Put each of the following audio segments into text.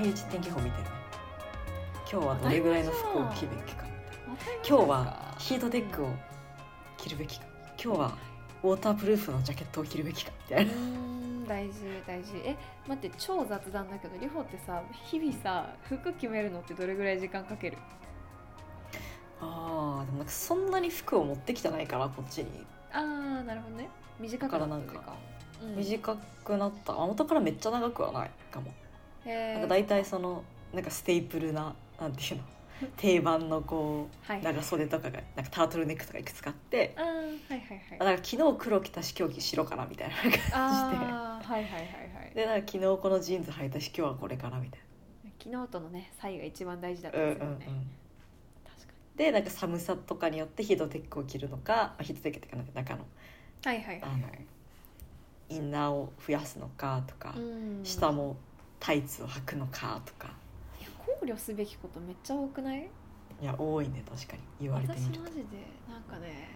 毎日天気予報見てるね。今日はどれぐらいの服を着るべきか今日はヒートテックを着るべきか。今日はウォータープルーフのジャケットを着るべきかみたいな。うん大事大事。え待って超雑談だけどリホってさ日々さ服決めるのってどれぐらい時間かける？あーでもなんかそんなに服を持ってきてないからこっちに。あーなるほどね。短くなっただからなんか時間うん。短くなった、あ元からめっちゃ長くはないかもなんか大体そのなんか staple ななんていうの？定番のこうはい。長袖とかがなんかタートルネックとかいくつかあってあーはいはいはい。だから昨日黒着たし今日白かなみたいな感はいはいはいはい。でなんか昨日このジーンズ履いたし今日はこれかなみたい昨日とのね差異が一番大事だっな、たうんですよね、確かでなんか寒さとかによってヒートテックを着るのかまあヒートテックっていうかなんか中のにはいはいはい。はいインナーを増やすのかとか、うん。下もタイツを履くのかとか。いや考慮すべきことめっちゃ多くない？いや多いね確かに言われてみると。私マジでなんかね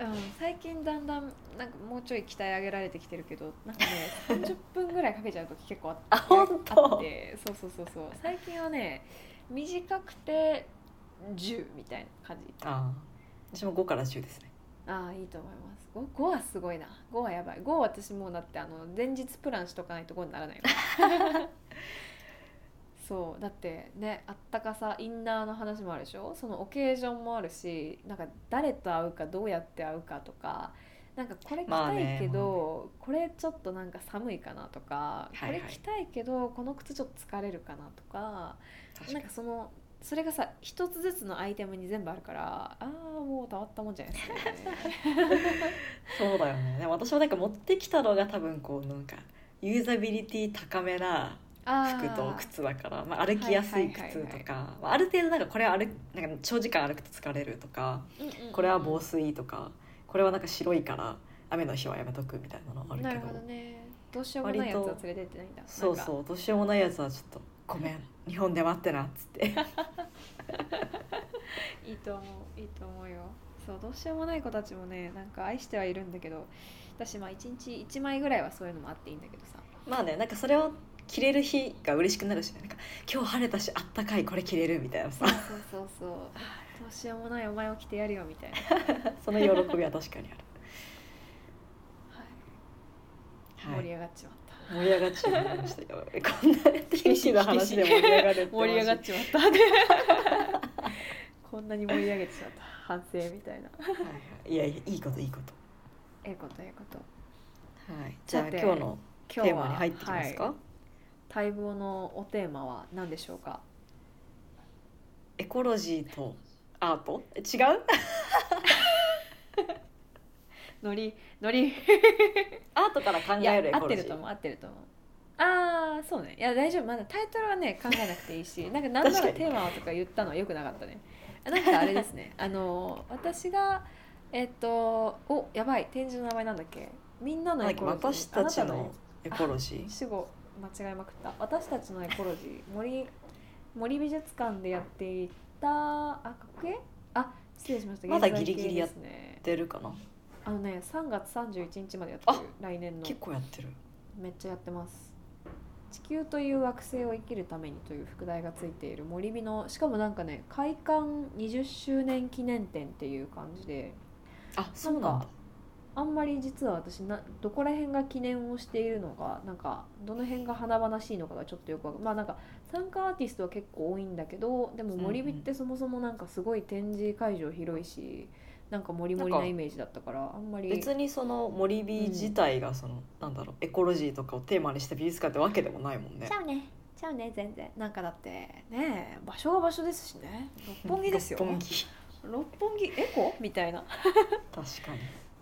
うん最近だんだんなんかもうちょい鍛え上げられてきてるけどなんかね30分ぐらいかけちゃう時結構ああ本当あってそうそうそうそう。最近はね短くて10みたいな感じ。ああ。私も5から10ですねああいいと思います。5, 5はすごいな。5はやばい。5は私もうだってあの前日プランしとかないと5にならないよ そうだってねあったかさインナーの話もあるでしょ？そのオケージョンもあるしなんか誰と会うかどうやって会うかとかなんかこれ着まあたいね。けど、これちょっとなんか寒いかなとか、はいはい。これ着たいけどこの靴ちょっと疲れるかなとかなんかそのそれがさ一つずつのアイテムに全部あるからああもうたまったもんじゃないですか、ね、そうだよね。私もなんか持ってきたのが多分こうなんかユーザビリティ高めな服と靴だから、まあ、歩きやすい靴とか、まあある程度なんかこれは歩なんか長時間歩くと疲れるとかこれは防水とかこれはなんか白いから雨の日はやめとくみたいなのあるなるけどほどね。どうしようもないやつは連れてってないんだ。そうそう。どうしようもないやつはちょっと「ごめん日本で待ってな」っつって。いいと思ういいと思うよ。そうどうしようもない子たちもねなんか愛してはいるんだけど私まあ1日1枚ぐらいはそういうのもあっていいんだけどさ。まあねなんかそれを着れる日が嬉しくなるしね。なんか今日晴れたしあったかいこれ着れるみたいなさ。そうそうそうどうしようもないお前を着てやるよみたいな、は いその喜びは確かにある、はい、盛り上がっちまった盛り上がっちゃいましたよ。こんな天気の話で盛り上がる 盛り上がっちまった。こんなに盛り上げてしまった。反省みたいな。はいはい。いやいやいいこといいこと。ええことええこと。はい。じゃあ今日のテーマに入ってきますか、はい。待望のおテーマは何でしょうか？エコロジーとアート？え違う？ノリノリ。アートから考いやえるエコ合ってると思う合ってると思う。ああそうね。いや大丈夫。まだタイトルはね考えなくていいし なんか何なら確かにテーマはとか言ったのはよくなかったね。なんかあれですね。あの私がえっとおやばい。展示の名前なんだっけ？みんなのなんだっけエコロジー。私たちあなのエコロジー。死後間違えまくった。私たちのエコロジー。森森美術館でやっていたあ学芸あ失礼しました。まだ現在ギリギリやっ系ですね出るかなあのね3月31日までやってる。来年の。結構やってる。めっちゃやってます。地球という惑星を生きるためにという副題がついている森美のしかもなんかね開館20周年記念展っていう感じで。あそうなんだ。あんまり実は私などこら辺が記念をしているのかなんかどの辺が華々しいのかがちょっとよくわかまあなんか参加アーティストは結構多いんだけどでも森美ってそもそもなんかすごい展示会場広いしなんかモリモリなイメージだったからあんまり別にその森美自体がその、なんだろうエコロジーとかをテーマにした美術館ってわけでもないもんね。ちゃうね。ちゃうね。全然。なんかだってね場所は場所ですしね。六本木ですよ。六本木。六本木エコ？みたいな。確かに。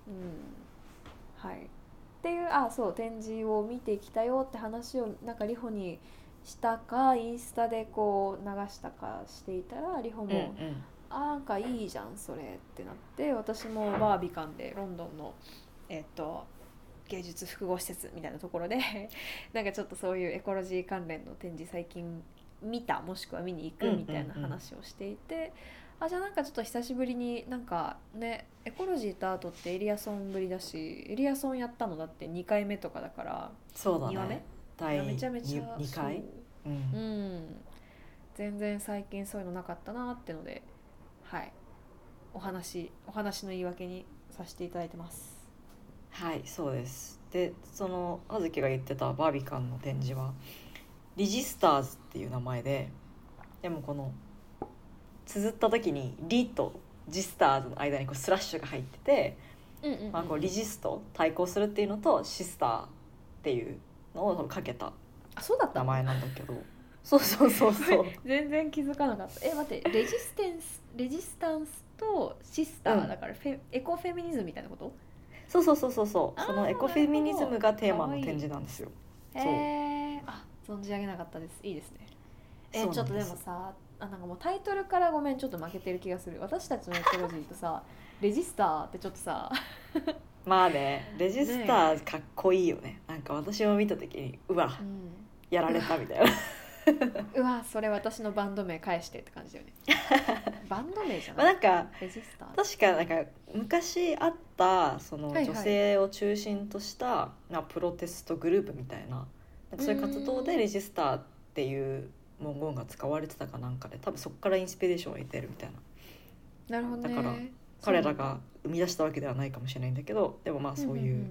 うん。はい。っていうあそう展示を見てきたよって話をなんかリホにしたかインスタでこう流したかしていたらリホも、うんうんあなんかいいじゃんそれってなって私もバービカンでロンドンのえっと芸術複合施設みたいなところで なんかちょっとそういうエコロジー関連の展示最近見たもしくは見に行くみたいな話をしていて、あじゃあなんかちょっと久しぶりになんかねエコロジーとアートってエリアソンぶりだしエリアソンやったのだって2回目とかだからそうだ二話目？ね第めちゃめちゃ 2, 回？そう。うん。うん。全然最近そういうのなかったなってのではい。お話お話の言い訳にさせていただいてます。はいそうです。でその葉月が言ってたバービカンの展示はリジスターズっていう名前ででもこの綴った時に「リ」と「ジスターズ」の間にこうスラッシュが入ってて、うんうんうん。まあ、こうリジスト対抗するっていうのとシスターっていうのをかけたあそうだったの？名前なんだけどそうそうそうそう。全然気づかなかった。え待ってレジステンスレジスタンスとシスター、うんだからフェエコフェミニズムみたいなこと？そうそうそうそうそう。そのエコフェミニズムがテーマの展示なんですよ。へえあ存じ上げなかったです。いいですね。えちょっとでもさあなんかもうタイトルからごめんちょっと負けてる気がする。私たちのエコロジーとさ レジスターってちょっとさ まあねレジスターかっこいいよね。なんか私も見た時にうわうん。やられたみたいな うわそれ私のバンド名返してって感じだよね。バンド名じゃまあないなんかレジスター？確かなんか昔あったそのはいはい。女性を中心とした、まあ、プロテストグループみたいななんかそういう活動でうんレジスターっていう文言が使われてたかなんかで多分そこからインスピレーションを得てるみたいな。なるほどね。だから彼らが生み出したわけではないかもしれないんだけどでもまあそういう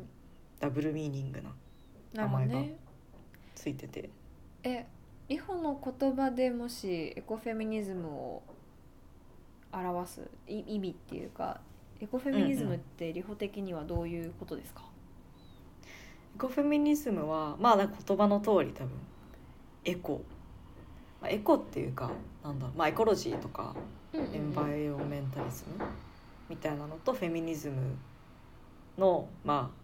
ダブルミーニングな名前ね。ついてて。えリホの言葉でもしエコフェミニズムを表すい意味っていうかエコフェミニズムってリホ的にはどういうことですか、エコフェミニズムはまあなんか言葉の通り多分エコ、まあ、エコっていうかなんだろうまあエコロジーとかエンバイオメンタリズム？みたいなのとフェミニズムのまあ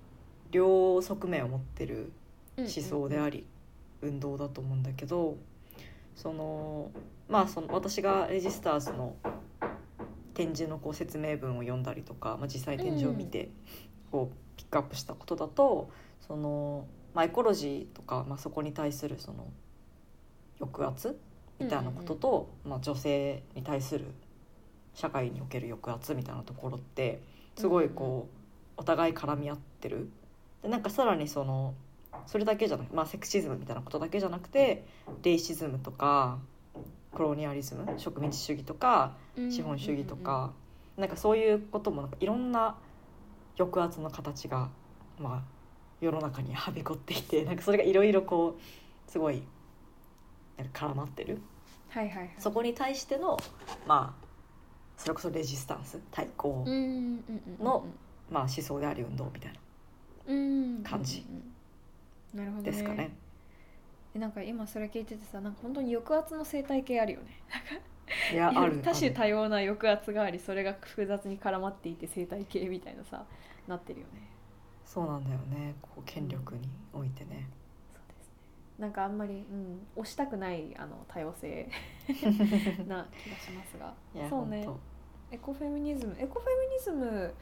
両側面を持ってる思想であり運動だと思うんだけどそのまあその私がレジスターズの展示のこう説明文を読んだりとか、まあ、実際展示を見てこうピックアップしたことだとその、まあ、エコロジーとか、まあ、そこに対するその抑圧みたいなことと、まあ、女性に対する社会における抑圧みたいなところってすごいこうお互い絡み合ってる。でなんかさらにそのそれだけじゃなくまあセクシズムみたいなことだけじゃなくてレイシズムとかコロニアリズム植民地主義とか資本主義とか、なんかそういうこともなんかいろんな抑圧の形が、まあ、世の中にはびこっていてなんかそれがいろいろこうすごい絡まってる。はいはいはい。そこに対してのまあそれこそレジスタンス対抗、うんうんうんうんのまあ、思想であり運動みたいなうん感じうんうんなるほどね。ですかね。えなんか今それ聞いててさなんか本当に抑圧の生態系あるよね。いやある多種多様な抑圧がありそれが複雑に絡まっていて生態系みたいなさなってるよね。そうなんだよね。こう権力においてね。そうですね。なんかあんまり、うん、押したくないあの多様性 な気がしますが。そうね。本エコフェミニズムエコフェミニズム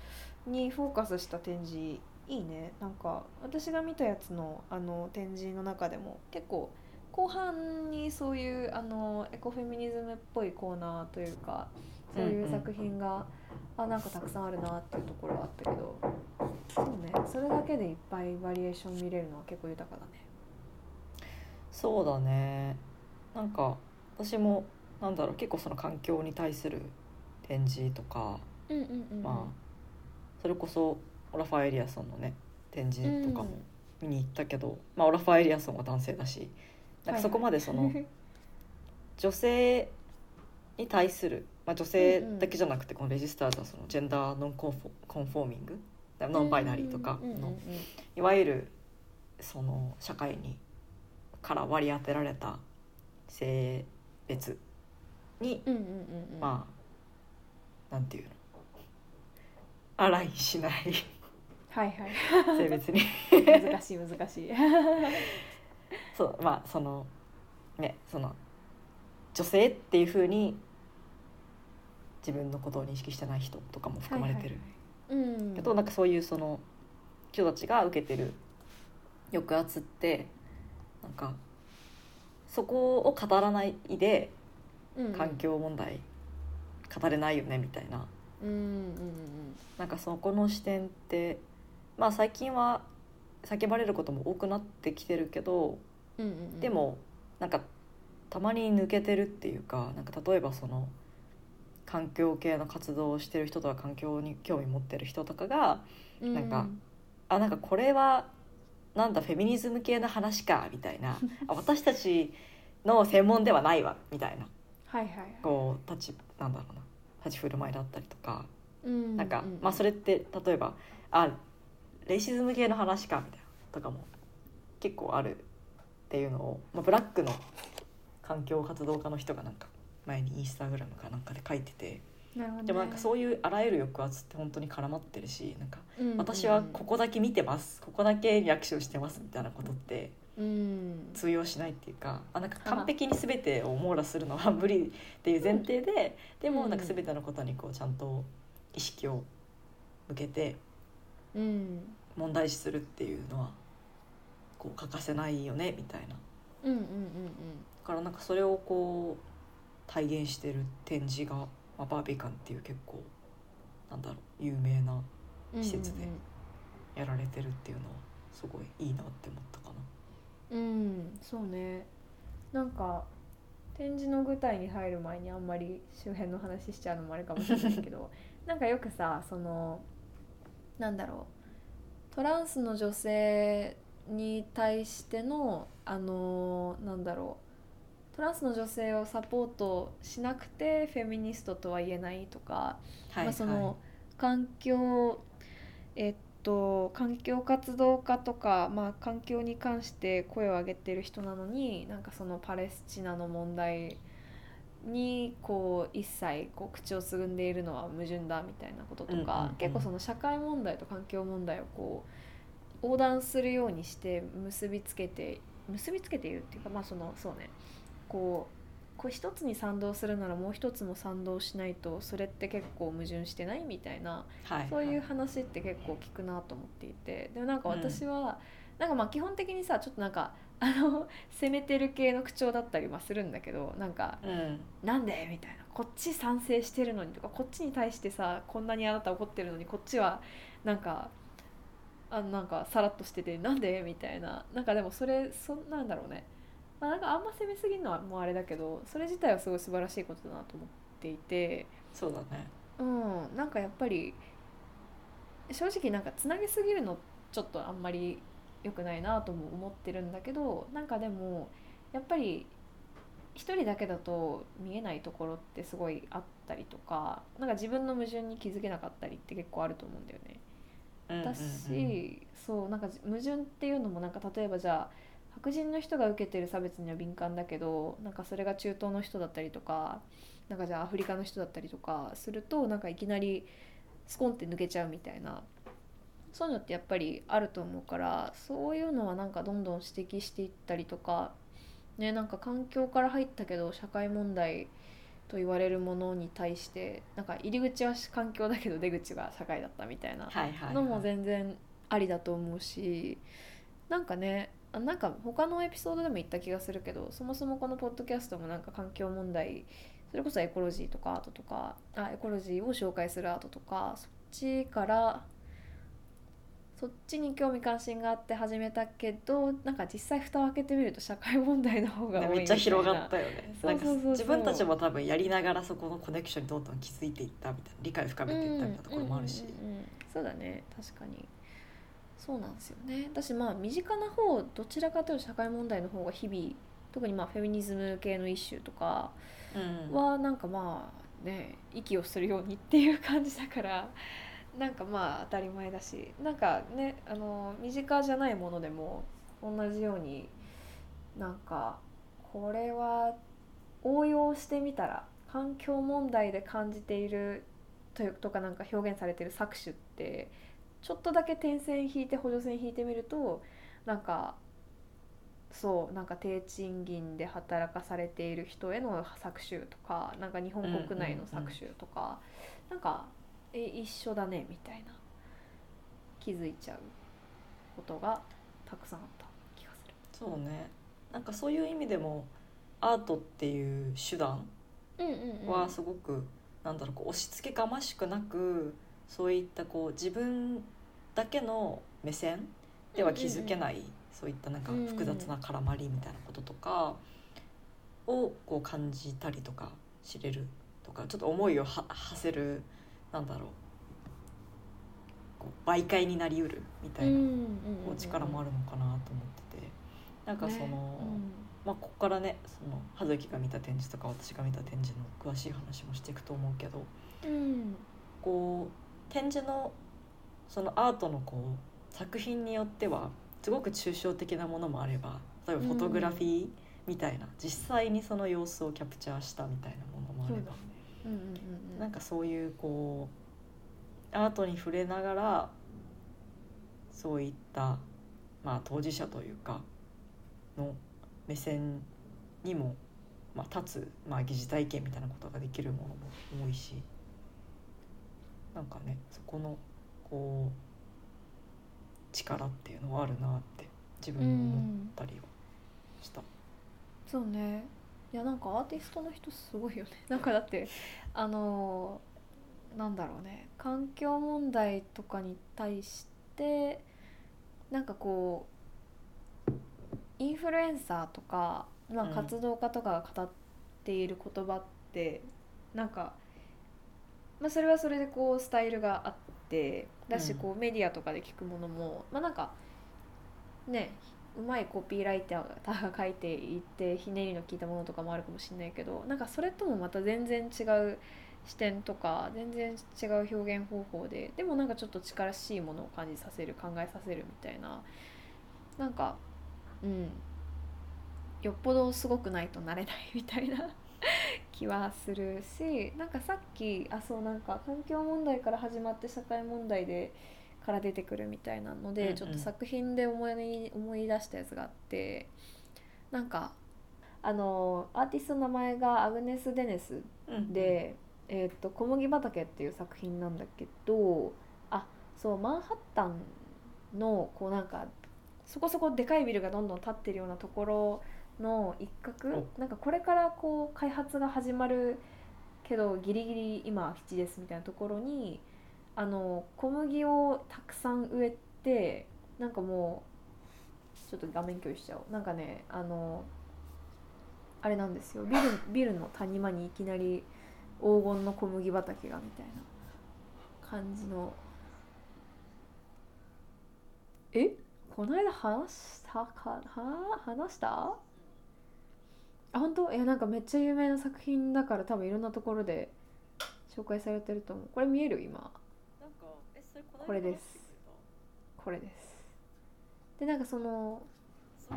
にフォーカスした展示いいね。なんか私が見たやつのあの展示の中でも結構後半にそういうあのエコフェミニズムっぽいコーナーというかそういう作品が、あなんかたくさんあるなっていうところはあったけどそうね。それだけでいっぱいバリエーション見れるのは結構豊かだね。そうだね。なんか私もなんだろう結構その環境に対する展示とか、うんうんうん。まあそれこそオラファー・エリアソンのね展示とかも見に行ったけど、まあ、オラファー・エリアソンは男性だしなんかそこまでその 女性に対する、まあ、女性だけじゃなくてこのレジスターズはそのジェンダーノンコンフォコンフォーミングノンバイナリーとかうんうんうん。のいわゆるその社会にから割り当てられた性別に、うんうんうんうん。うんまあなんていうのアラインしないはいはい。性別に。難しい難しい。そうまあそのねその女性っていうふうに自分のことを認識してない人とかも含まれてる、うん。けどなんかそういうその人たちが受けてる抑圧ってなんかそこを語らないでうん。環境問題語れないよねみたいな。うんうんうん。なんかそこの視点ってまあ最近は叫ばれることも多くなってきてるけどうんうんうん。でもなんかたまに抜けてるっていうかなんか例えばその環境系の活動をしてる人とか環境に興味持ってる人とかがなんかあなんかこれはなんだフェミニズム系の話かみたいな。あ私たちの専門ではないわみたいな、はいはいはい、こう立ちなんだろうな。立ち振る舞いだったりとか、うん、なんか、まあそれって例えばあレイシズム系の話かみたいなとかも結構あるっていうのを、まあ、ブラックの環境活動家の人がなんか前にインスタグラムかなんかで書いてて。ね、でもなんかそういうあらゆる抑圧って本当に絡まってるしなんか私はここだけ見てます、ここだけリアクションしてますみたいなことって通用しないっていうかあなんか完璧に全てを網羅するのは無理っていう前提ででもなんか全てのことにこうちゃんと意識を向けて問題視するっていうのはこう欠かせないよねみたいな。うんうんうんうん、だからなんかそれをこう体現してる展示が、まあ、バービーカンっていう結構なんだろう有名な施設でやられてるっていうのはすごいいいなって思ったかな。うんそうねなんか展示の舞台に入る前にあんまり周辺の話しちゃうのもあれかもしれないけど なんかよくさそのなんだろう。トランスの女性に対してのあのなんだろう。トランスの女性をサポートしなくてフェミニストとは言えないとか、はい、まあ、その環境えっと環境活動家とか、まあ、環境に関して声を上げてる人なのになんかそのパレスチナの問題にこう一切こう口をつぐんでいるのは矛盾だみたいなこととか、結構その社会問題と環境問題をこう横断するようにして結びつけて結びつけているっていうかまあそのそうね。こうこう一つに賛同するならもう一つも賛同しないとそれって結構矛盾してないみたいな、はい、そういう話って結構聞くなと思っていて。でもなんか私は、うん、なんかまあ基本的にさちょっとなんかあの攻めてる系の口調だったりはするんだけどなんか、うん、なんで？みたいな。こっち賛成してるのにとかこっちに対してさこんなにあなた怒ってるのにこっちはなんかあなんかさらっとしててなんで？みたいな。なんかでもそれそなんだろうね、まあ、なんかあんま攻めすぎるのはもうあれだけどそれ自体はすごい素晴らしいことだなと思っていて。そうだね。うん。なんかやっぱり正直なんかつなげすぎるのちょっとあんまり良くないなとも思ってるんだけどなんかでもやっぱり一人だけだと見えないところってすごいあったりとかなんか自分の矛盾に気づけなかったりって結構あると思うんだよね。だし、そうなんか矛盾っていうのもなんか例えばじゃあ白人の人が受けてる差別には敏感だけどなんかそれが中東の人だったりとかなんかじゃあアフリカの人だったりとかするとなんかいきなりスコンって抜けちゃうみたいなそういうのってやっぱりあると思うからそういうのはなんかどんどん指摘していったりとかねなんか環境から入ったけど社会問題と言われるものに対してなんか入り口は環境だけど出口が社会だったみたいなのも全然ありだと思うしなんかねなんか他のエピソードでも言った気がするけどそもそもこのポッドキャストもなんか環境問題それこそエコロジーとかアートとかあエコロジーを紹介するアートとかそっちからそっちに興味関心があって始めたけどなんか実際蓋を開けてみると社会問題の方が多いめっちゃ広がったよね。なんか自分たちも多分やりながらそこのコネクションにどんどん気づいていったみたいな理解を深めていったみたいなところもあるし、そうだね。確かに。そうなんですよ。ね私まあ身近な方どちらかというと社会問題の方が日々特にまあフェミニズム系の一種とかはなんかまあね息をするようにっていう感じだからなんかまあ当たり前だしなんかねあの身近じゃないものでも同じようになんかこれは応用してみたら環境問題で感じているというとかなんか表現されてる搾取ってちょっとだけ点線引いて補助線引いてみるとなんかそうなんか低賃金で働かされている人への搾取とかなんか日本国内の搾取とか、うんうんうん、なんかえ一緒だねみたいな。気づいちゃうことがたくさんあった気がする。そうね。なんかそういう意味でもアートっていう手段はすごく、なんだろうこう押し付けがましくなくそういったこう自分だけの目線では気づけない、そういったなんか複雑な絡まりみたいなこととか、をこう感じたりとか知れるとかちょっと思いをは馳せるなんだろう。こう媒介になりうるみたいなこう力もあるのかなと思ってて。なんかその、ねまあ、ここからねその葉月が見た展示とか私が見た展示の詳しい話もしていくと思うけど、うん、こう展示のそのアートのこう作品によってはすごく抽象的なものもあれば例えばフォトグラフィーみたいな、実際にその様子をキャプチャーしたみたいなものもあれば、うんうんうん、なんかそういうこうアートに触れながらそういった、まあ、当事者というかの目線にも、まあ、立つ、まあ、疑似体験みたいなことができるものも多いしなんかねそこのこう力っていうのはあるなって自分も思ったりはした。うん、そうねいやなんかアーティストの人すごいよね。なんかだってあのなんだろうね。環境問題とかに対してなんかこうインフルエンサーとか、まあ、活動家とかが語っている言葉って、うん、なんか、まあ、それはそれでこうスタイルがあってだしこうメディアとかで聞くものも、まあなんかねうまいコピーライターが書いていてひねりの効いたものとかもあるかもしれないけどなんかそれともまた全然違う視点とか全然違う表現方法ででもなんかちょっと力しいものを感じさせる考えさせるみたいな。なんかうんよっぽどすごくないとなれないみたいな 気はするしなんかさっきあそうなんか環境問題から始まって社会問題でから出てくるみたいなので、うんうん、ちょっと作品で思い思い出したやつがあってなんかあのアーティストの名前がアグネス・デネスで、えーと「小麦畑」っていう作品なんだけどあそうマンハッタンのこうなんかそこそこでかいビルがどんどん建ってるようなところの一角なんかこれからこう開発が始まるけどギリギリ今7ですみたいなところにあの小麦をたくさん植えてなんかもうちょっと画面共有しちゃおう。なんかねあのあれなんですよ。ビルビルの谷間にいきなり黄金の小麦畑がみたいな感じの。え？この間話したか？は？話した？あ本当？いやなんかめっちゃ有名な作品だから多分いろんなところで紹介されてると思う。これ見える？今。これです。これです。でなんかその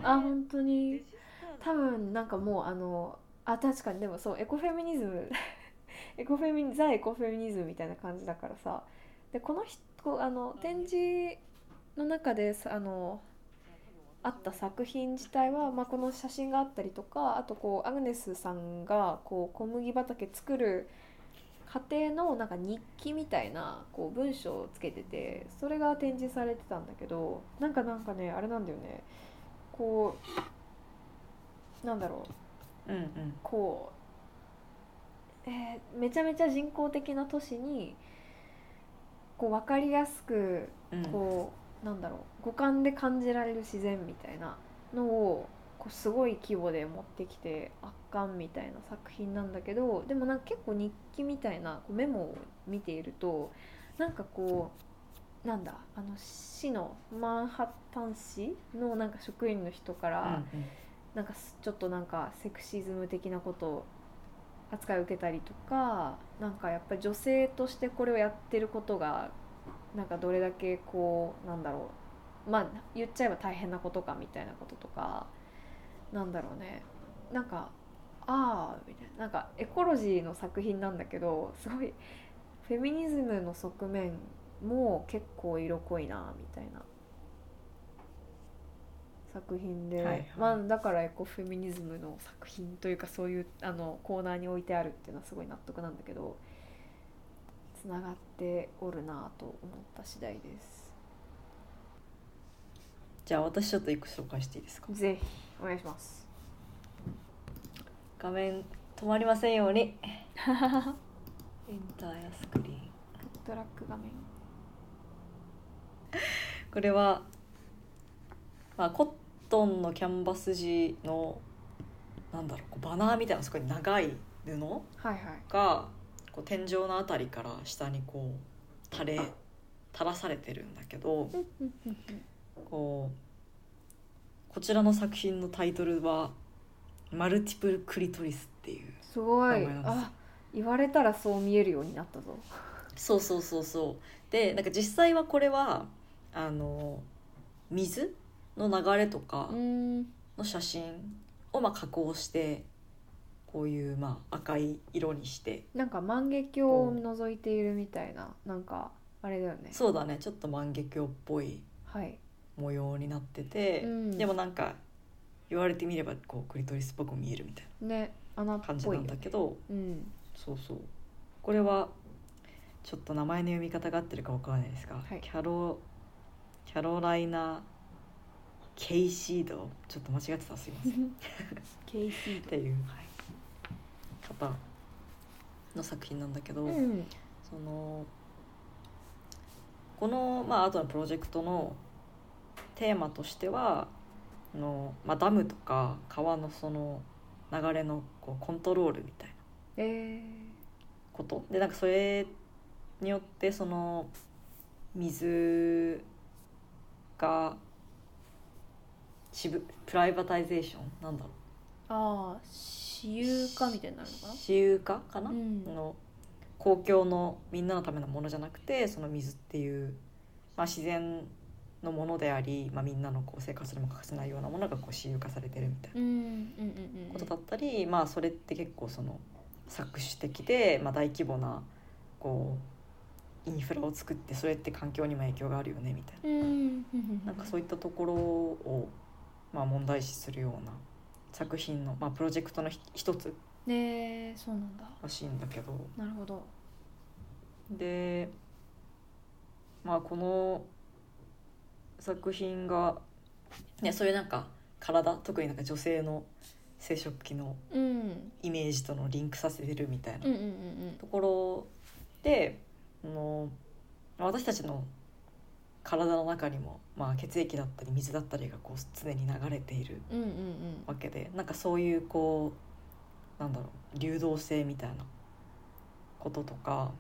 あ本当に。多分なんかもうあのあ確かにでもそうエコフェミニズム エコフェミザ・エコフェミニズムみたいな感じだからさ。でこの人あの展示の中であのあった作品自体は、まあ、この写真があったりとかあとこうアグネスさんがこう小麦畑作る過程のなんか日記みたいなこう文章をつけててそれが展示されてたんだけどなんかなんかねあれなんだよね。こうなんだろう、うんうん、こうえー、めちゃめちゃ人工的な都市にこう分かりやすくこう、うん、なんだろう。五感で感じられる自然みたいなのをこうすごい規模で持ってきて圧巻みたいな作品なんだけどでもなんか結構日記みたいなこうメモを見ているとなんかこうなんだあの市のマンハッタン市のなんか職員の人から、うんうん、なんかちょっとなんかセクシズム的なことを扱いを受けたりとかなんかやっぱり女性としてこれをやってることがなんかどれだけこうなんだろうまあ言っちゃえば大変なことかみたいなこととかなんだろうね。なんかああみたいな。なんかエコロジーの作品なんだけどすごいフェミニズムの側面も結構色濃いなみたいな。作品で、はいはい、まあ、だからエコフェミニズムの作品というかそういうあのコーナーに置いてあるっていうのはすごい納得なんだけどつながっておるなと思った次第ですじゃあ私ちょっと一個紹介していいですか？ぜひお願いします。画面止まりませんように。エンターやスクリーン。グッドラック画面。これはまあ、コットンのキャンバス地のなんだろうバナーみたいなすごい長い布はいはい。がこう天井のあたりから下にこう垂れ垂らされてるんだけどこうこちらの作品のタイトルは「マルティプルクリトリス」っていうすごい。あ言われたらそう見えるようになったぞ。そうそうそうそう。でなんか実際はこれはあの水の流れとかうん。の写真をまあ加工してこういうまあ赤い色にして。なんか万華鏡を覗いているみたいななんかあれだよね。そうだね。ちょっと万華鏡っぽいはい模様になってて、うん。でもなんか言われてみればこうクリトリスっぽく見えるみたいな感じなんだけど、うん。そうそう。これはちょっと名前の読み方が合ってるかわからないですが、はい。キャロキャロライナ・ケイシード。ちょっと間違ってたらすいません。っ ケイシーていう、はい、方の作品なんだけど、ドうん。そのこの、まあ後のプロジェクトのテーマとしてはあの、まあ、ダムとか川のその流れのこうコントロールみたいなえこと。でなんかそれによってその水がしぶプライバタイゼーションなんだろー、ああ私有化みたいになるのかな？う私有化かな、うん。の公共のみんなのためのものじゃなくてその水っていう、まあ、自然のものであり、まあ、みんなのこう生活にも欠かせないようなものがこう私有化されてるみたいなことだったり、まあそれって結構その搾取的で、まあ、大規模なこうインフラを作ってそれって環境にも影響があるよねみたいな。なんかそういったところを、まあ、問題視するような作品の、まあ、プロジェクトのひ一つねえそうなんだ。らしいんだけど。なるほど。でまあこの作品が、ね、そういうなんか体特になんか女性の生殖器のうん。イメージとのリンクさせてるみたいなところであの私たちの体の中にも、まあ、血液だったり水だったりがこう常に流れているうんうんうん。わけでなんかそういうこうなんだろう流動性みたいなこととか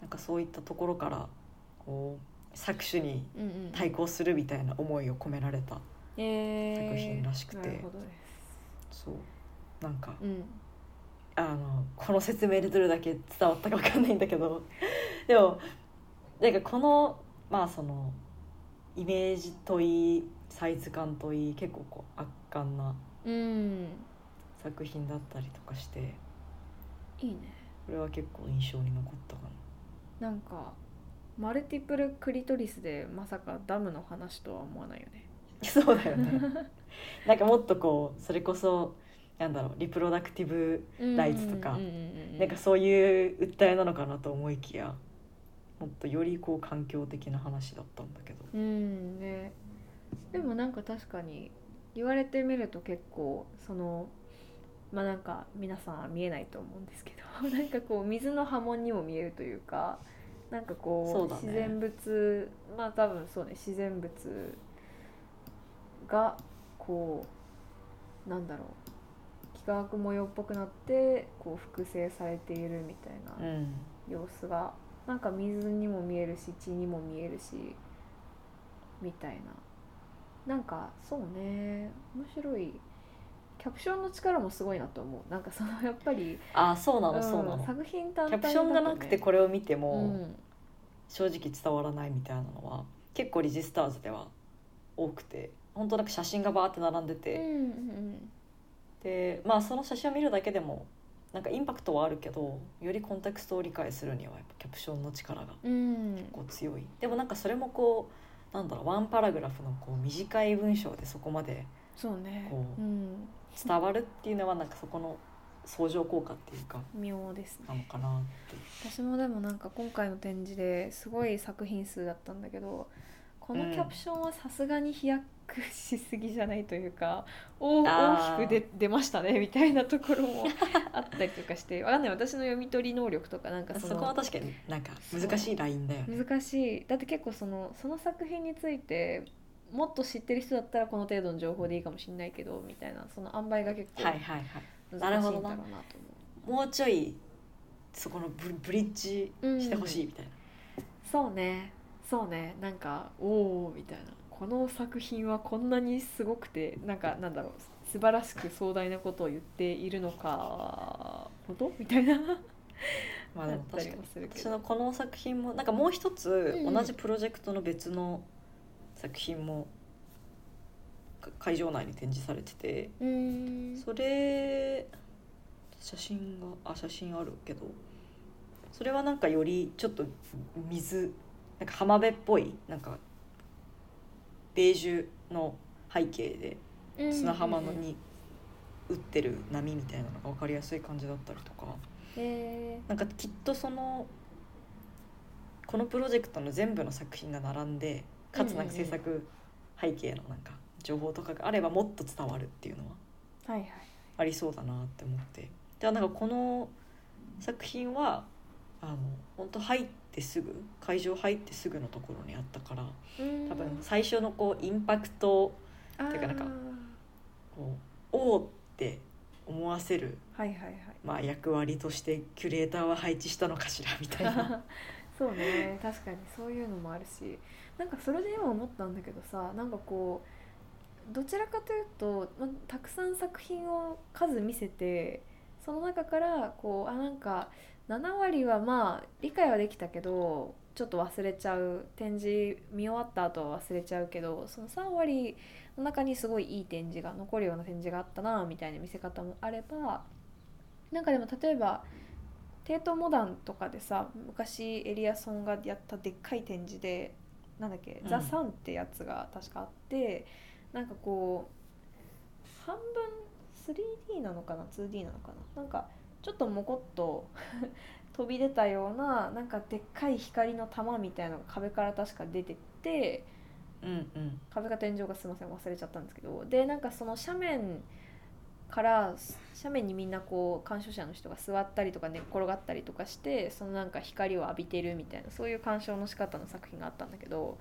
なんかそういったところからこう搾取にうんうん対抗するみたいな思いを込められたえー作品らしくて。なるほどです。そう。なんかうん。あのこの説明でどれだけ伝わったか分かんないんだけど。でもなんかこのまあそのイメージといいサイズ感といい結構こう圧巻なうん。作品だったりとかして。いいね。これは結構印象に残ったかな。なんかマルティプルクリトリスでまさかダムの話とは思わないよね。そうだよね。なんかもっとこうそれこそなんだろうリプロダクティブライツとかなんかそういう訴えなのかなと思いきやもっとよりこう環境的な話だったんだけど。うんね。でもなんか確かに言われてみると結構そのまあなんか皆さんは見えないと思うんですけど なんかこう水の波紋にも見えるというかなんかこうね。自然物まあ多分そうね自然物がこうなんだろう幾何学模様っぽくなってこう複製されているみたいなうん。様子がなんか水にも見えるし血にも見えるしみたいな。なんかそうね面白いキャプションの力もすごいなと思う。なんかそのやっぱりああそうなのんそうなの。作品単キ体ャプションがなくてこれを見てうもん。正直伝わらないみたいなのは結構リジスターズでは多くて本当なんか写真がバーって並んでうんてうん。でまあその写真を見るだけでもなんかインパクトはあるけどよりコンテクストを理解するにはやっぱキャプションの力がうん。うんこう強い。でもなんかそれもこうなんだろうワンパラグラフのこう短い文章でそこまでそうね。こううん伝わるっていうのはなんかそこの相乗効果っていうか妙ですね。なのかなって。私もでもなんか今回の展示ですごい作品数だったんだけどこのキャプションはさすがに飛躍しすぎじゃないというか、おあー。大きく出出ましたねみたいなところも あったりとかしてわかんない。私の読み取り能力とかなんかそそこはの確かになんか難しいラインだよね。難しい。だって結構そのその作品についてもっと知ってる人だったらこの程度の情報でいいかもしれないけどみたいなその塩梅が結構はいはいはい。難しいんなるほどなだろう。なと思う。もうちょいそこのブブリッジしてほしいみたいな、そうね。そうね。なんかおおみたいな。この作品はこんなにすごくてなんかなんだろう。素晴らしく壮大なことを言っているのかほど？みたいな。まあでもだったり確かにもするけど。私のこの作品もなんかもう一つうん。同じプロジェクトの別の作品もか会場内に展示されててそれ写真があ写真あるけどそれはなんかよりちょっと水なんか浜辺っぽいなんかベージュの背景で砂浜のに打ってる波みたいなのが分かりやすい感じだったりとかへなんかきっとそのこのプロジェクトの全部の作品が並んでかつなんか制作背景のなんか情報とかがあればもっと伝わるっていうのはありそうだなって思って。ではなんかこの作品はあの本当入ってすぐ会場入ってすぐのところにあったから多分最初のこうインパクトてかなんかこうおおって思わせる、はいはいはい。まあ、役割としてキュレーターは配置したのかしらみたいな。そうね。確かにそういうのもあるしなんかそれで今思ったんだけどさなんかこうどちらかというと、ま、たくさん作品を数見せてその中からこうあなんか7割はまあ理解はできたけどちょっと忘れちゃう展示見終わった後は忘れちゃうけどその3割の中にすごいいい展示が残るような展示があったなみたいな見せ方もあればなんかでも例えばテートモダンとかでさ昔エリアソンがやったでっかい展示でなんだっけ、うん。ザ・サンってやつが確かあってなんかこう半分 3D なのかな 2D なのかななんかちょっともこっと 飛び出たようななんかでっかい光の玉みたいなのが壁から確か出てってうんうん。壁か天井がすいません忘れちゃったんですけどでなんかその斜面から斜面にみんなこう鑑賞者の人が座ったりとか寝っ転がったりとかしてそのなんか光を浴びてるみたいなそういう鑑賞の仕方の作品があったんだけど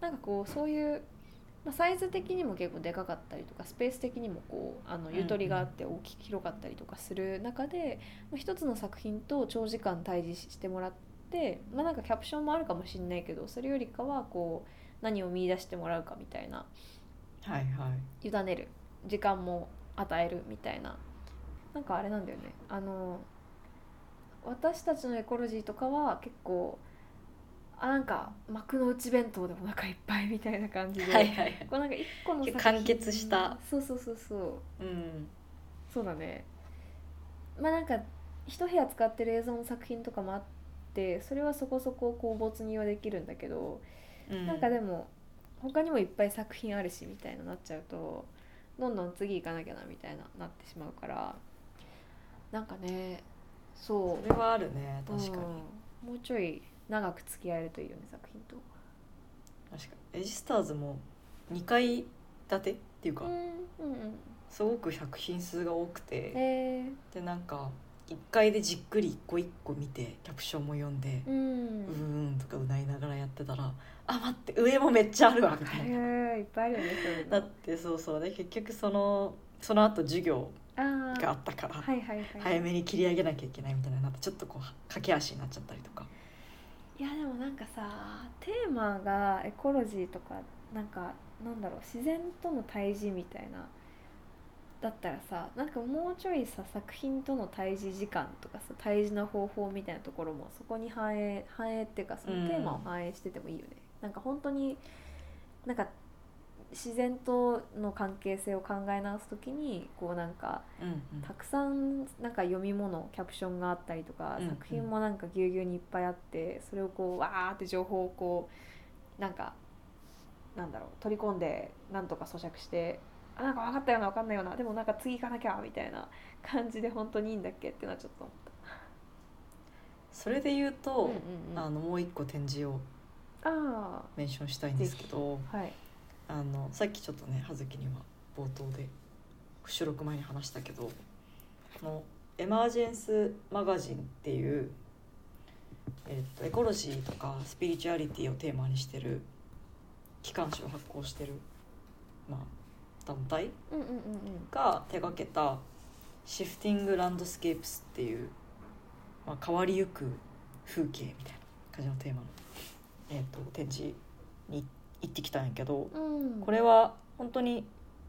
なんかこうそういう、まあ、サイズ的にも結構でかかったりとかスペース的にもこうあのゆとりがあって大きく広かったりとかする中で、まあ一つの作品と長時間対峙してもらって、まあ、なんかキャプションもあるかもしれないけどそれよりかはこう何を見出してもらうかみたいなはいはい。委ねる時間も与えるみたいな。なんかあれなんだよね。あの私たちのエコロジーとかは結構あなんか幕の内弁当でお腹いっぱいみたいな感じで、はいはいこうなんか一個の作品完結した。そうそうそうそう。うん。そうだね。まあなんか一部屋使ってる映像の作品とかもあってそれはそこそここう没入はできるんだけど、うん。なんかでも他にもいっぱい作品あるしみたいななっちゃうとどんどん次行かなきゃなみたいななってしまうからなんかねそう。それはあるね確かに、うん。もうちょい長く付き合えるといいよね作品と。確かに。エジスターズも2階建てっていうか、うんうんうん。すごく作品数が多くて、え。でなんか1階でじっくり一個一個見てキャプションも読んでー、う、うんーんとかうなりながらやってたらあ待って上もめっちゃあるわみたいな。いっぱいあるよねそういうの。だってそうそう。で結局そのその後授業があったから、はいはいはい。早めに切り上げなきゃいけないみたいななってちょっとこう駆け足になっちゃったりとか。いやでもなんかさテーマがエコロジーとかなんかなんだろう自然との対峙みたいなだったらさなんかもうちょいさ作品との対峙時間とかさ対峙の方法みたいなところもそこに反映反映っていうかそのテーマを反映しててもいいよね、なんか本当になんか自然との関係性を考え直す時にこうなんかうんうん。たくさんなんか読み物キャプションがあったりとか、うんうん。作品もなんかぎゅうぎゅうにいっぱいあってそれをこうわーって情報をこうなんかなんだろう取り込んでなんとか咀嚼してあなんか分かったような分かんないようなでもなんか次行かなきゃみたいな感じで本当にいいんだっけってのはちょっと思っそれで言うと、た。うんうんうん、ああのもう一個展示をあメンションしたいんですけどーはい。あのさっきちょっとね葉月には冒頭で収録前に話したけどこの「エマージェンス・マガジン」っていう、えっとエコロジーとかスピリチュアリティをテーマにしてる機関誌を発行してる、まあ、団体うんうんうんうん。が手掛けた「シフティング・ランドスケープス」っていう、まあ、変わりゆく風景みたいな感じのテーマの、えー、と展示に行ってきたんやけどうん。これは本当に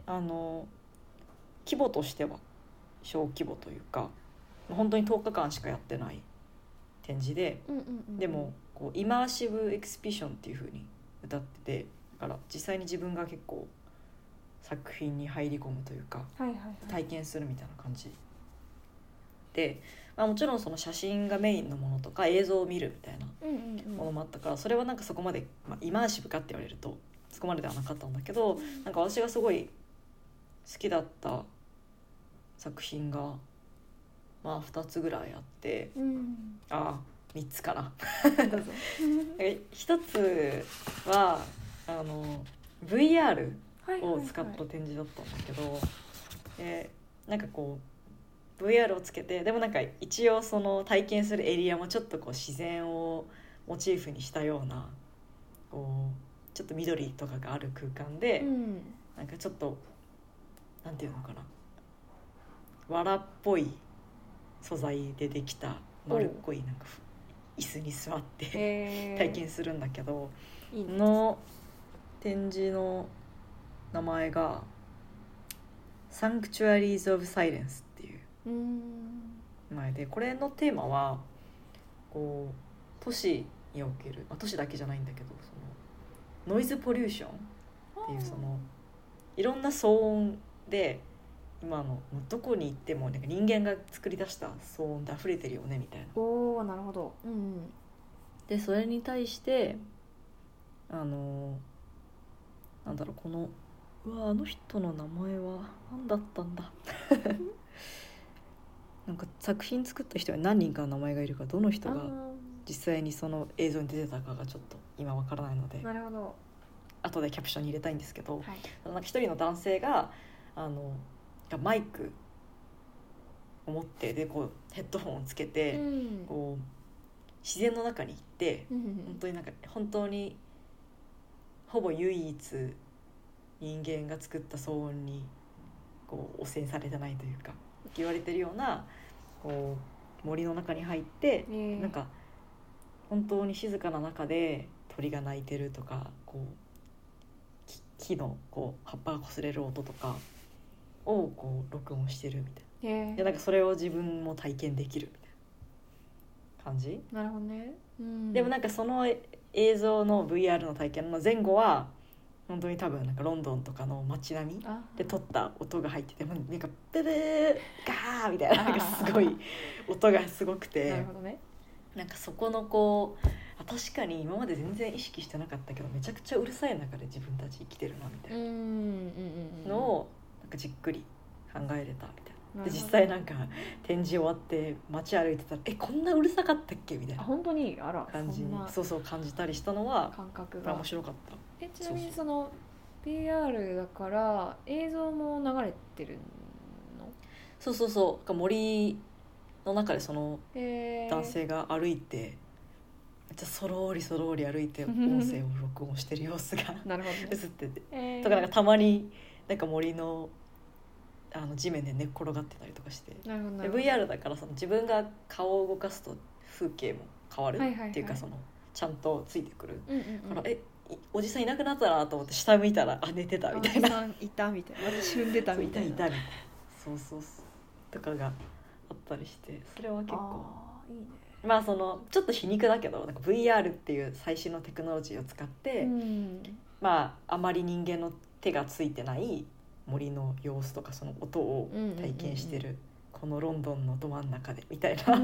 あの規模としては小規模というか本当に10日間しかやってない展示でうんうんうんでもこうイマーシブエクスピションっていう風に歌っててだから実際に自分が結構作品に入り込むというかはいはいはい。体験するみたいな感じで、まあ、もちろんその写真がメインのものとか映像を見るみたいなものもあったからそれはなんかそこまで、まあ、イマーシブかって言われるとそこまでではなかったんだけどなんか私がすごい好きだった作品がまあ2つぐらいあってうん。ああ3つかな。一つはあの VR はいはいはい。を使った展示だったんだけど、でなんかこう VR をつけてでもなんか一応その体験するエリアもちょっとこう自然をモチーフにしたようなこうちょっと緑とかがある空間で、うん。なんかちょっとなんていうのかな。藁っぽい素材でできた丸っこいなんかふ椅子に座って体験するんだけど。いいね。の展示の名前が「Sanctuaries of Silence」っていううん名前でこれのテーマはこう都市における、まあ、都市だけじゃないんだけどそのノイズポリューションっていうそのいろんな騒音で今のどこに行ってもなんか人間が作り出した騒音で溢れてるよねみたいな。おおなるほど。うんでそれに対してあのなんだろうこのうわあの人の名前は何だったんだ？なんか作品作った人に何人かの名前がいるからどの人があ実際にその映像に出てたかがちょっと今わからないのでーなるほど。後でキャプションに入れたいんですけど、はい。なんか一人の男性があのがマイクを持ってでこうヘッドホンをつけて、うん。こう自然の中に行ってうん。本当になんか本当にほぼ唯一人間が作った騒音にこう汚染されてないというか言われてるようなこう森の中に入ってえーなんか本当に静かな中で鳥が鳴いてるとかこうき木のこう葉っぱが擦れる音とかをこう録音してるみたいへーなでなんかそれを自分も体験できるみたいな。感じ？なるほどね。うん。でもなんかその映像の VR の体験の前後は本当に多分なんかロンドンとかの街並みあ。で撮った音が入っててなんかブブーガーみたいななんかすごい音がすごくなてるほどね。なんかそこのこうあ確かに今まで全然意識してなかったけどめちゃくちゃうるさい中で自分たち生きてるなみたいうんうんうんうん。なのをなんかじっくり考えれたみたいな。で実際なんか展示終わって街歩いてたら「えこんなうるさかったっけ?」みたいなあ本当に？あら感じにそうそう感じたりしたのは感覚が。まあ面白かった。えちなみにその PR だから映像も流れてるの？そうそうそう。森の中でその男性が歩いて、めっちゃそろーりそろーり歩いて 音声を録音してる様子がなるほどね。映ってて。えー。とかなんかたまになんか森のあの地面で寝っ転がってたりとかして。でなるほどなるほど。VR だからその自分が顔を動かすと風景も変わるっていうかそのちゃんとついてくるうんうんうん。から、えいおじさんいなくなったなと思って下向いたらあ寝てたみたいな。さんいたみたいな。私踏んでたみたいな。そうそうそう。とかがあったりしてそれは結構。いいね。まあそのちょっと皮肉だけどなんか VR っていう最新のテクノロジーを使って、うん。まああまり人間の手がついてない森の様子とかその音を体験してる、このロンドンのど真ん中でみたいな。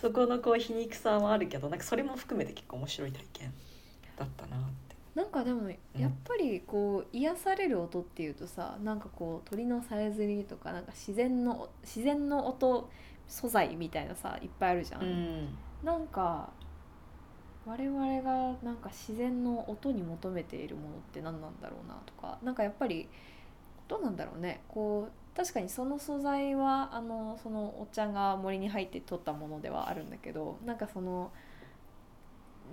そこのこう皮肉さはあるけどなんかそれも含めて結構面白い体験だったなって。なんかでもやっぱりこう癒される音っていうとさなんかこう鳥のさえずりとかなんか自然の自然の音素材みたいなさいっぱいあるじゃん、うん。なんか我々がなんか自然の音に求めているものって何なんだろうなとかなんかやっぱりどうなんだろうね。こう確かにその素材はあのそのおっちゃんが森に入って取ったものではあるんだけどなんかその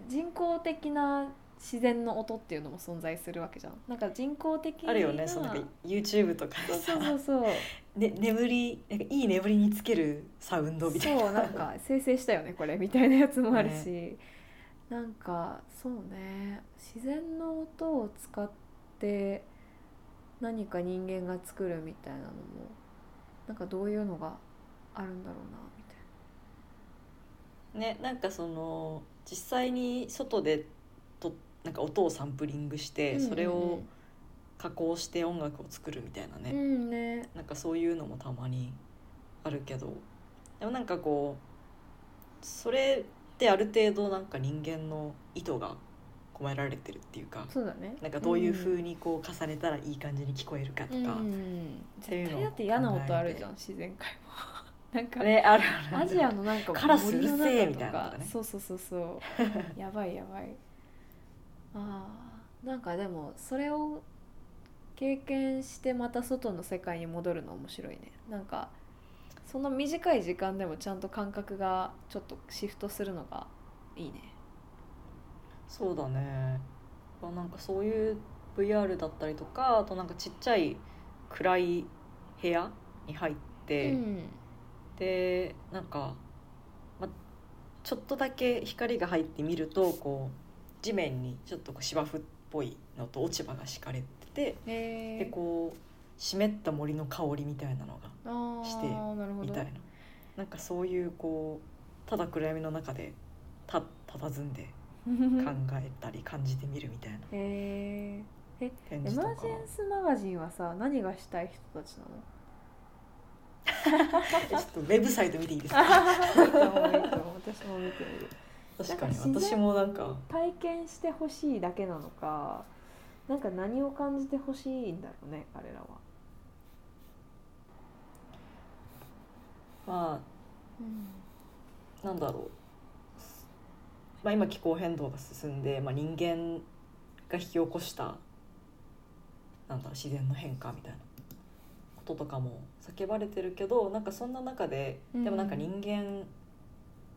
人工的な自然の音っていうのも存在するわけじゃん。なんか人工的なあるよねそのなんか YouTube とか。そうさそうそうそう。ね、眠りなんかいい眠りにつけるサウンドみたいな。そうなんか生成したよねこれみたいなやつもあるし、なんかそうね。自然の音を使って何か人間が作るみたいなのもなんかどういうのがあるんだろうなみたいねなんかその実際に外でとなんか音をサンプリングして、な。それを加工して音楽を作るみたいなね、うんうんね。なんかそういうのもたまにあるけど。でもなんかこうそれってある程度なんか人間の意図が込められてるっていうかそうだね。なんかどういう風にこう重ねたらいい感じに聞こえるかとか、うん。いうのを絶対だって嫌な音あるじゃん自然界もなんかねあるあるアジアのなんかカラスうる森のせえ中みたいなのとかね。そうそうそうそう。やばいやばい。あーなんかでもそれを経験してまた外の世界に戻るの面白いね。なんかその短い時間でもちゃんと感覚がちょっとシフトするのがいいね。そうだね。まあなんかそういう VR だったりとかあとなんかちっちゃい暗い部屋に入って、うんでなんか、ま、ちょっとだけ光が入ってみるとこう地面にちょっとこう芝生っぽいのと落ち葉が敷かれててでこう湿った森の香りみたいなのがしてみたいな。なんかそういうこうただ暗闇の中でた佇んで 考えたり感じてみるみたいな。へえ展エマージェンスマガジンはさ何がしたい人たちなの？え ちょっとウェブサイト見ていいですか？私も見てみる。確かに私もなんか。体験してほしいだけなのかなんか何を感じてほしいんだろうね彼らは、まあなんだろう、まあ、今気候変動が進んで、まあ、人間が引き起こしたなんだろう自然の変化みたいなこととかも叫ばれてるけどなんかそんな中でうん。でもなんか人間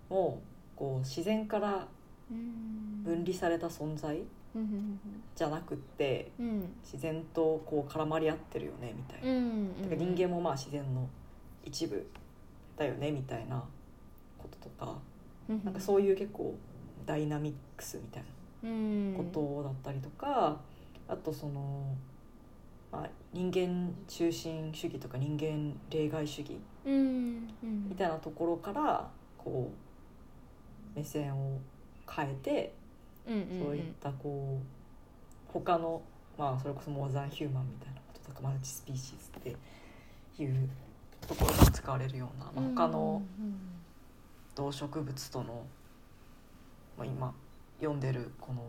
もこう自然からうん。分離された存在うん。じゃなくってうん。自然とこう絡まり合ってるよねみたいな。う。ん。だから人間もまあ自然の一部だよねみたいなこととかなんかそういう結構ダイナミックスみたいうん。なことだったりとか、あとその、まあ、人間中心主義とか人間例外主義みたいなところからこう目線を変えてそういったこう他のまあそれこそモーザンヒューマンみたいなこととかマルチスピーシーズっていうところが使われるような、まあ、他の動植物との、まあ、今読んでるこの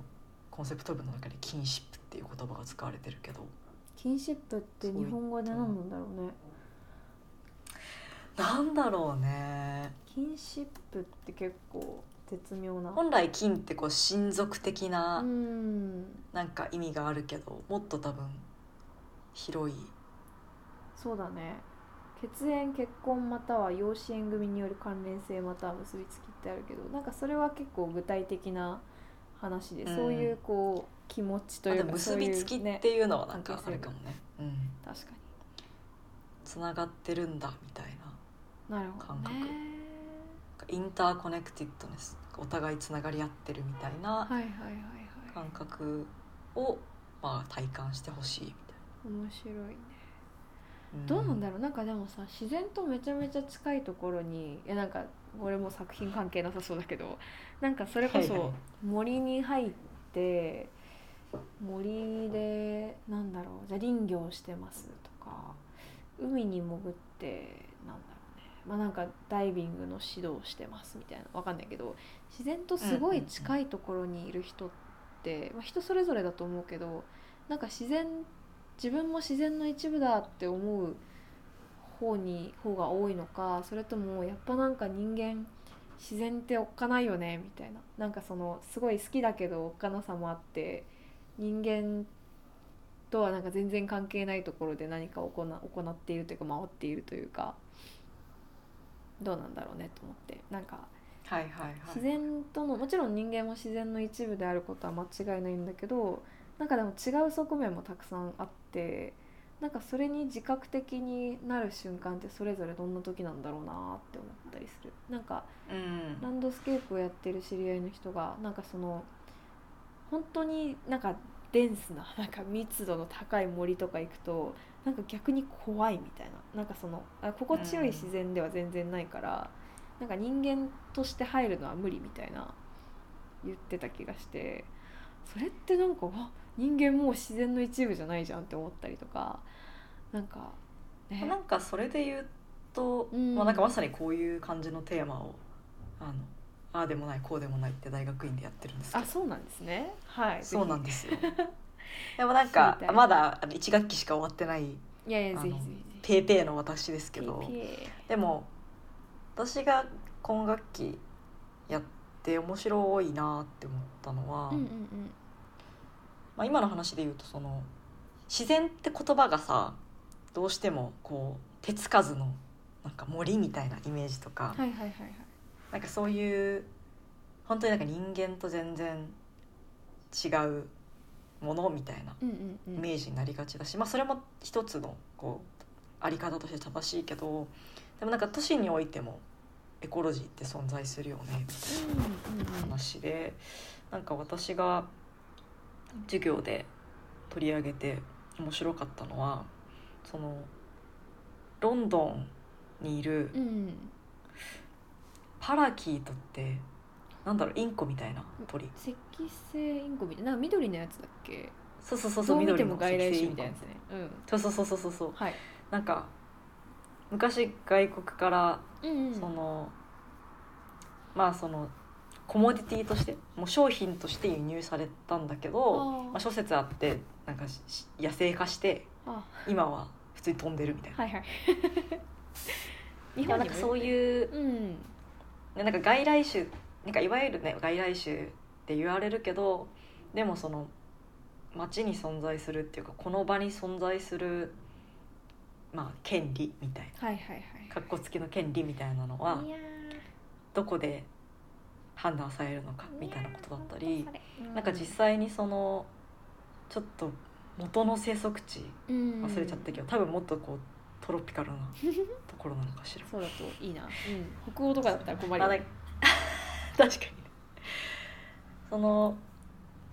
コンセプト部の中で「キンシップ」っていう言葉が使われてるけどキンシップって日本語で何なんだろうね。なんだろうね。キンシップって結構絶妙な。本来金ってこう親族的うなん。なんか意味があるけどもっと多分広い。そうだね。血縁結婚または養子縁組による関連性または結びつきってあるけどなんかそれは結構具体的な話で、うん。そういうこう気持ちというかも結びつきっていうのはなんかあるかもね、うん、確かつながってるんだみたいなになるほど感覚。ねインターコネクティッドネスお互いつながり合ってるみたいなはいはいはいはい。感覚を、まあ、体感してほしいみたい面白いね。な、どうなんだろう。なんかでもさ自然とめちゃめちゃ近いところにいやなんか俺も作品関係なさそうだけどなんかそれこそはいはい。森に入って森でなんだろうじゃあ林業してますとか海に潜ってなんだろうね。まあなんかダイビングの指導してますみたいなわかんないけど自然とすごい近いところにいる人って、まあ、人それぞれだと思うけどなんか自然自分も自然の一部だって思う方に方が多いのかそれともやっぱなんか人間自然っておっかないよねみたいな。なんかそのすごい好きだけどおっかなさもあって人間とはなんか全然関係ないところで何かを行行っているというか回っているというかどうなんだろうねと思って。なんかはいはいはい。自然とのもちろん人間も自然の一部であることは間違いないんだけどなんかでも違う側面もたくさんあってなんかそれに自覚的になる瞬間ってそれぞれどんな時なんだろうなって思ったりする。なんかうん。ランドスケープをやってる知り合いの人がなんかその本当になんかデンスななんか密度の高い森とか行くとなんか逆に怖いみたいな。なんかそのあ心地よい自然では全然ないから、なんか人間として入るのは無理みたいな言ってた気がしてそれってなんかわ人間もう自然の一部じゃないじゃんって思ったりとかなんか、ね、なんかそれで言うと、うん。まあ、なんかまさにこういう感じのテーマをあのああでもないこうでもないって大学院でやってるんですけど。あそうなんですね。はい。そうなんでですよ。でもなんかまだあの1学期しか終わってないいやいやぜひぜひ。ペーペーの私ですけど。でも私が今学期やって面白いなって思ったのは、うんうんうん。まあ、今の話で言うとその自然って言葉がさどうしてもこう手つかずのなんか森みたいなイメージとか、はいはいはいはいなんかそういう本当になんか人間と全然違うものみたいなイメージになりがちだし、まあ、それも一つのこうあり方として正しいけどでもなんか都市においてもエコロジーって存在するよねみたいな話でなんか私が授業で取り上げて面白かったのはそのロンドンにいるうんパラキートってなんだろうインコみたいな鳥。赤星インコみたいななんか緑のやつだっけ？そうそうそうそうどう見て緑のも外来種みたいなやつね。うん。そうそうそうそうそう。そうはい。なんか昔外国からうんうん。そのまあそのコモディティとしてもう商品として輸入されたんだけどまあ、諸説あってなんかし野生化してあ今は普通に飛んでるみたいな。はいはい。日まあ本にもなんかそういううんなんか外来種なんかいわゆるね外来種って言われるけどでもその街に存在するっていうかこの場に存在するまあ権利みたいはいはいはい。なかっこつきの権利みたいなのはどこで判断されるのかみたいなことだったりーなんか実際にそのちょっと元の生息地うん。忘れちゃったけど多分もっとこうトロピカルな ところなのかしら。そうだといいな、うん、北欧とかだったら困るね。確かに。ねその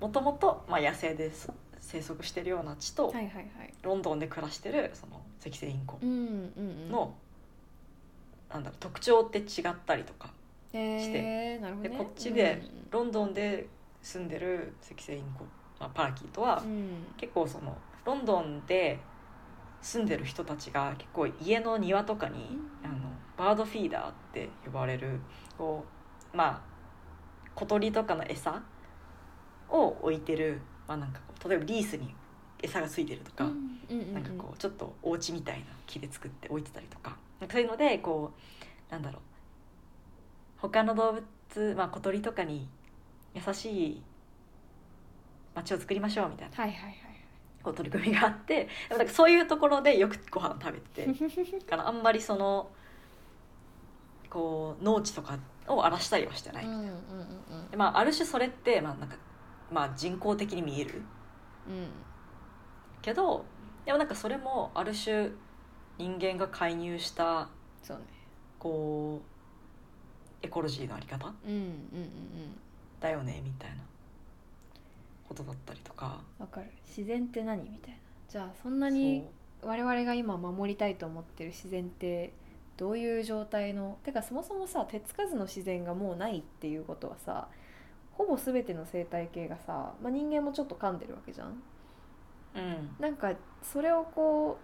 もともとまあ野生です生息してるような地と、はいはいはい。ロンドンで暮らしてるその赤星インコうんうんうん。の、なんだろう特徴って違ったりとかえー、なるほどね。でこっちでロンドンで住んでる赤星インコ、まあ、パラキートは、うんうん。結構そのロンドンで住んでる人たちが結構家の庭とかに、うん。あのバードフィーダーって呼ばれるこうまあ小鳥とかの餌を置いてる、まあ、なんかこう例えばリースに餌がついてるとか、なんかこうちょっとお家みたいな木で作って置いてたりとかなんかそういうのでこうなんだろう。他の動物、まあ、小鳥とかに優しい街を作りましょうみたいな。はいはいはいこう取り組みがあってでもなんかそういうところでよくご飯食べてだ からあんまりそのこう農地とかを荒らしたりはしてない、うんうんうんうん。でまあ、ある種それって、まあなんかまあ、人工的に見える。うん。けどでもなんかそれもある種人間が介入したそうね。こうエコロジーのあり方うんうんうんうん。だよねみたいなことだったりとか。わかる。自然って何みたいな。じゃあそんなに我々が今守りたいと思ってる自然ってどういう状態の？てかそもそもさ手つかずの自然がもうないっていうことはさほぼ全ての生態系がさ、まあ、人間もちょっと噛んでるわけじゃん。そううん。なんかそれをこ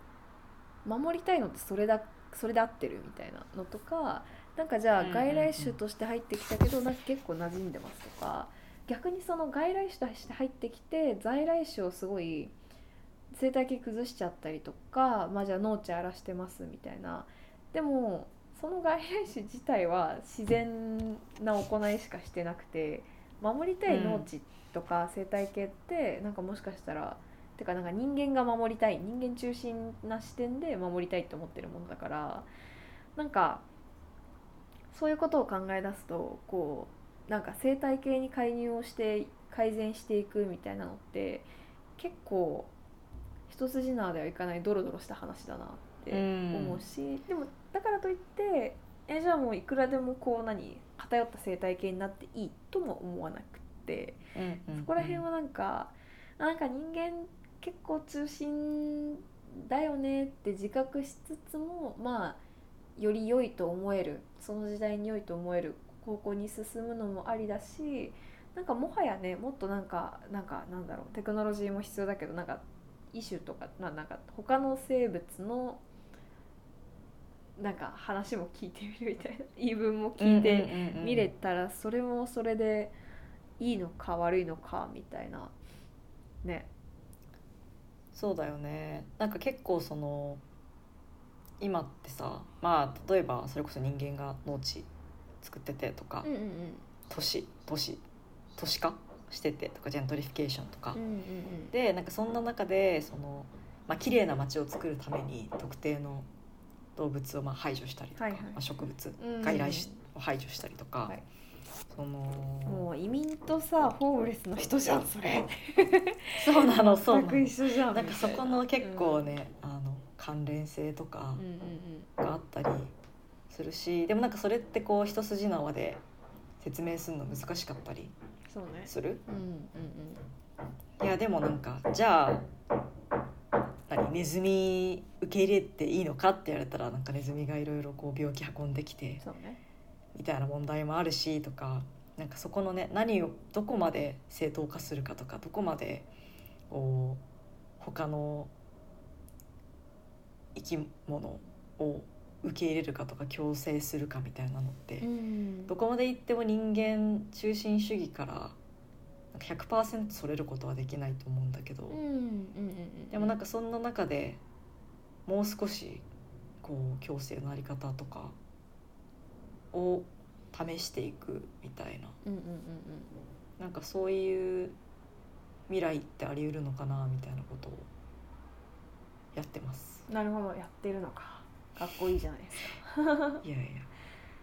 う守りたいのってそれだそれで合ってるみたいなのとかなんかじゃあ外来種として入ってきたけどなんか結構馴染んでますとか逆にその外来種として入ってきて在来種をすごい生態系崩しちゃったりとかまあじゃあ農地荒らしてますみたいな。でもその外来種自体は自然な行いしかしてなくて守りたい農地とか生態系ってなんかもしかしたらてかなんか人間が守りたい人間中心な視点で守りたいって思ってるものだからなんかそういうことを考え出すとこうなんか生態系に介入をして改善していくみたいなのって結構一筋縄ではいかないドロドロした話だなって思うし、でもだからといってえじゃあもういくらでもこう何偏った生態系になっていいとも思わなくて、そこら辺はなんかなんか人間結構中心だよねって自覚しつつもまあより良いと思えるその時代に良いと思える方向に進むのもありだしなんかもはやねもっとなんかなんかなんだろうテクノロジーも必要だけどなんか異種とかななんか他の生物のなんか話も聞いてみるみたいな言い分も聞いてみれたらそれもそれでいいのか悪いのかみたいな。ね。そうだよね。なんか結構その今ってさまあ例えばそれこそ人間が農地作っててとか、うんうんうん、都市都市都市化しててとかジェントリフィケーションとか、うんうんうん、でなんかそんな中でその、まあ綺麗な街を作るために特定の動物をまあ排除したりとか、はいはい、まあ、植物、外来種を排除したりとか、はい、そのもう移民とさホームレスの人じゃんそれ。そうなのそうなの。一緒じゃんなんかそこの結構ね、うん、あの関連性とかがあったりするし、でもなんかそれってこう一筋縄で説明するの難しかったりする？うんうんうん、いやでもなんかじゃあ何ネズミ受け入れていいのかって言われたらなんかネズミがいろいろこう病気運んできて、ね、みたいな問題もあるしとかなんかそこのね何をどこまで正当化するかとかどこまでこう他の生き物を受け入れるかとか強制するかみたいなのって、うん、どこまでいっても人間中心主義から100%それることはできないと思うんだけど、でもなんかそんな中でもう少しこう強制のあり方とかを試していくみたいな、なんかそういう未来ってあり得るのかなみたいなことをやってます。なるほどやってるのかかっこいいじゃないですか。いやいや。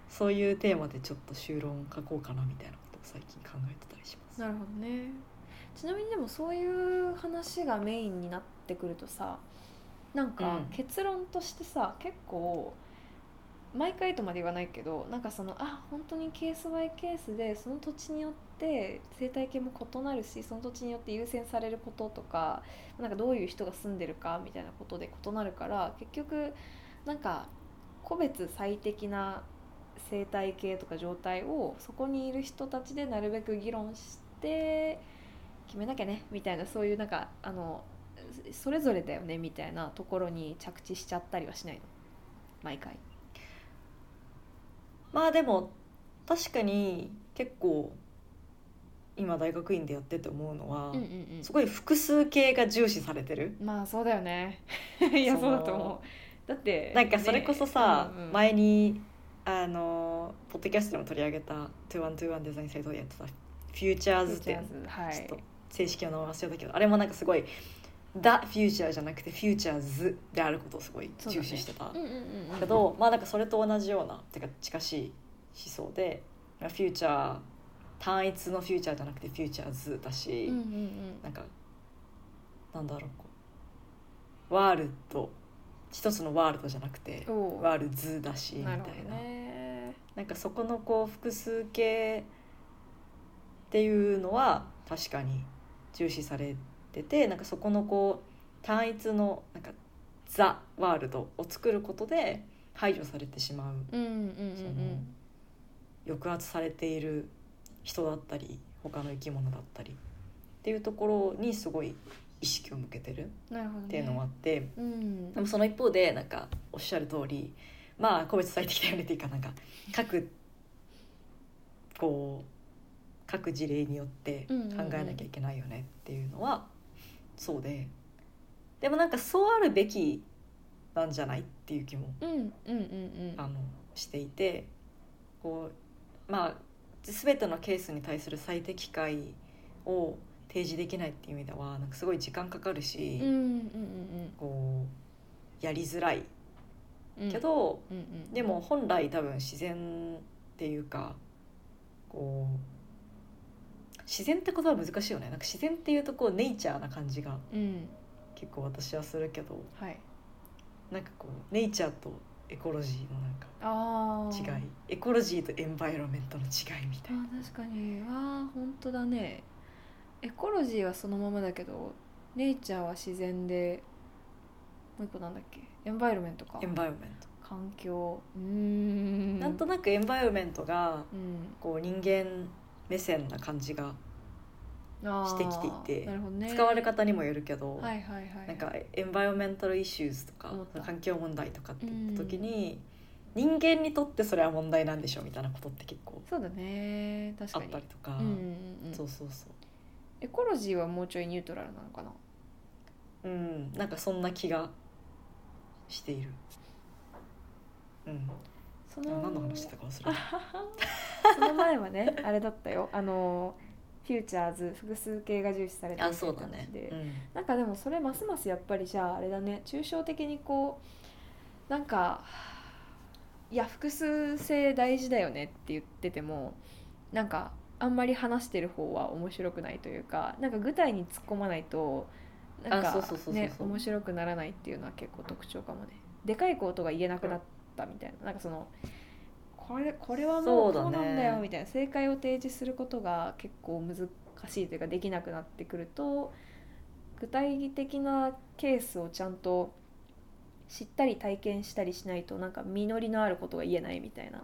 そういうテーマでちょっと修論書こうかなみたいなことを最近考えてたりします。なるほどね。ちなみにでもそういう話がメインになってくるとさなんか結論としてさ、うん、結構毎回とまで言わないけどなんかそのあ本当にケースバイケースでその土地によって生態系も異なるしその土地によって優先されることとかなんかどういう人が住んでるかみたいなことで異なるから結局なんか個別最適な生態系とか状態をそこにいる人たちでなるべく議論して決めなきゃねみたいなそういうなんかあのそれぞれだよねみたいなところに着地しちゃったりはしないの？毎回。まあでも確かに結構今大学院でやってて思うのは、うんうんうん、すごい複数形が重視されてる。まあそうだよね。いやそうだと思うだってなんかそれこそさ、ねうんうん、前にあのポッドキャストでも取り上げた「2121デザインサイト」でやってた「フューチャーズ」ってちょっと正式な名前忘れたけどあれもなんかすごい「The Future」じゃなくて「Futures」であることをすごい重視してた。けどまあなんかそれと同じようなってか近しい思想で「future」単一の future じゃなくて futures だし、うんうんうん、なんかなんだろうこう world 一つの world じゃなくて worlds だしみたいな。なんかそこのこう複数形っていうのは確かに重視されててなんかそこのこう単一のなんかザ・ワールドを作ることで排除されてしまう,、その抑圧されている人だったり他の生き物だったりっていうところにすごい意識を向けてるっていうのもあって、ねうん、でもその一方でなんかおっしゃる通りまあ個別最適だよねっていうかなんか 各こう各事例によって考えなきゃいけないよねっていうのはそうででもなんかそうあるべきなんじゃないっていう気も、あのしていてこうまあ全てのケースに対する最適解を提示できないっていう意味ではなんかすごい時間かかるし、こうやりづらい。けど、でも本来多分自然っていうかこう自然ってことは難しいよね。なんか自然っていうとこうネイチャーな感じがうん。結構私はするけどはい。なんかこうネイチャーとエコロジーのなんか違い。エコロジーとエンバイロメントの違いみたいな。確かに。あー本当だねエコロジーはそのままだけどネイチャーは自然でもう一個なんだっけ？ environmentとか。 environment環境。うーん。トなんとなく environment がうん。こう人間目線な感じがしてきていてなるほどね。使われ方にもよるけど、はいはいはい。なんか environmental issues とか環境問題とかって言った時に、人間にとってそれは問題なんでしょみたいなことって結構そうだね。確あっかにたりとか、うんうんうん。そうそうそうエコロジーはもうちょいニュートラルなのかな？うんなんかそんな気がしている。うん。そでも何の話してたか忘れた。その前はねあれだったよ。あのフューチャーズ複数形が重視されてるあそうだね。って話で、うん。なんかでもそれますますやっぱりじゃああれだね。抽象的にこうなんかいや複数性大事だよねって言っててもなんかあんまり話してる方は面白くないというかなんか具体に突っ込まないとなんかね面白くならないっていうのは結構特徴かもね。でかいことが言えなくなったみたいな。なんかそのこれこれはもそうこうなんだよみたいな。正解を提示することが結構難しいというかできなくなってくると具体的なケースをちゃんと知ったり体験したりしないとなんか実りのあることが言えないみたいな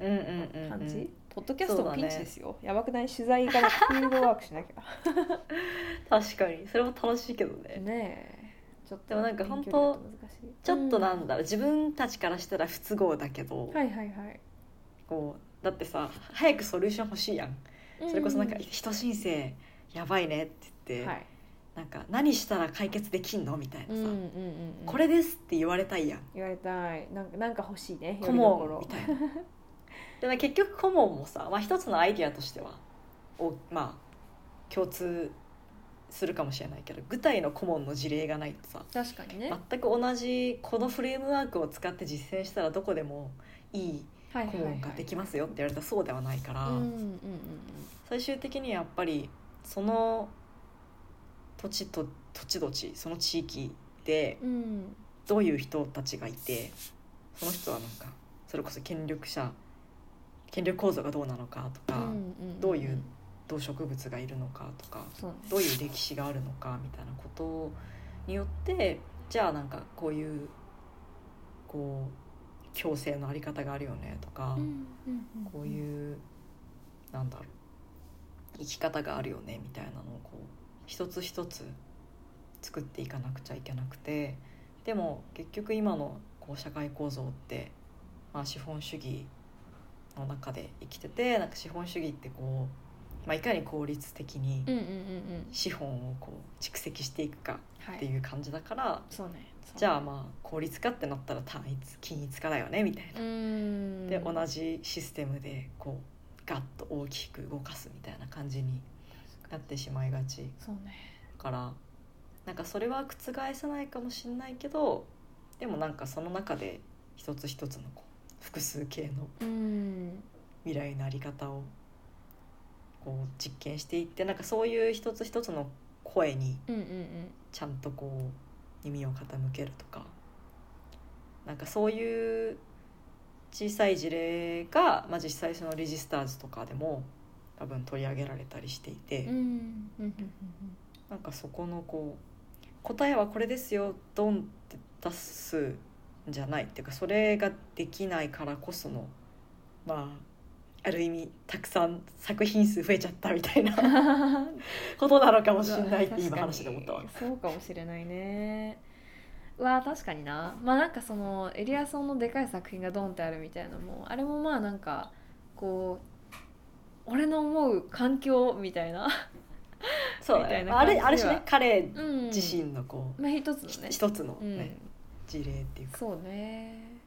うんうんうんうん。感じ、ポッドキャストもピンチですよ、やばくない？取材からフィールドワークしなきゃ。確かに。それも楽しいけどね。ねえ。ちょっとでもなんか本当ちょっとなんだろう、自分たちからしたら不都合だけど、うんはいはいはい。こうだってさ早くソリューション欲しいやん。それこそなんか人申請やばいねって言って、はい。なんか何したら解決できんのみたいなさ、うんうんうんうん。これですって言われたいやん。言われたい。なんかなんか欲しいね。顧問みたいなでも結局顧問もさ、まあ、一つのアイディアとしてはおまあ共通するかもしれないけど具体の顧問の事例がないとさ確かにね、全く同じこのフレームワークを使って実践したらどこでもいい顧問ができますよって言われたらそうではないから、うんうんうん。最終的にやっぱりその土地と土地土地その地域でうんうん。どういう人たちがいてその人はなんかそれこそ権力者権力構造がどうなのかとか、うんうんどういう動植物がいるのかとかどういう歴史があるのかみたいなことによってじゃあなんかこういうこう共生のあり方があるよねとか、うんうんうん。こういうなんだろう生き方があるよねみたいなのをこう一つ一つ作っていかなくちゃいけなくてでも結局今のこう社会構造って、まあ、資本主義の中で生きててなんか資本主義ってこう、まあ、いかに効率的に資本をこう蓄積していくかはい。っていう感じだから、じゃあまあ効率化ってなったら単一均一化だよねみたいな。う。ん。で同じシステムでこうガッと大きく動かすみたいな感じになってしまいがち。そうね。だからなんかそれは覆せないかもしれないけどでもなんかその中で一つ一つのこう複数形のうん。未来のあり方をこう実験していってなんかそういう一つ一つの声にちゃんとこう耳を傾けるとかなんかそういう小さい事例が、まあ、実際そのレジスターズとかでも多分取り上げられたりしていて、なんかそこのこう答えはこれですよドンって出すんじゃないっていうかそれができないからこそのまあある意味たくさん作品数増えちゃったみたいな ことなのかもしれないって今話で思ったわそうかもしれないね。うわ確かにな。まあなんかそのエリアソンのでかい作品がドンってあるみたいなのもあれもまあなんかこう俺の思う環境みたいな、そうだみたいねあれあれしね彼うん、自身のこう、まあ一つのね。一つのうん。ね、事例っていうか。そうね。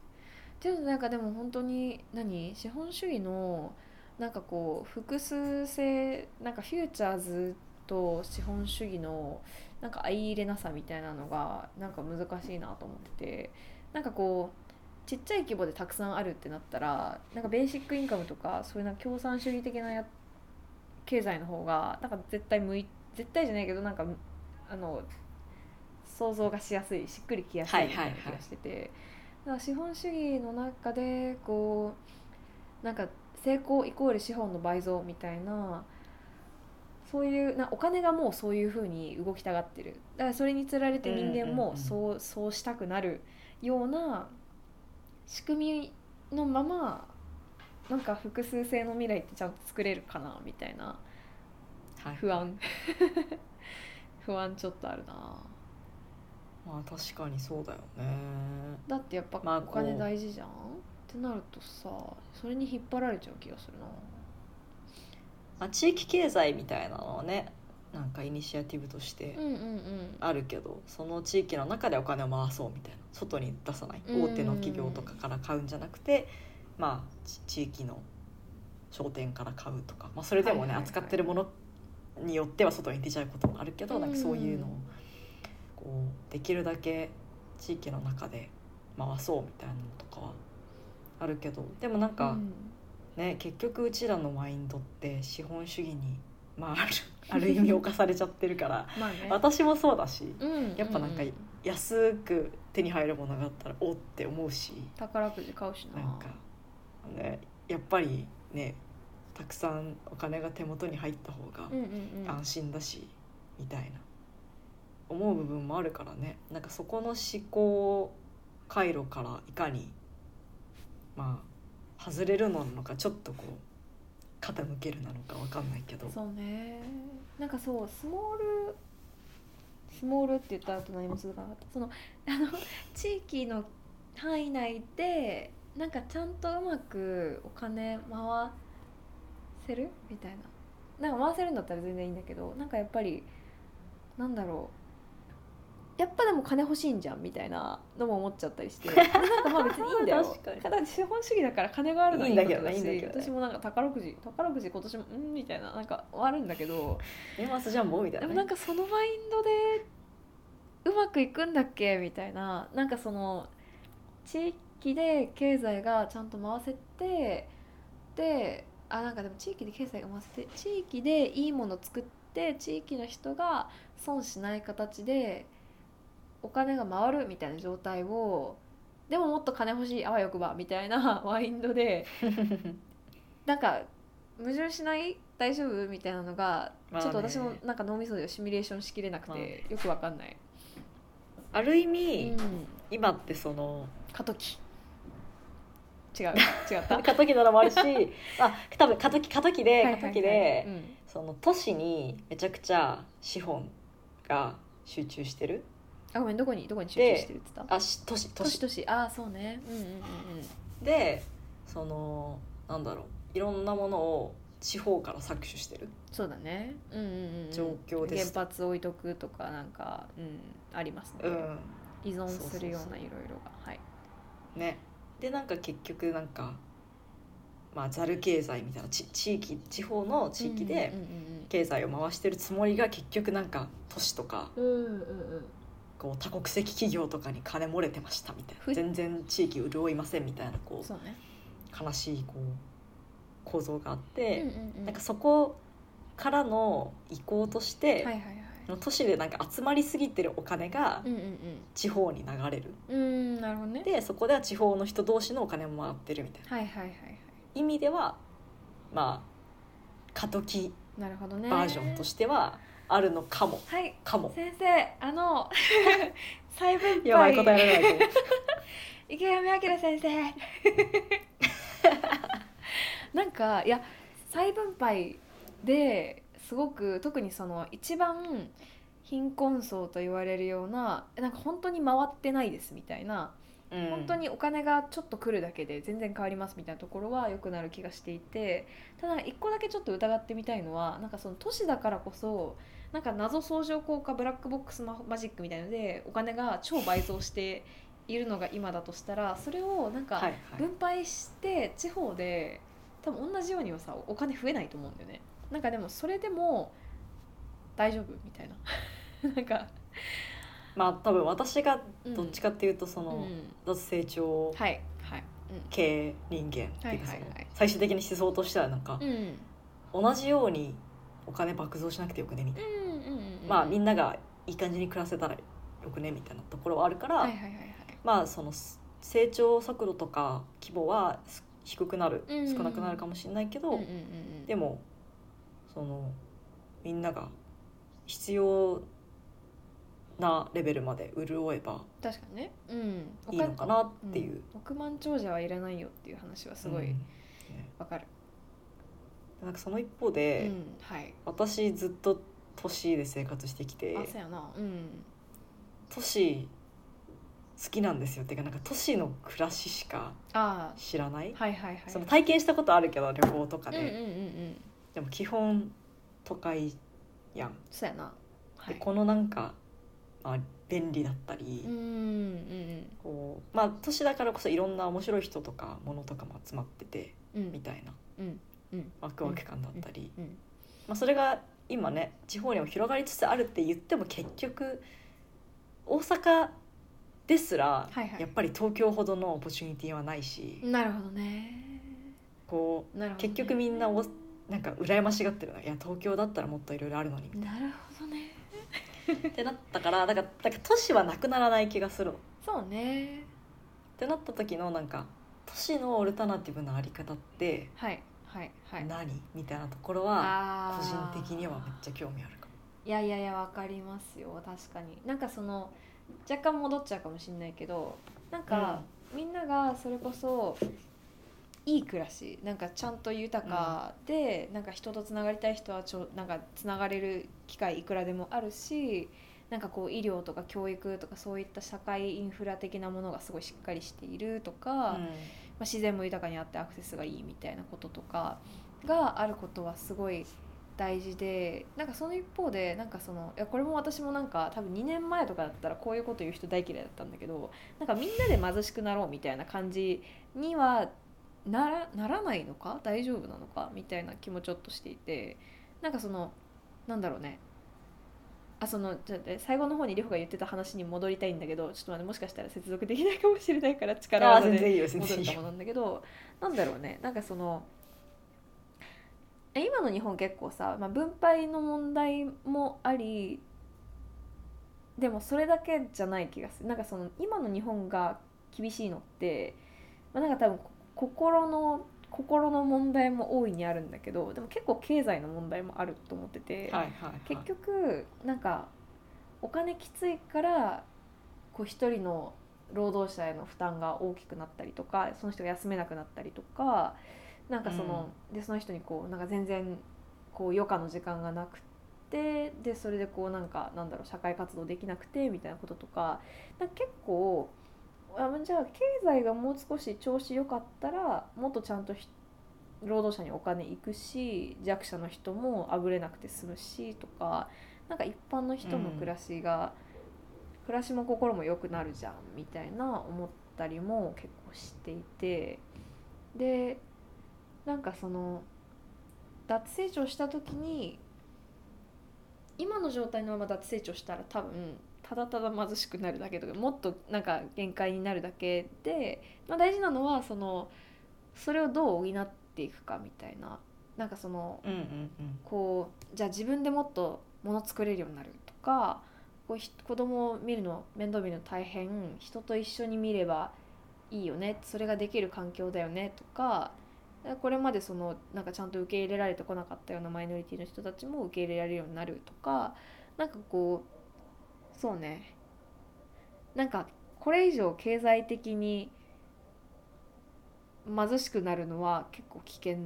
でもなんかでも本当に何？資本主義のなんかこう複数性なんかフューチャーズと資本主義のなんか相入れなさみたいなのがなんか難しいなと思ってて。なんかこうちっちゃい規模でたくさんあるってなったらなんかベーシックインカムとかそういうなんか共産主義的なや経済の方がなんか絶対向い絶対じゃないけどなんかあの想像がしやすいしっくりきやすいみたいな気がしてて、だから資本主義の中でこうなんか成功イコール資本の倍増みたいなそういうなお金がもうそういうふうに動きたがってる。だからそれにつられて人間もそう,、そうしたくなるような仕組みのままなんか複数性の未来ってちゃんと作れるかなみたいな。不安、はい、不安ちょっとあるなまあ確かにそうだよね。だってやっぱお金大事じゃん、ってなるとさそれに引っ張られちゃう気がするな、まあ、地域経済みたいなのはねなんかイニシアティブとしてあるけど、うん。うんうん、その地域の中でお金を回そうみたいな外に出さない。大手の企業とかから買うんじゃなくて、まあ地域の商店から買うとか、まあ、それでもね、扱ってるものによっては外に出ちゃうこともあるけど、なんかそういうのをこうできるだけ地域の中で回そうみたいなのとかはあるけどでもなんか、ね結局うちらのマインドって資本主義にまあ、あ るある意味侵されちゃってるから ね、私もそうだし、うん、やっぱなんか安く手に入るものがあったらおって思うし宝くじ買うしな。なんか、ね、やっぱりねたくさんお金が手元に入った方が安心だし、みたいな思う部分もあるからね。なんかそこの思考回路からいかにまあ外れるのなのかちょっとこう傾けるなのか分かんないけど。そうね。なんかそうスモールスモールって言った後何も続かなかった。そのあの地域の範囲内でなんかちゃんとうまくお金回せるみたいな。なんか回せるんだったら全然いいんだけどなんかやっぱりなんだろう。やっぱでも金欲しいんじゃんみたいなのも思っちゃったりして。なんかまあ別にいいんだよ。ただ資本主義だから金があるのはいいんだけど私もなんか宝くじ宝くじ今年もうんみたいななんかあるんだけど年末ジャンボみたいな、ね、でもなんかそのマインドでうまくいくんだっけみたいななんかその地域で経済がちゃんと回せてであなんかでも地域で経済が回せて地域でいいもの作って地域の人が損しない形でお金が回るみたいな状態をでももっと金欲しいあわよくばみたいな マインドで なんか矛盾しない？大丈夫？みたいなのが、ちょっと私もなんか脳みそではシミュレーションしきれなくて、よくわかんない。ある意味、うん、今ってその過渡期。違う。違った？過渡期なのもあるしあ多分過渡期過渡期で過渡期で、その都市にめちゃくちゃ資本が集中してるあごめんどこにどこに集中してるって言った？あし都市都市。都市ああそうね。うんうんうんうん。でそのなんだろう。いろんなものを地方から搾取してる。そうだね。うんうんうん状況です。原発置いとくとかなんか、うん、ありますね、うん、依存するようないろいろが。はい。ね。でなんか結局なんかまあざる経済みたいなち地域地方の地域で経済を回してるつもりが結局なんか都市とか、うんうんうんこう多国籍企業とかに金漏れてましたみたいな。全然地域潤いませんみたいなこう、ね、悲しいこう構造があって、うんうんうん、なんかそこからの移行として、はいはいはい、都市でなんか集まりすぎてるお金が地方に流れる。うんうんうん、なるほどね、でそこでは地方の人同士のお金も回ってるみたいな、はいはいはいはい、意味ではまあ過渡期バージョンとしては。あるのかも。はい。かも。先生あの 細分やばい答えられない。池上彰先生。なんかいや再分配ですごく特にその一番貧困層と言われるようななんか本当に回ってないですみたいな、うん、本当にお金がちょっと来るだけで全然変わりますみたいなところは良くなる気がしていてただ一個だけちょっと疑ってみたいのはなんかその都市だからこそなんか謎相乗効果ブラックボックスママジックみたいのでお金が超倍増しているのが今だとしたらそれをなんか分配して地方で多分同じようにはさお金増えないと思うんだよね。なんかでもそれでも大丈夫みたいな。なんかまあ多分私がどっちかっていうとその、脱成長系人間っていうかはいはいはい。最終的に思想としてはなんかうんうん。同じようにお金爆増しなくてよくねみたいな、まあみんなながいい感じに暮らせたらよくねみたいなところはあるから、まあその成長速度とか規模はす低くなる少なくなるかもしれないけど、でもそのみんなが必要なレベルまで潤えば確かにね。うん。いいのかなっていう。ん。億万長者はいらないよっていう話はすごいうん。かるなんかその一方うで、んはい。私ずっと都市で生活してきてあそうやな。うん。都市好きなんですよ。っていうかなんか都市の暮らししかあ知らない、あはいはいはい。その体験したことあるけど旅行とかで、うんうんうんうん。でも基本都会やん、そうやな。はい。でこのなんか、まあ、便利だったり、うんうんこうまあ都市だからこそいろんな面白い人とかものとかも集まっててうん。うんみたいな。うんうんワクワク感だったり、うん。まあ、それが今ね地方にも広がりつつあるって言っても結局大阪ですらはいはい。やっぱり東京ほどのオポチュニティはないし、なるほどね。こうね。結局みんなおなんか羨ましがってるのいや東京だったらもっといろいろあるのにみたいな。るほどね。なってなったからだからだから都市はなくならない気がするの。っそうね。てなった時のなんか都市のオルタナティブなあり方ってはいはいはい。何、みたいなところはあ個ー人的にはめっちゃ興味あるかも。いやいやいやわかりますよ。確かに。なんかその若干戻っちゃうかもしれないけどなんか、みんながそれこそいい暮らしなんかちゃんと豊かで、なんか人とつながりたい人はちょなんかつながれる機会いくらでもあるしなんかこう医療とか教育とかそういった社会インフラ的なものがすごいしっかりしているとか、まあ、自然も豊かにあってアクセスがいいみたいなこととかがあることはすごい大事でなんかその一方でなんかそのいやこれも私もなんか多分2年前とかだったらこういうこと言う人大嫌いだったんだけどなんかみんなで貧しくなろうみたいな感じにはならならないのか？大丈夫なのか？みたいな気もちょっとしていてなんかそのなんだろうね。あそのちょっと最後の方にリホが言ってた話に戻りたいんだけどちょっと待ってもしかしたら接続できないかもしれないから力あー技で全然いいよ全戻然いいよ。るかもなんだけどなんだろうねなんかそのえ今の日本結構さ、まあ、分配の問題もありでもそれだけじゃない気がするなんかその今の日本が厳しいのって、まあ、なんか多分こ心の心の問題も大いにあるんだけどでも結構経済の問題もあると思ってて、はいはいはい、結局なんかお金きついからこう一人の労働者への負担が大きくなったりとかその人が休めなくなったりとかなんかその、でその人にこうなんか全然こう余暇の時間がなくてでそれでこうなんかなんだろう社会活動できなくてみたいなこととか結構あじゃあ経済がもう少し調子良かったらもっとちゃんと労働者にお金行くし弱者の人もあぶれなくて済むしとかなんか一般の人の暮らしが、暮らしも心も良くなるじゃんみたいな思ったりも結構していてでなんかその脱成長した時に今の状態のまま脱成長したら多分ただただ貧しくなるだけとかもっとなんか限界になるだけで、まあ、大事なのはそのそれをどう補っていくかみたいななんかそのうんうんうん。こうじゃあ自分でもっと物作れるようになるとかこうひ子供を見るの面倒見るの大変人と一緒に見ればいいよねそれができる環境だよねとかこれまでそのなんかちゃんと受け入れられてこなかったようなマイノリティの人たちも受け入れられるようになるとかなんかこうそうね。なんかこれ以上経済的に貧しくなるのは結構危険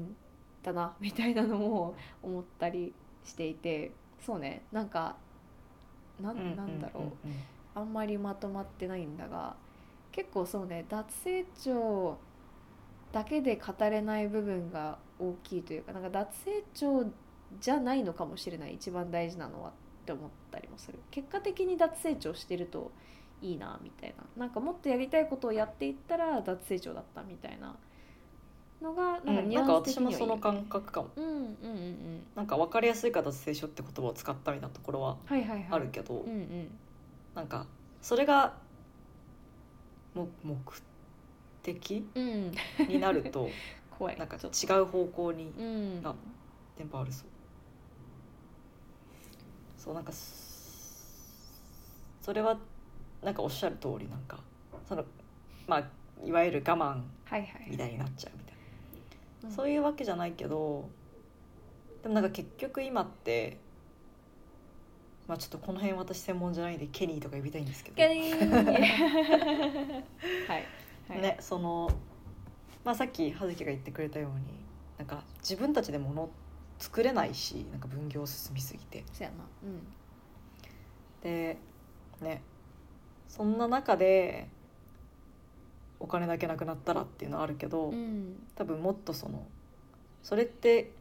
だな みたいなのも思ったりしていて。そうね。なんかなんうんなんだろう,、あんまりまとまってないんだが結構そうね脱成長だけで語れない部分が大きいというかなんか脱成長じゃないのかもしれない。一番大事なのは。って思ったりもする。結果的に脱成長してるといいなみたいな。なんかもっとやりたいことをやっていったら脱成長だったみたいな。のがなんかニュなんかアンス的にはいいよね私もその感覚かも。うんうんうんうん。なんか分かりやすいから脱聖書って言葉を使ったみたいなところははいはいはい。あるけど、うんうん。なんかそれがも目的うん。になると 怖い。なんか違う方向にうん。あテンポ悪そうそうなんかそそれはなんかおっしゃる通りなんかそのまあいわゆる我慢みたいになっちゃうみたいな、うん。そういうわけじゃないけどでもなんか結局今ってまあちょっとこの辺私専門じゃないんでケニーとか呼びたいんですけど。ケニー。はい。はい。ねその、まあ、さっき葉月が言ってくれたようになんか自分たちで物作れないしなんか分業進みすぎて。そうやな。うん。でね。そんな中でお金だけなくなったらっていうのはあるけど、うん。多分もっとそのそれって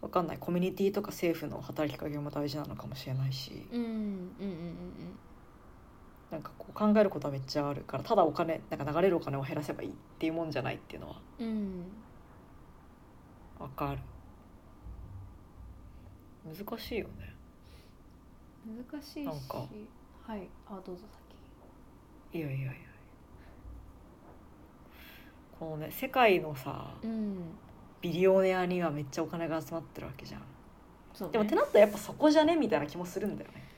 わかんない。コミュニティとか政府の働きかけも大事なのかもしれないし。うん。うんうんうんなんかこう考えることはめっちゃあるからただお金なんか流れるお金を減らせばいいっていうもんじゃないっていうのはうんうん。わかる難しいよね。難しいし。なんか。はい。あどうぞいやいやいや。このね世界のさ先うん。ビリオネアにはめっちゃお金が集まってるわけじゃん。ね。でもってなったらやっぱそこじゃねみたいな気もするんだよね。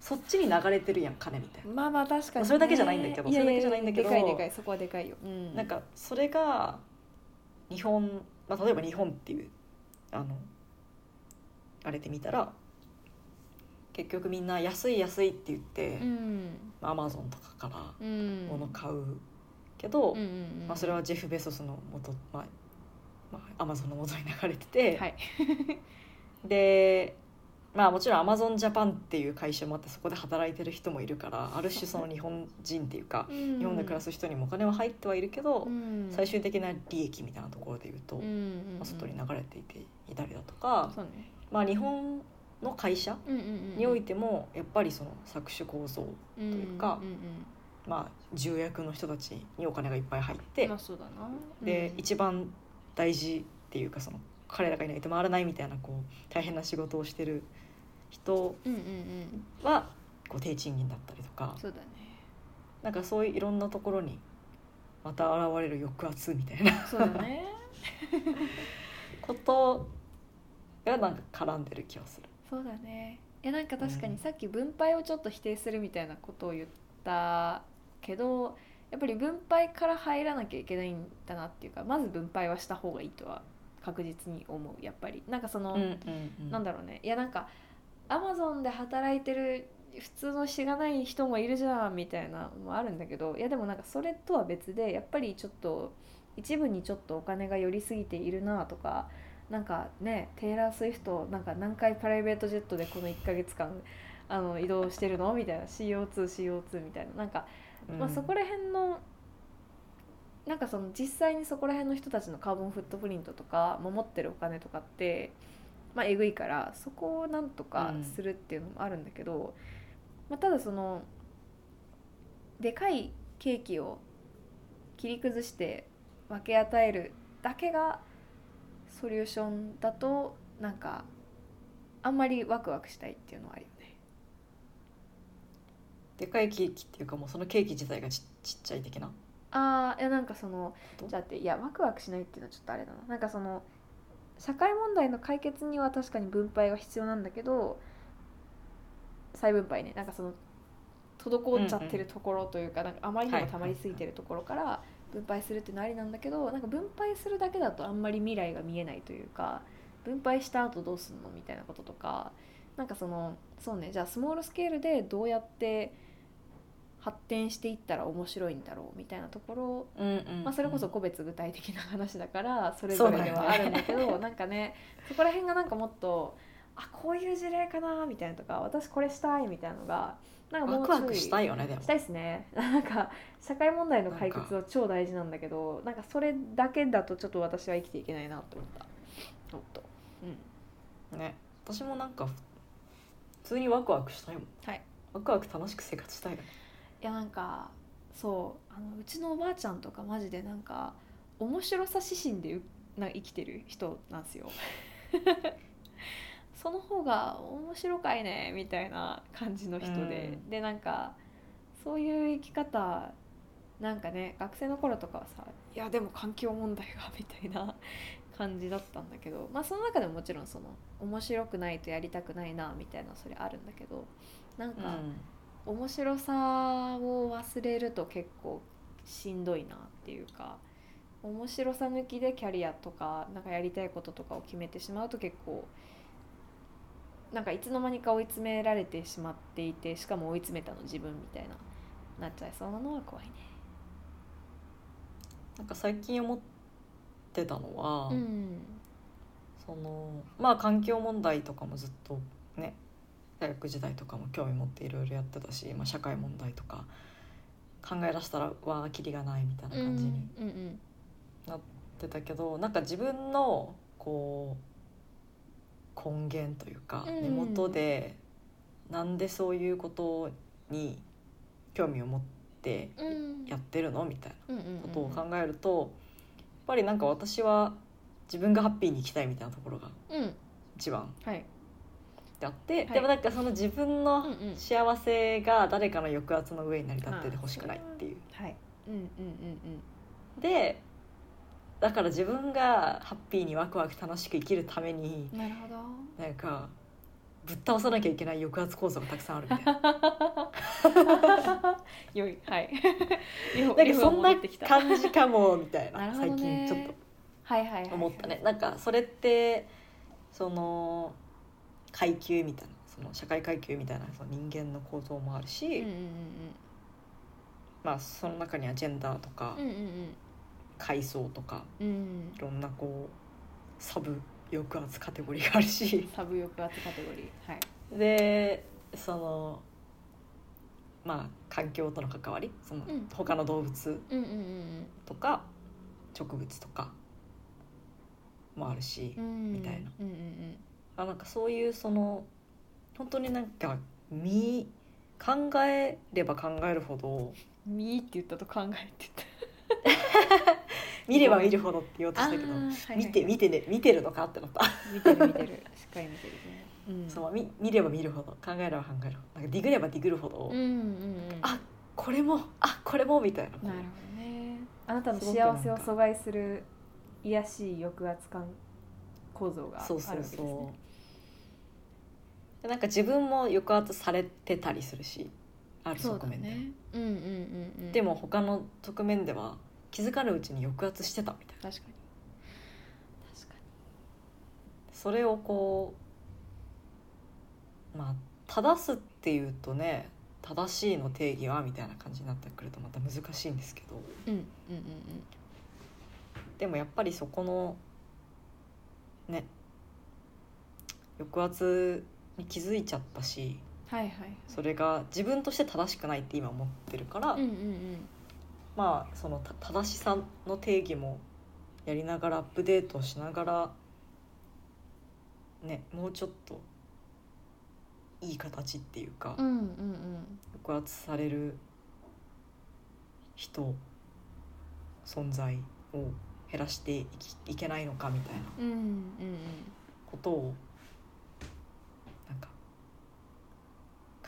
そっちに流れてるやん金みたいな、まあまあ確かに、ね、それだけじゃないんだけどややそれだけじゃないんだけど。でかいでかいそこはでかいよ、うん、なんかそれが日本、まあ、例えば日本っていうあのあれで見たら結局みんな安い安いって言ってうん。アマゾンとかからうん。物買うけど、うんうんうん。まあ、それはジェフ・ベソスの元まあ、まあ、アマゾンの元に流れてて、はい。でまあもちろんアマゾンジャパンっていう会社もあってそこで働いてる人もいるから ある種その日本人っていうか日日本で暮らす人にもお金は入ってはいるけど、うん、最終的な利益みたいなところで言うと、うんうんうん。まあ、外に流れていていたりだとか、そうねまあ、日本の会社においてもやっぱりその搾取構造、といいうかまあ、重役の人たちにお金がいっぱい入って、まあそうだな。で、うん一番大事っていうかその彼らがいないと回らないみたいなこう大変な仕事をしてる人はこう低賃金だったりとかそうだね。なんかそういういろんなところにまた現れる抑圧みたいな。そうだね。ことがなんか絡んでる気がする。そうだね。いやなんか確かうん。にさっき分配をちょっと否定するみたいなことを言ったけどやっぱり分配から入らなきゃいけないんだなっていうかまず分配はした方がいいとは確実に思うやっぱり。なんかその、なんだろうね。いやなんかアマゾンで働いてる普通のしがない人もいるじゃんみたいなのもあるんだけどいやでもなんかそれとは別でやっぱりちょっと一部にちょっとお金が寄りすぎているなとかなんかねテイラー・スウィフトなんか何回プライベートジェットでこの1ヶ月間あの移動してるの？みたいな。CO2CO2 みたいな。なんか、まあ、そこら辺のなんかその実際にそこら辺の人たちのカーボンフットプリントとか守ってるお金とかってまあえぐいからそこをなんとかするっていうのもあるんだけど、まあ、ただそのでかいケーキを切り崩して分け与えるだけがソリューションだとなんかあんまりワクワクしたいっていうのはあるよね。でかいケーキっていうかもうそのケーキ自体がちちっちゃい的な？あーいやなんかそのどじゃあっていやワクワクしないっていうのはちょっとあれだな。なんかその社会問題の解決には確かに分配は必要なんだけど再分配ね。なんかその滞っちゃってるところというか,、なんかあまりにも溜まりすぎてるところから分配するっていうのはありなんだけどなんか分配するだけだとあんまり未来が見えないというか分配した後どうすんのみたいなこととかなんかそのそうねじゃあスモールスケールでどうやって発展していったら面白いんだろうみたいなところうんうんまあ、それこそ個別具体的な話だからそれぞれではあるんだけど なんかねそこら辺がなんかもっとあこういう事例かなみたいなとか私これしたいみたいなのがなんかもワクワクしたいよねでも。したいですね。なんか社会問題の解決は超大事なんだけどなんかそれだけだとちょっと私は生きていけないなと思った。もっと。うん。ね。私もなんか普通にワクワクしたいもん。はい。ワクワク楽しく生活したいよね。いやなんかそう。あのうちのおばあちゃんとかマジでなんか面白さ指針でうな生きてる人なんですよ その方が面白かいねみたいな感じの人で、うん。でなんかそういう生き方なんかね学生の頃とかはさ「いやでも環境問題が」みたいな 感じだったんだけどまあその中でももちろんその面白くないとやりたくないなみたいなそれあるんだけどなんか、面白さを忘れると結構しんどいなっていうか面白さ抜きでキャリアとかなんかやりたいこととかを決めてしまうと結構なんかいつの間にか追い詰められてしまっていてしかも追い詰めたの自分みたいな。なっちゃいそうなのは怖いね。なんか最近思ってたのは、うん。そのまあ環境問題とかもずっとね大学時代とかも興味持っていろいろやってたし、まあ、社会問題とか考え出したらわあきりがないみたいな感じにうんうん。なってたけど、なんか自分のこう根源というかうん。根元でなんでそういうことに興味を持ってうん。やってるのみたいうんうんうん。なことを考えるとやっぱりなんか私は自分がハッピーに生きたいみたいなところがうん。一番はい。であって、はい。でもなんかその自分のうんうん。幸せが誰かの抑圧の上に成り立っててほしくないっていう。はい。うんうんうん。でだから自分がハッピーにワクワク楽しく生きるためにうんなるほど。なんかぶっ倒さなきゃいけない抑圧構造がたくさんあるみたいな。良いはい。なんかそんな感感じかもみたいな。なるほど最ね近ちょっはいはいはいはい。と思ったね。なんかそれってその階級みたいな。その社会階級みたいなその人間の構造もあるし、うんうん。まあその中にはジェンダーとかうんうんうん階層とかうん。うんいろんなこうサブ抑圧カテゴリーがあるし。サブ抑圧カテゴリー。はい。でそのまあ環境との関わり。そのうん。他の動物とか植物とかもあるしうん。うんみたいな。うんうんうん。あなんかそういうその本当になんか見考えれば考えるほど見って言ったと考えてた 見れば見るほどって言おうとしたけど、見て見てね見てるのかってなった、見てる見てる。しっかり見てるね。うん。そう見見れば見るほど考えれば考えるほどなんかディグればディグるほど、うんうんうん。あこれもあこれもみたいな。なるほどね。あなたの幸せを阻害する癒やしい抑圧感構造があるそうわけですね。そうそうでなんか自分も抑圧されてたりするしあるそうだ側面で、ね。うんうんうんうん。でも他の側面では気づかぬうちに抑圧してたみたいな。確かに。確かそれをこうまあ正すっていうとね正しいの定義はみたいな感じになってくるとまた難しいんですけど。にうんうんうん。でもやっぱりそこのね抑圧に気づいちゃったしはいはい。それが自分として正しくないって今思ってるから、うんうんうんまあそのた正しさの定義もやりながらアップデートしながらねもうちょっといい形っていうか、うんうんうん抑圧される人存在を減らしていけないのかみたいなことをなんか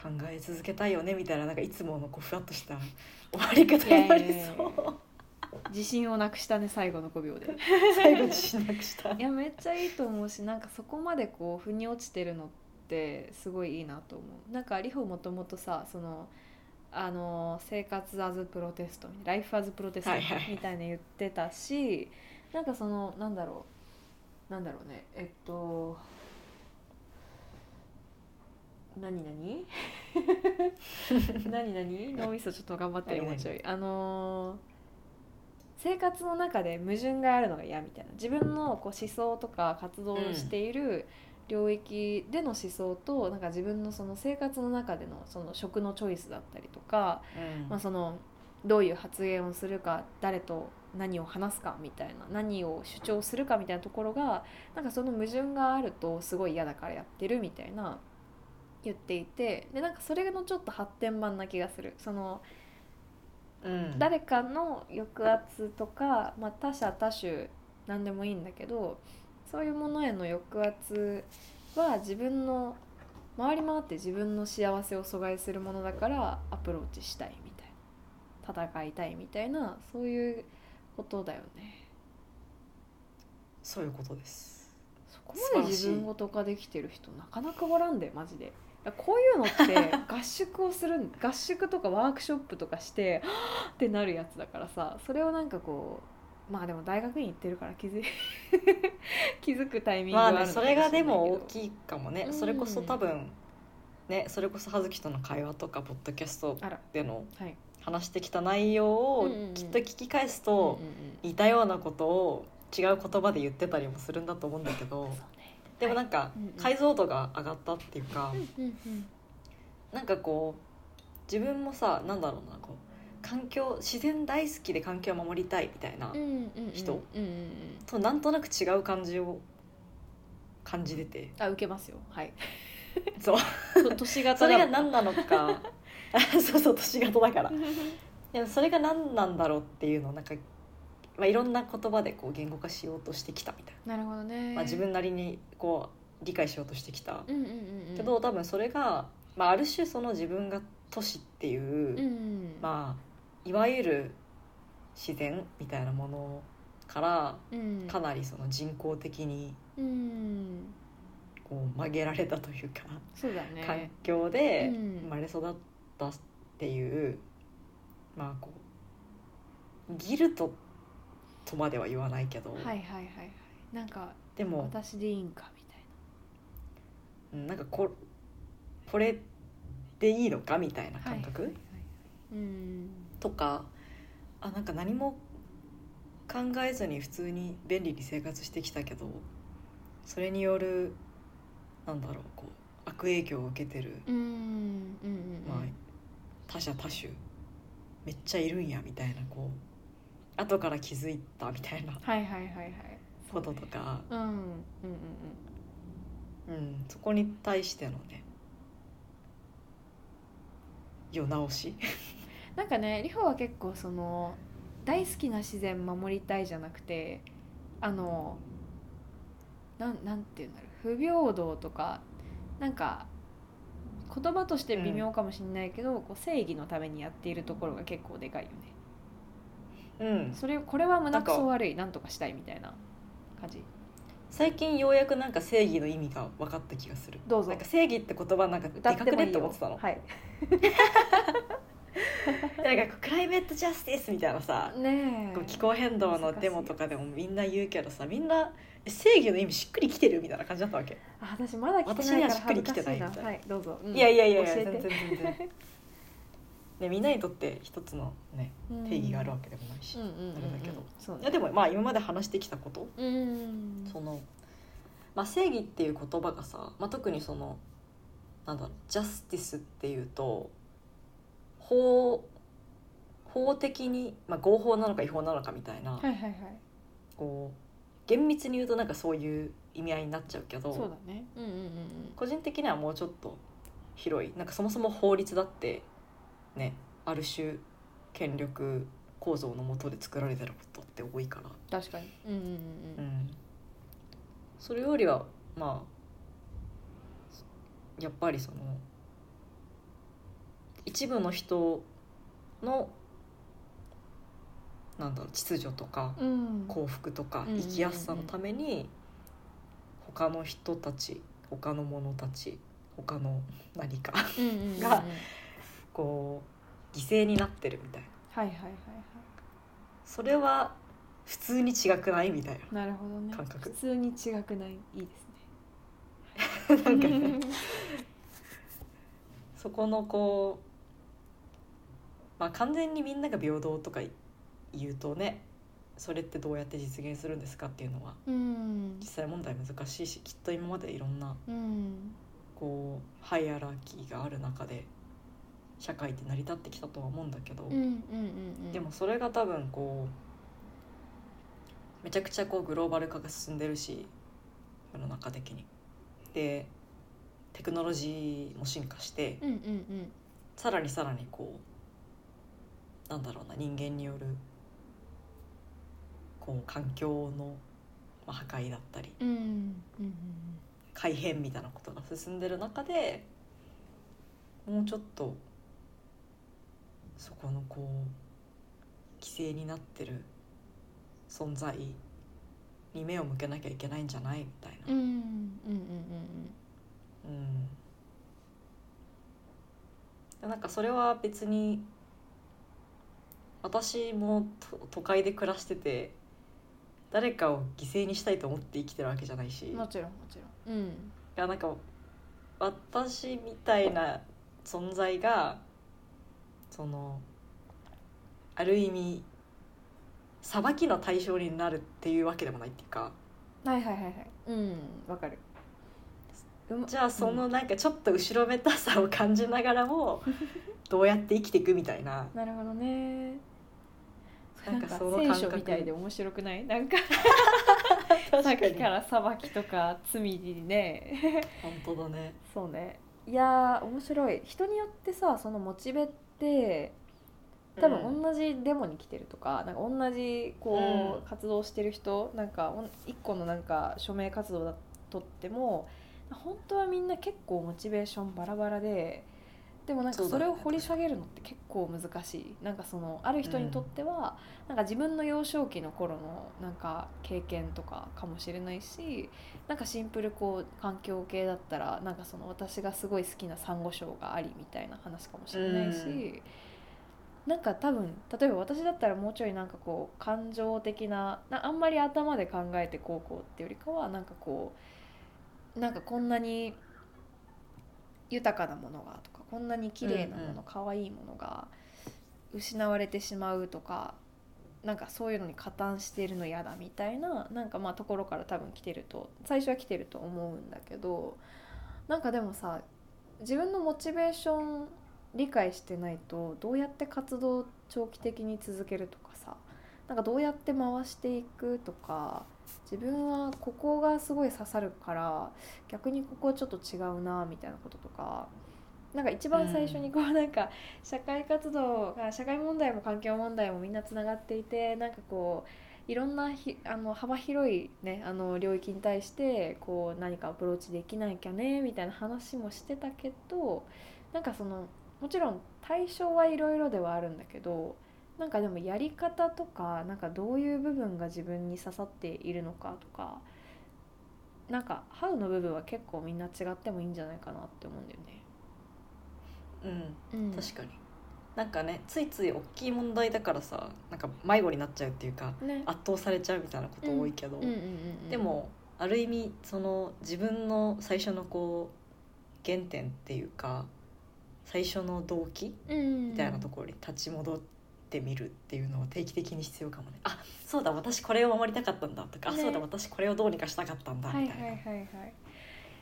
考え続けたいよねみたいななんかいつものこうふわっとした終わり方になりそう。や自信をなくしたね最後の5秒で。最後にしなくした。いやめっちゃいいと思うしなんかそこまでこう腑に落ちてるのってすごいいいなと思う。なんかリホもともとさそのあの生活アズプロテストライフアズプロテストはいはい。みたいな言ってたし、なんかそのなんだろう。なんだろうね。えっと何何？何 何？脳みそちょっと頑張ってるもうちょい。あのー生活の中で矛盾があるのが嫌みたいな。自分のこう思想とか活動をしている領域での思想と、なんか自分のその生活の中でのその食のチョイスだったりとか、うん。まあ、そのどういう発言をするか誰と何を話すかみたいな何を主張するかみたいなところがなんかその矛盾があるとすごい嫌だからやってるみたいな言っていてでなんかそれのちょっと発展版な気がする。そのうん。誰かの抑圧とか、まあ、他者他種何でもいいんだけどそういうものへの抑圧は自分の回り回って自分の幸せを阻害するものだからアプローチしたいみたいな。戦いたいみたいなそういうことだよね。そういうことです。そこまで自分ごと化できてる人なかなかおらんでマジでこういうのって合宿をする合宿とかワークショップとかしてってなるやつだからさそれをなんかこうまあでも大学院行ってるから気づい 気づくタイミングまあねはあるのそれがでも大いきいかもね、うん。それこそ多分ねそれこそ葉月との会話とかポッドキャストでのはい。話してきた内容をきっと聞き返すうんと似たようなことを違う言葉で言ってたりもするんだと思うんだけどでもなんか解像度が上がったっていうかなんかこう自分もさなんだろうなこう環境自然大好きで環境を守りたいみたいな人となんとなく違う感じを感じてて。あ受けますよ。はい。そう。と都市型それがだ何なのか。あ そうそう都市型だから。でもそれが何なんだろうっていうのをなんか、まあ、いろんな言葉でこう言語化しようとしてきたみたいな。るほどね。な、まあ、自分なりにこう理解しようとしてきた。うんうんうんうん。けど多分それが、まあ、ある種その自分が都市っていう、うん。まあいわゆる自然みたいなものからうん。かなりその人工的にうん。こう曲げられたというか、そうだね。環境でうん。生まれ育ったっていう、まあこうギルトとまでは言わないけど、はいはいはいはい。なんかでも私でいいんかみたいうんなんかここれでいいのかみたいなな感覚、はいはいはいはい。うん。とかあなんか何も考えずに普通に便利に生活してきたけどそれによるなんだろうこう悪影響を受けてる、うんうんうんまあ、他者多種めっちゃいるんやみたいなこう後から気づいたみたいなはいはいはいはい。こととか。うんうんうんうん。うん、そこに対してのね。世直し。なんかねリホは結構その大好きな自然守りたいじゃなくてあのなんなんていうんだろう。不平等とかなんか言葉として微妙かもしれないけど、こう正義のためにやっているところが結構でかいよねうん。それこれは胸くそ悪いなんとかしたいみたいな感じ。最近ようやくなんか正義の意味が分かった気がする。どうぞ。なんか正義って言葉なんかでかくねって思ってたの。はい。なんかクライメットジャスティスみたいなさ、ねえ。こう気候変動のデモとかでもみんな言うけどさみんなえ正義の意味しっくりきてるみたいな感じだったわけ、あ私まだ来て私ないからにはしっくりきてないみたいな。はいどうぞ、うん。いやいやいやいや教えて。全然全然ねみんなにとって一つのねうん。定義があるわけでもないし、うんうんうんうん。あれだけど。そうね。いやでもまあ今まで話してきたこと。うんその、まあ、正義っていう言葉がさ、まあ、特にそのなんだろうジャスティスっていうと法法的に、まあ、合法なのか違法なのかみたいな、はいはいはい。こう厳密に言うとなんかそういう意味合いになっちゃうけどそうだね。うんうんうん。個人的にはもうちょっと広い。なんかそもそも法律だってねある種権力構造のもとで作られてることって多いから確かに。うんうんうんうん。それよりはまあやっぱりその一部の人のなんだろう秩序とか幸福とか生きやすさのために他の人たち他の者たち他の何かがこう犠牲になってるみたいな。はいはいはいはそれは普通に違くないみたいいなるほどね。感覚。普通に違くない。いいですね。な なんかね。そこのこうまあ完全にみんなが平等とか言うとねそれってどうやって実現するんですかっていうのはうん。実際問題難しいしきっと今までいろんなうん。こうハイアラキーがある中で社会って成り立ってきたとは思うんだけど、うんうんうんうん。でもそれが多分こうめちゃくちゃこうグローバル化が進んでるし世の中的に。でテクノロジーも進化してうんうんうん。さらにさらにこうなんだろうな人間によるこう環境のまあ破壊だったりうんうんうん改変みたいなことが進んでる中でもうちょっとそこのこう犠牲になってる存在に目を向けなきゃいけないんじゃないみたいな。うんうんうんうんうん、なんかそれは別に私もと都会で暮らしてて誰かを犠牲にしたいと思って生きてるわけじゃないし。いもちろんもちろん。うん。やなんか私みたいな存在がそのある意味裁きの対象になるっていうわけでもないっていうか。はいはいはいはい。うんわかる。じゃあそのなんかちょっと後ろめたさを感じながらもどうやって生きていくみたいな。なるほどね。なんんかその感覚みたいで面白くない？なんか。さっきから裁きとか罪にね。本当だね。そうね。いやー面白い。人によってさそのモチベって多分同じデモに来てるとか,、なんか同じこう、うん。活動してる人なんか一個のなんか署名活動だとっても本当はみんな結構モチベーションバラバラででもなんかそれを掘り下げるのって結構難しい。なんかそのある人にとっては、なんか自分の幼少期の頃のなんか経験とかかもしれないしなんかシンプルこう環境系だったらなんかその私がすごい好きなサンゴ礁がありみたいな話かもしれないし、うん。なんか多分例えば私だったらもうちょいなんかこう感情的ななあんまり頭で考えてこうこうっていうよりかはなんかこうなんかこんなに豊かなものがとかこんなに綺麗なもの、うんうん。可愛いものが失われてしまうとかなんかそういうのに加担しているの嫌だみたいななんかまあところから多分来てると最初は来てると思うんだけどなんかでもさ自分のモチベーション理解してないとどうやって活動を長期的に続けるとかさなんかどうやって回していくとか自分はここがすごい刺さるから逆にここちょっと違うなみたいなこととかなんか一番最初にこうなんか社会活動が社会問題も環境問題もみんなつながっていてなんかこういろんなひあの幅広い、ね、あの領域に対してこう何かアプローチできないきゃねみたいな話もしてたけどなんかそのもちろん対象はいろいろではあるんだけどなんかでもやり方とかなんかどういう部分が自分に刺さっているのかとかなんか「ハウの部分は結構みんな違ってもいいんじゃないかなって思うんだよね。うん。うん、確かに。なんかねついつい大きい問題だからさなんか迷子になっちゃうっていうかね。圧倒されちゃうみたいなこと多いけど、でもある意味その自分の最初のこう原点っていうか最初の動機みみたいなところに立ち戻ってみるっていうのは定期的に必要かもね。あそうだ私これを守りたかったんだとか、あねそうだ私これをどうにかしたかったんだはいみたいな、はいはいはいい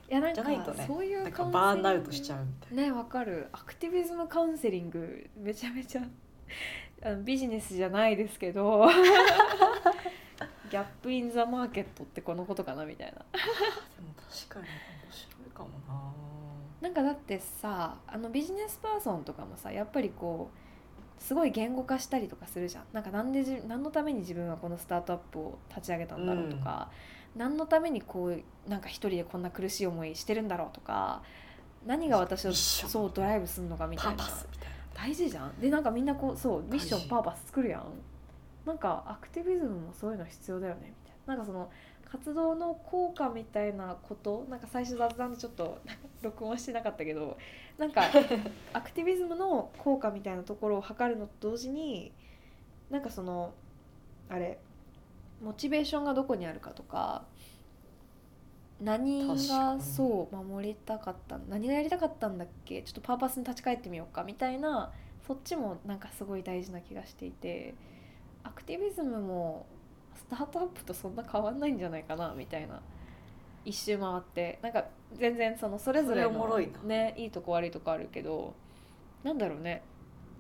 やなんかじゃないとねそういうなんかバーンアウトしちゃうみたいな。ねわかる。アクティビズムカウンセリングめちゃめちゃ あのビジネスじゃないですけど ギャップインザマーケットってこのことかなみたいな。でも確かに面白いかもな。なんかだってさあのビジネスパーソンとかもさやっぱりこうすごい言語化したりとかするじゃん。なんかなんでじ何のために自分はこのスタートアップを立ち上げたんだろうとか、何のためにこうなんか一人でこんな苦しい思いしてるんだろうとか何が私をそうドライブするのかみたいな。大事じゃん。でなんかみんなこうそうミッションパーパス作るやん。なんかアクティビズムもそういうの必要だよね。みたいな。なんかその活動の効果みたいなことなんか最初雑談でちょっと録音してなかったけどなんか アクティビズムの効果みたいなところを測るのと同時になんかそのあれモチベーションがどこにあるかとか何がそう守りたかった何がやりたかったんだっけちょっとパーパスに立ち返ってみようかみたいなそっちもなんかすごい大事な気がしていてアクティビズムもスタートアップとそんな変わんないんじゃないかなみたいな一周回ってなんか全然そのそれぞれのねいいとこ悪いとこあるけどなんだろうね。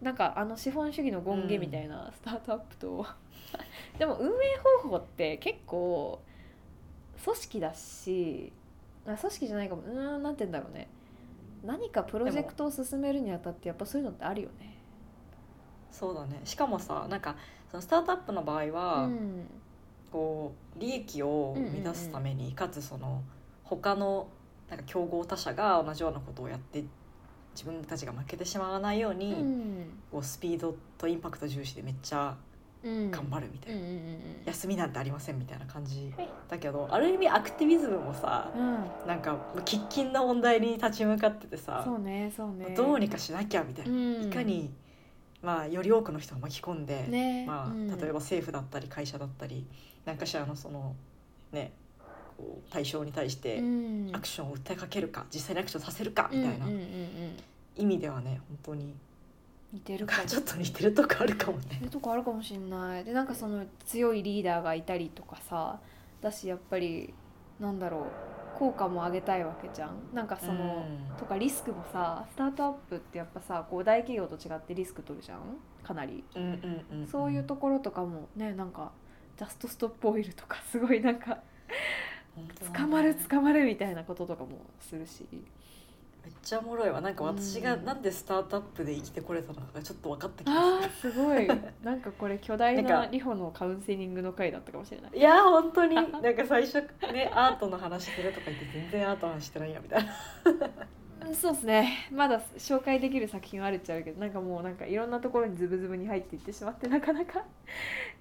なんかあの資本主義の権限みたいなスタートアップと、でも運営方法って結構組織だしあ組織じゃないかも。うーんなんて言うんだろうね。何かプロジェクトを進めるにあたってやっぱそういうのってあるよね。そうだね。しかもさなんかそのスタートアップの場合は、うん。こう利益を生み出すために、かつその他のなんか競合他社が同じようなことをやって自分たちが負けてしまわないように、うん。こうスピードとインパクト重視でめっちゃうん頑張るみたいな、うんうんうん休みなんてありませんみたいな感じだけどある意味アクティビズムもさうん。うんなんか喫緊な問題に立ち向かっててさそうねそうね。どうにかしなきゃみたいな、うん。いかに、まあ、より多くの人を巻き込んで、ねまあうん。例えば政府だったり会社だったり何かしらのそのね対象に対してうん。アクションを訴えかけるか実際にアクションさせるかみたいなうんうんうんうん。意味ではね本当に似てるか。も ちょっと似てるとこあるかもね。そういうとこあるかもしんない。でなんかその強いリーダーがいたりとかさだしやっぱりなんだろう効果も上げたいわけじゃん。なんかその、うん。とかリスクもさスタートアップってやっぱさこう大企業と違ってリスク取るじゃん。かなり、うんうんうんそういうところとかもねなんかジャストストップオイルとかすごいなんか捕まる捕まるみたいなこととかもするしめっちゃおもろいわ。なんか私がうん。なんでスタートアップで生きてこれたのかがちょっと分かった気があーすごい。なんかこれ巨大なリホのカウンセリングの回だったかもしれない。するいやー本当に。なんか最初ねアートの話するとか言って全然アートの話してないやみたいな。うんそうですね。まだ紹介できる作品はあるっちゃあるけどなんかもうなんかいろんなところにズブズブに入っていってしまってなかなか。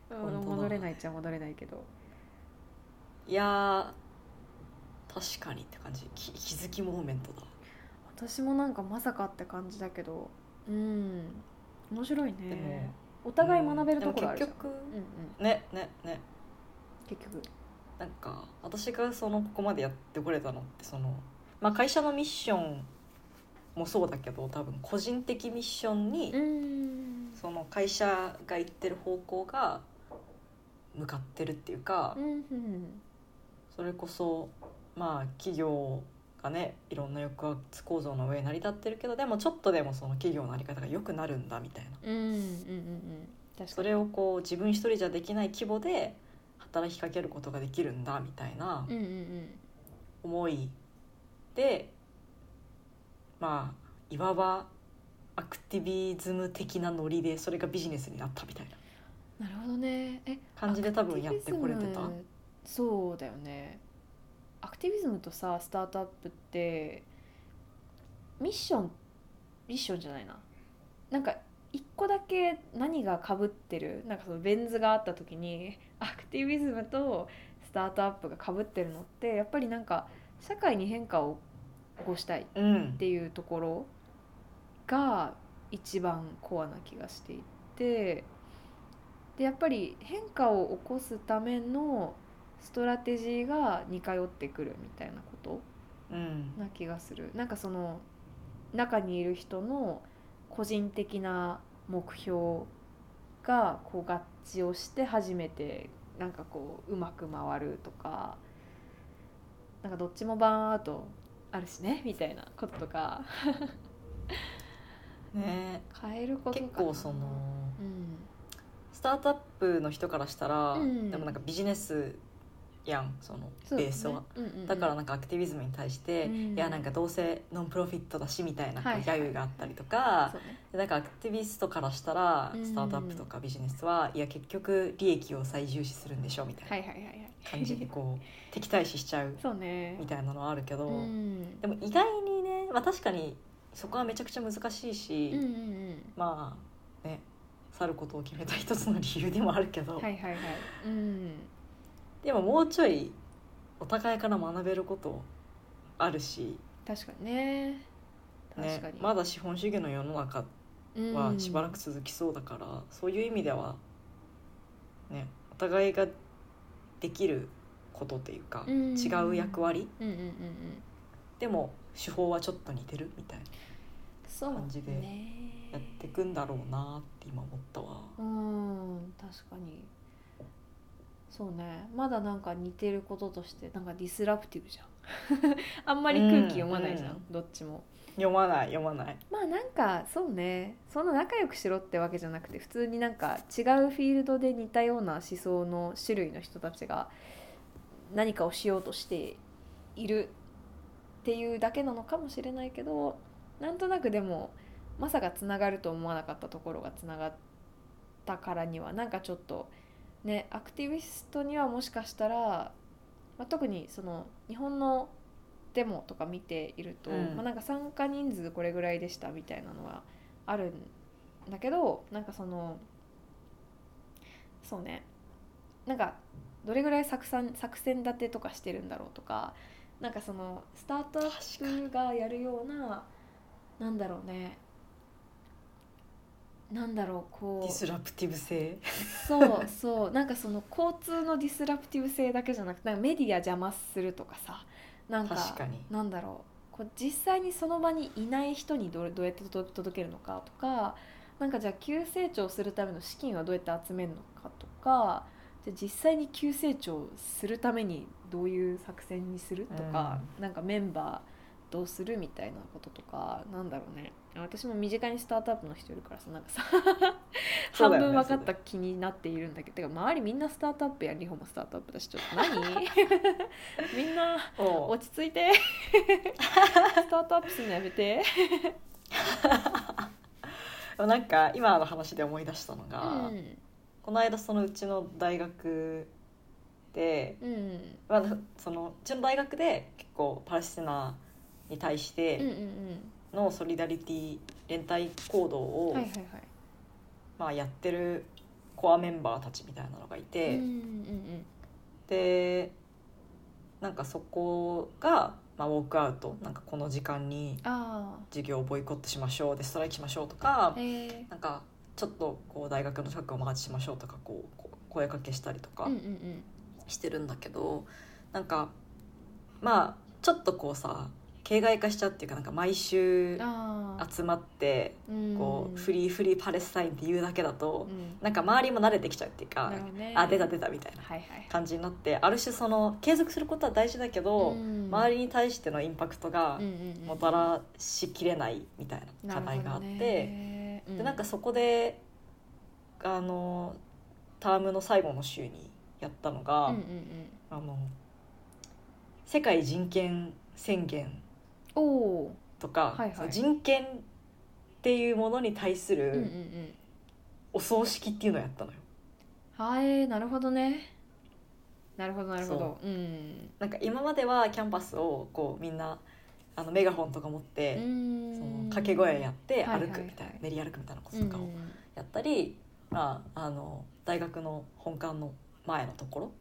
戻れないっちゃ戻れないけど。いやー確かにって感じ。き気づきモーメントだ私もなんかまさかって感じだけど。うん。面白いでねもお互い学べるところあるじゃん。うんうん。ねねね。結局。なんか私がそのここまでやってこれたのってその、まあ、会社のミッションもそうだけど多分個人的ミッションに、うん。その会社が行ってる方向が向かってるっていうか、うんうん。それこそまあ企業がねいろんな抑圧構造の上に成り立ってるけどでもちょっとでもその企業の在り方が良くなるんだみたいな。うんうんうんそれをこう自分一人じゃできない規模で働きかけることができるんだみたいな思いでまあいわばアクティビズム的なノリでそれがビジネスになったみたいな。なるほどね。え感じで多分やってこれてた。そうだよねアクティビズムとさスタートアップってミッションミッションじゃないな。なんか一個だけ何がかぶってるなんかそのベン図があった時にアクティビズムとスタートアップがかぶってるのってやっぱりなんか社会に変化を起こしたいっていうところが一番コアな気がしていてでやっぱり変化を起こすためのストラテジーが似通ってくるみたいなこと？うん。な気がする。なんかその中にいる人の個人的な目標がこう合致をして初めてなんかこううまく回るとかなんかどっちもバーンアウトあるしねみたいなこととか。ね。変えること結構そのうん。スタートアップの人からしたら、うん。でもなんかビジネスやんそのベースは。うんうんうん。だからなんかアクティビズムに対して、うん。いやなんかどうせノンプロフィットだしみたいなこうはいギャグがあったりとか、そうね。でなんかアクティビストからしたらうんスタートアップとかビジネスは、いや結局利益を最重視するんでしょみたいはいなはいはいはい。感じでこう敵対視しちゃうそうね。みたいなのはあるけど、うん。でも意外にね、まあ、確かにそこはめちゃくちゃ難しいし、うんうんうん。まあね去ることを決めた一つの理由でもあるけど、はいはいはい。うんでももうちょいお互いから学べることあるし、確かにね。確ねかに、まだ資本主義の世の中うん。はしばらく続きそうだから、そういう意味では、ね、お互いができることというか、うん。違う役割うんうんうんうん。でも手法はちょっと似てるみたいなそう感じでねやっていくんだろうなって今思ったわ。うん確かにそうね。まだなんか似てることとしてなんかディスラプティブじゃん。あんまり空気読まないじゃん、うんどっちも。読まない読まない。まあなんかそうね。そんな仲良くしろってわけじゃなくて普通になんか違うフィールドで似たような思想の種類の人たちが何かをしようとしているっていうだけなのかもしれないけどなんとなくでもまさかつながると思わなかったところがつながったからにはなんかちょっとねアクティビストにはもしかしたら、まあ、特にその日本のデモとか見ていると、うん。まあ、なんか参加人数これぐらいでしたみたいなのはあるんだけどなんかそのそうねなんかどれぐらい作戦作戦立てとかしてるんだろうとかなんかそのスタートアップがやるようななんだろうねなんだろうこう。ディスラプティブ性？そうそう。なんかその交通のディスラプティブ性だけじゃなくてなんかメディア邪魔するとかさなんか確かに。なんだろう。こう実際にその場にいない人にどうどうやって届届けるのかとかなんかじゃあ急成長するための資金はどうやって集めるのかとかじゃあ実際に急成長するためにどういう作戦にするとか、なんかメンバーどうするみたいなこととかなんだろうね私も身近にスタートアップの人いるからさなんかさ 半分分かった気になっているんだけどてか周りみんなスタートアップや日本もスタートアップだしちょっと 何？みんなお落ち着いて。スタートアップするのやめて。なんか今の話で思い出したのが、うん。この間そのうちの大学で、うん。まあ、そのうちの大学で結構パレスチナに対しうんうんてのソリダリティ連帯行動を、うんはいはいはい。まあ、やってるコアメンバーたちみたいなのがいて、うんうんでなんかそこが、まあ、ウォークアウトなんかこの時間にあ授業をボイコットしましょうでストライキしましょうとかえなんかちょっとこう大学の近くをマーチしましょうとかこう声かけしたりとかうんうんうん。してるんだけど、なんかまあちょっとこうさ形骸化しちゃうっていうかなんか毎週集まってこうフリーフリーパレスタインっていうだけだとうん。なんか周りも慣れてきちゃうっていうかあ出た出たみたいな感じになってある種その継続することは大事だけど、うん周りに対してのインパクトがもたらしきれないみたいな課題があって、でなんかそこであのタームの最後の週にやったのが、あの世界人権宣言おおとか、はいはい。その人権っていうものに対すーうんうんうるん。お葬式っていうのをやったのよ。はいなるほどね。なるほどなるほど。そう。ん。なんか今まではキャンパスをこうみんなあのメガホンとか持って、うそん。の掛け声やってはいはいはい。歩くみたいな、練り歩くみたいなことうんとかをやったり、まあ、あの大学の本館の前のところ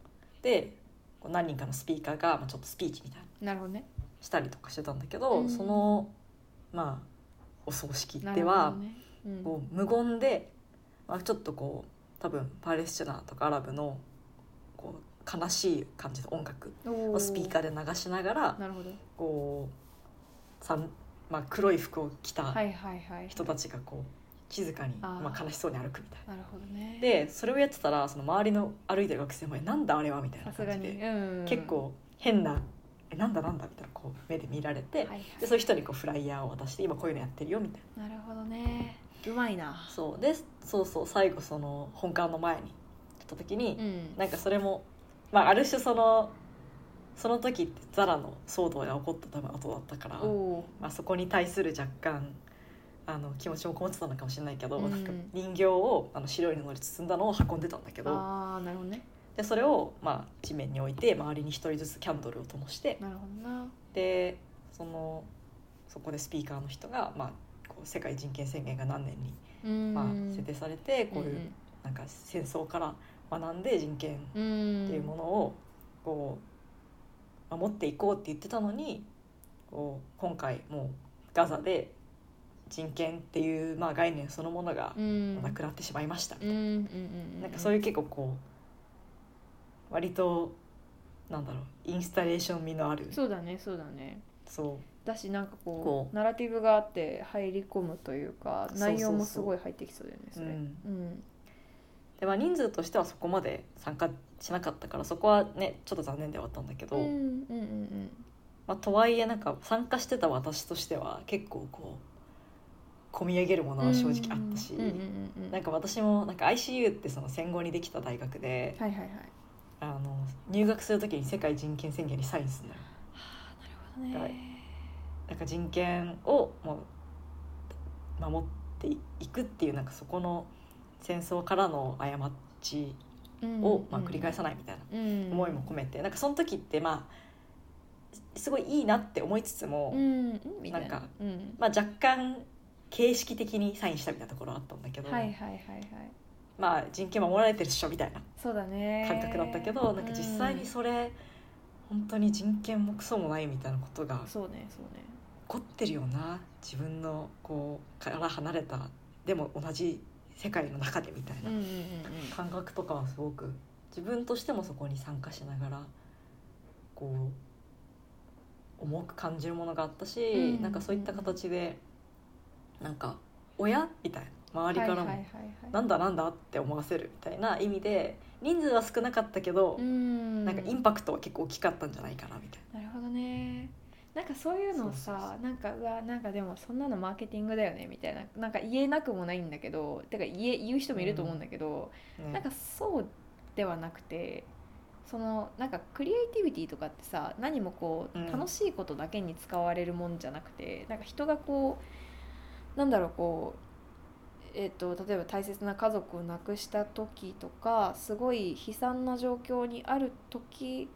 でこう何人かのスピーカーが、まあ、ちょっとスピーチみたいな。なるほどねしたりとかしてたんだけど、うん。そのまあお葬式なでは、ね。うん。こう無言で、まあ、ちょっとこう多分パレスチナとかアラブのこう悲しい感じの音楽おをスピーカーで流しながらなるほど。こうさん、まあ、黒い服を着た人たちがこう静かにまあ、悲しそうに歩くみたいな。なるほどね。でそれをやってたらその周りの歩いてる学生も「えなんだあれは?」みたいな感じで、うん。結構変な「えなんだなんだ?」みたいなこう目で見られて、はいはい。でそういう人にこうフライヤーを渡して「今こういうのやってるよ」みたいな。なるほどね。うまいな。そう。でそうそう最後その本館の前に来た時に、うん。なんかそれも、まあ、ある種そのその時ってザラの騒動が起こった多分後だったから、まあ、そこに対する若干あの気持ちもこもってたのかもしれないけど、うん。なんか人形をあの白い布に包んだのを運んでたんだけどああなるほどねでそれを、まあ、地面に置いて周りに一人ずつキャンドルを灯してなるほどな。でそのそこでスピーカーの人が、まあ、こう世界人権宣言が何年に、うん。まあ、制定されてこういう、んなんか戦争から学んで人権ってうんいうものをこう守っていこうって言ってたのにこう今回もうガザで人権っていう、まあ、概念そのものがうん。なくなってしまいました、うんうんうん。なんかそういう結構こう割となんだろうインスタレーション味のある。そうだねそうだね。そだしなんかこうナラティブがあって入り込むというか内容もすごい入ってきそうだよねそれ。うん。うん。で、まあ、人数としてはそこまで参加しなかったからそこはねちょっと残念ではあったんだけど、うんうんうんまあ、とはいえなんか参加してた私としては結構こう込み上げるものは正直あったし、うんうん。うんうんなんか私もなんか ICU ってその戦後にできた大学で、はいはいはいあの入学する時に世界人権宣言にサインするのよなるほどはい。ねなんか人権をもう守っていくっていうなんかそこの戦争からの過ちを、まあ、繰り返さないみたいな思いも込めて、なんかその時ってまあすごいいいなって思いつつも、うんなんかうん。まあ、若干形式的にサインしたみたいなところはあったんだけど、はいはいはいはいまあ人権守られてるっしょみたいなそうだね。感覚だったけど、なんか実際にそれ、本当に人権もクソもないみたいなことがそうねそうね。起こってるよな。自分のこうから離れたでも同じ世界の中でみたいなうんうんうんうん。感覚とかはすごく自分としてもそこに参加しながらこう重く感じるものがあったし、うん。なんかそういった形でなんか親みたいな周りからも、なんだなんだって思わせるみたいな意味で人数は少なかったけど、うん。なんかインパクトは結構大きかったんじゃないかなみたいな。るほどね。なんかそういうのをさなんかうわなんかでもそんなのマーケティングだよねみたいななんか言えなくもないんだけどてか言え言う人もいると思うんだけど、な。ね。なんかそうではなくてそのなんかクリエイティビティとかってさ何もこううん。楽しいことだけに使われるもんじゃなくて、なんか人がこうなんだろうこうえっと例えば大切な家族を亡くした時とかすごい悲惨な状況にある時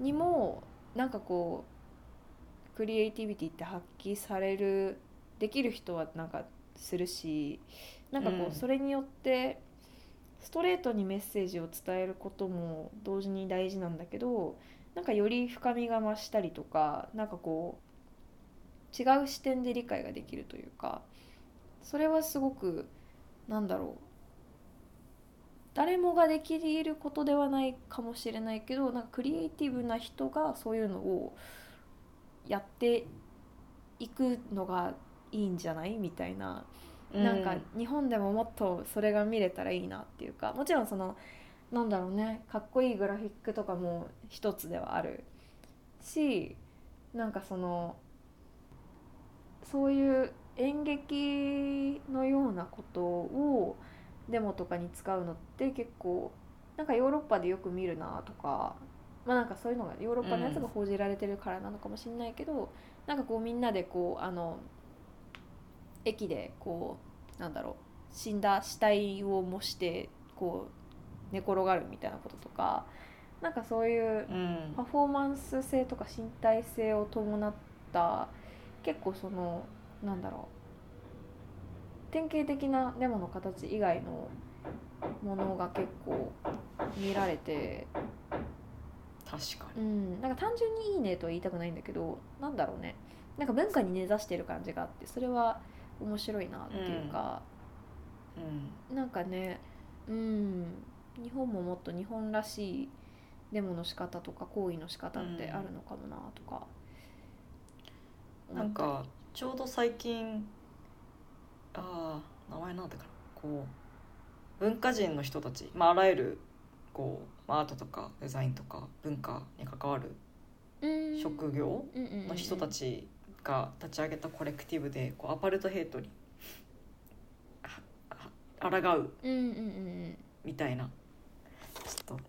にもなんかこうクリエイティビティって発揮されるできる人はなんかするしなんかこうん。うそれによってストレートにメッセージを伝えることも同時に大事なんだけどなんかより深みが増したりとかなんかこう違う視点で理解ができるというかそれはすごくなんだろう。誰もができることではないかもしれないけどなんかクリエイティブな人がそういうのをやっていくのがいいんじゃない？みたいな。なんか日本でももっとそれが見れたらいいなっていうか。もちろんそのなんだろうね。かっこいいグラフィックとかも一つではあるしなんかそのそういう演劇のようなことをデモとかに使うのって結構なんかヨーロッパでよく見るなとかまあなんかそういうのがヨーロッパのやつが報じられてるからなのかもしれないけど、なんかこうみんなでこうあの駅でこうなんだろう死んだ死体を模してこう寝転がるみたいなこととかなんかそういううん。パフォーマンス性とか身体性を伴った結構そのなんだろう。典型的なデモの形以外のものが結構見られて。確かに。うん。なんか単純にいいねとは言いたくないんだけどなんだろうね。なんか文化に根ざしてる感じがあってそれは面白いなっていうか、うん。なんかねうん。日本ももっと日本らしいデモの仕方とか行為の仕方ってあるのかもなとか、なんかちょうど最近ああ名前なんだかなこう文化人の人たち、まあ、あらゆるこうまあアートとかデザインとか文化に関わるうん。職業の人たちが立ち上げたコレクティブでこうアパルトヘイトに抗うみたいなちょっと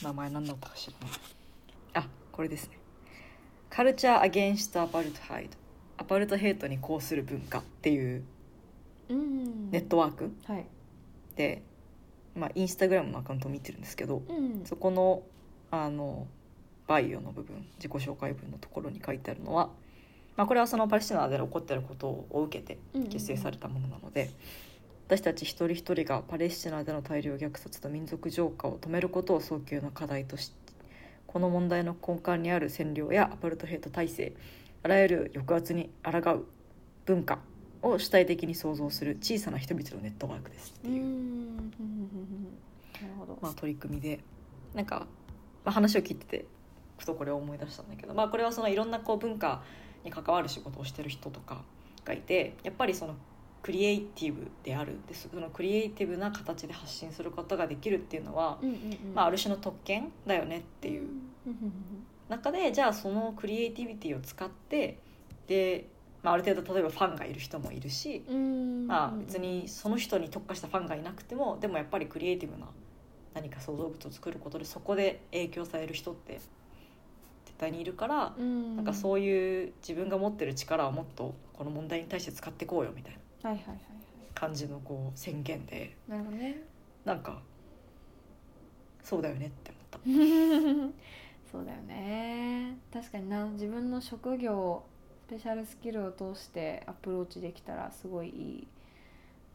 名前何だったかしらない。あこれですね「カルチャー・アゲンスト・アパルトハイド」アパルトヘイトに抗する文化っていうネットワークはい。で、まあ、インスタグラムのアカウントを見てるんですけどうん。そこのあのバイオの部分自己紹介文のところに書いてあるのは、まあ、これはそのパレスチナで起こっていることを受けて結成されたものなので、私たち一人一人がパレスチナでの大量虐殺と民族浄化を止めることを早急な課題としこの問題の根幹にある占領やアパルトヘイト体制あらゆる抑圧に抗う文化を主体的に創造する小さな人々のネットワークですっていう、まあ、取り組みで。なんか、まあ、話を聞いててふとこれを思い出したんだけど、まあ、これはそのいろんなこう文化に関わる仕事をしてる人とかがいてやっぱりそのクリエイティブであるでそのクリエイティブな形で発信することができるっていうのは、まあ、ある種の特権だよねっていう中でじゃあそのクリエイティビティを使ってで、まあ、ある程度例えばファンがいる人もいるし、うん。まあ、別にその人に特化したファンがいなくてもでもやっぱりクリエイティブな何か創造物を作ることでそこで影響される人って絶対にいるから、うん。なんかそういう自分が持ってる力をもっとこの問題に対して使っていこうよみたいなはいはいはい感じのこう宣言ではいなるほどね。なんかそうだよねって思った。そうだよね。確かにな。自分の職業スペシャルスキルを通してアプローチできたらすごいいい。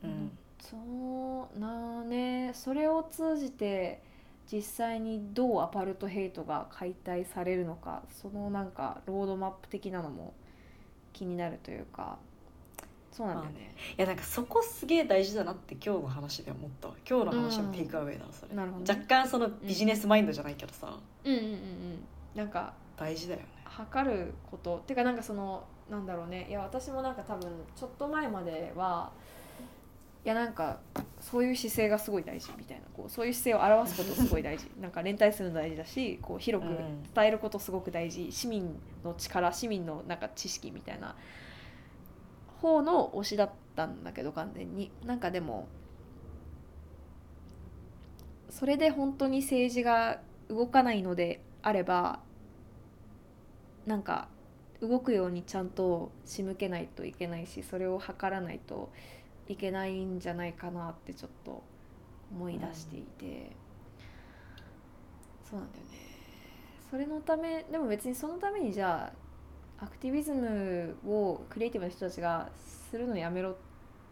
うん。そうなね。それを通じて実際にどうアパルトヘイトが解体されるのかそのなんかロードマップ的なのも気になるというかそうなんだよね、いやなんかそこすげえ大事だなって今日の話で思ったわ。今日の話のテイクアウェイだそれ、なるほどね。若干そのビジネスマインドじゃないけどさ、うん。うんうんうんなんか大事だよね。測ること。っていうかなんかそのなんだろうね。いや私もなんか多分ちょっと前まではいやなんかそういう姿勢がすごい大事みたいなこうそういう姿勢を表すことすごい大事。なんか連帯するの大事だしこう広く伝えることすごく大事、市民の力市民のなんか知識みたいな方の推しだったんだけど完全に。なんかでもそれで本当に政治が動かないのであればなんか動くようにちゃんと仕向けないといけないしそれを測らないといけないんじゃないかなってちょっと思い出していて、そうなんだよね。それのためでも別にそのためにじゃあアクティビズムをクリエイティブな人たちがするのやめろっ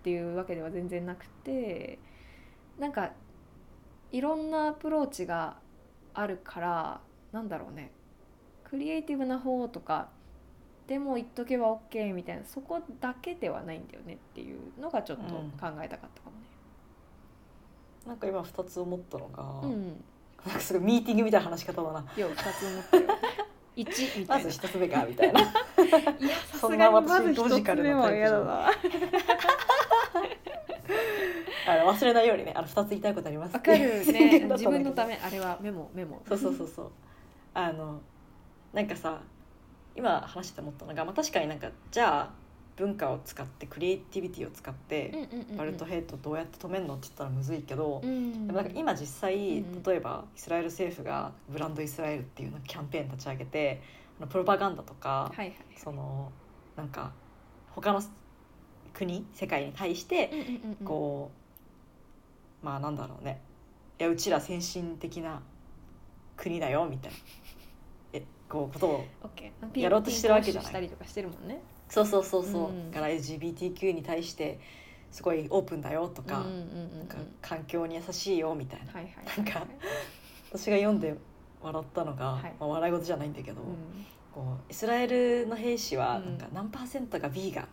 ていうわけでは全然なくてなんかいろんなアプローチがあるからなんだろうねクリエイティブな方とかでも言っとけば OK みたいなそこだけではないんだよねっていうのがちょっと考えたかったかもね。なんか今2つ思ったのが、うん、なんかすごいミーティングみたいな話し方だなよう2つ思ったよ。1みたまいな。ず1つ目がみたいな。いやさすがにそんなまず私ロジ1カルつ目はなタイプじゃん。嫌だな。あの忘れないようにねあの2つ言いたいことあります。わかるね。だったんだけど。自分のためあれはメモ。メモ。そうそうそうそう。あのなんかさ今話して思ったのが、まあ、確かになんかじゃあ文化を使ってクリエイティビティを使って、うんうんうんうん。バルトヘイトどうやって止めるのって言ったらむずいけど、うん。でもなんか今実際、うんうん。例えばイスラエル政府がブランドイスラエルっていうなんかキャンペーン立ち上げてあのプロパガンダとか、はいはい。そのなんか他の国世界に対してうんうんうんうん。こう、まあなんだろうね。いやうちら先進的な国だよみたいな。えこうことをやろうとしてるわけじゃないそうそうそうそう、うん。だから LGBTQ に対してすごいオープンだよとか,、なんか環境に優しいよみたいな。はいはいはい。なんか私が読んで笑ったのが、はい。まあ、笑い事じゃないんだけど、うん。こうイスラエルの兵士はうんなん。か何パーセントがビーガン？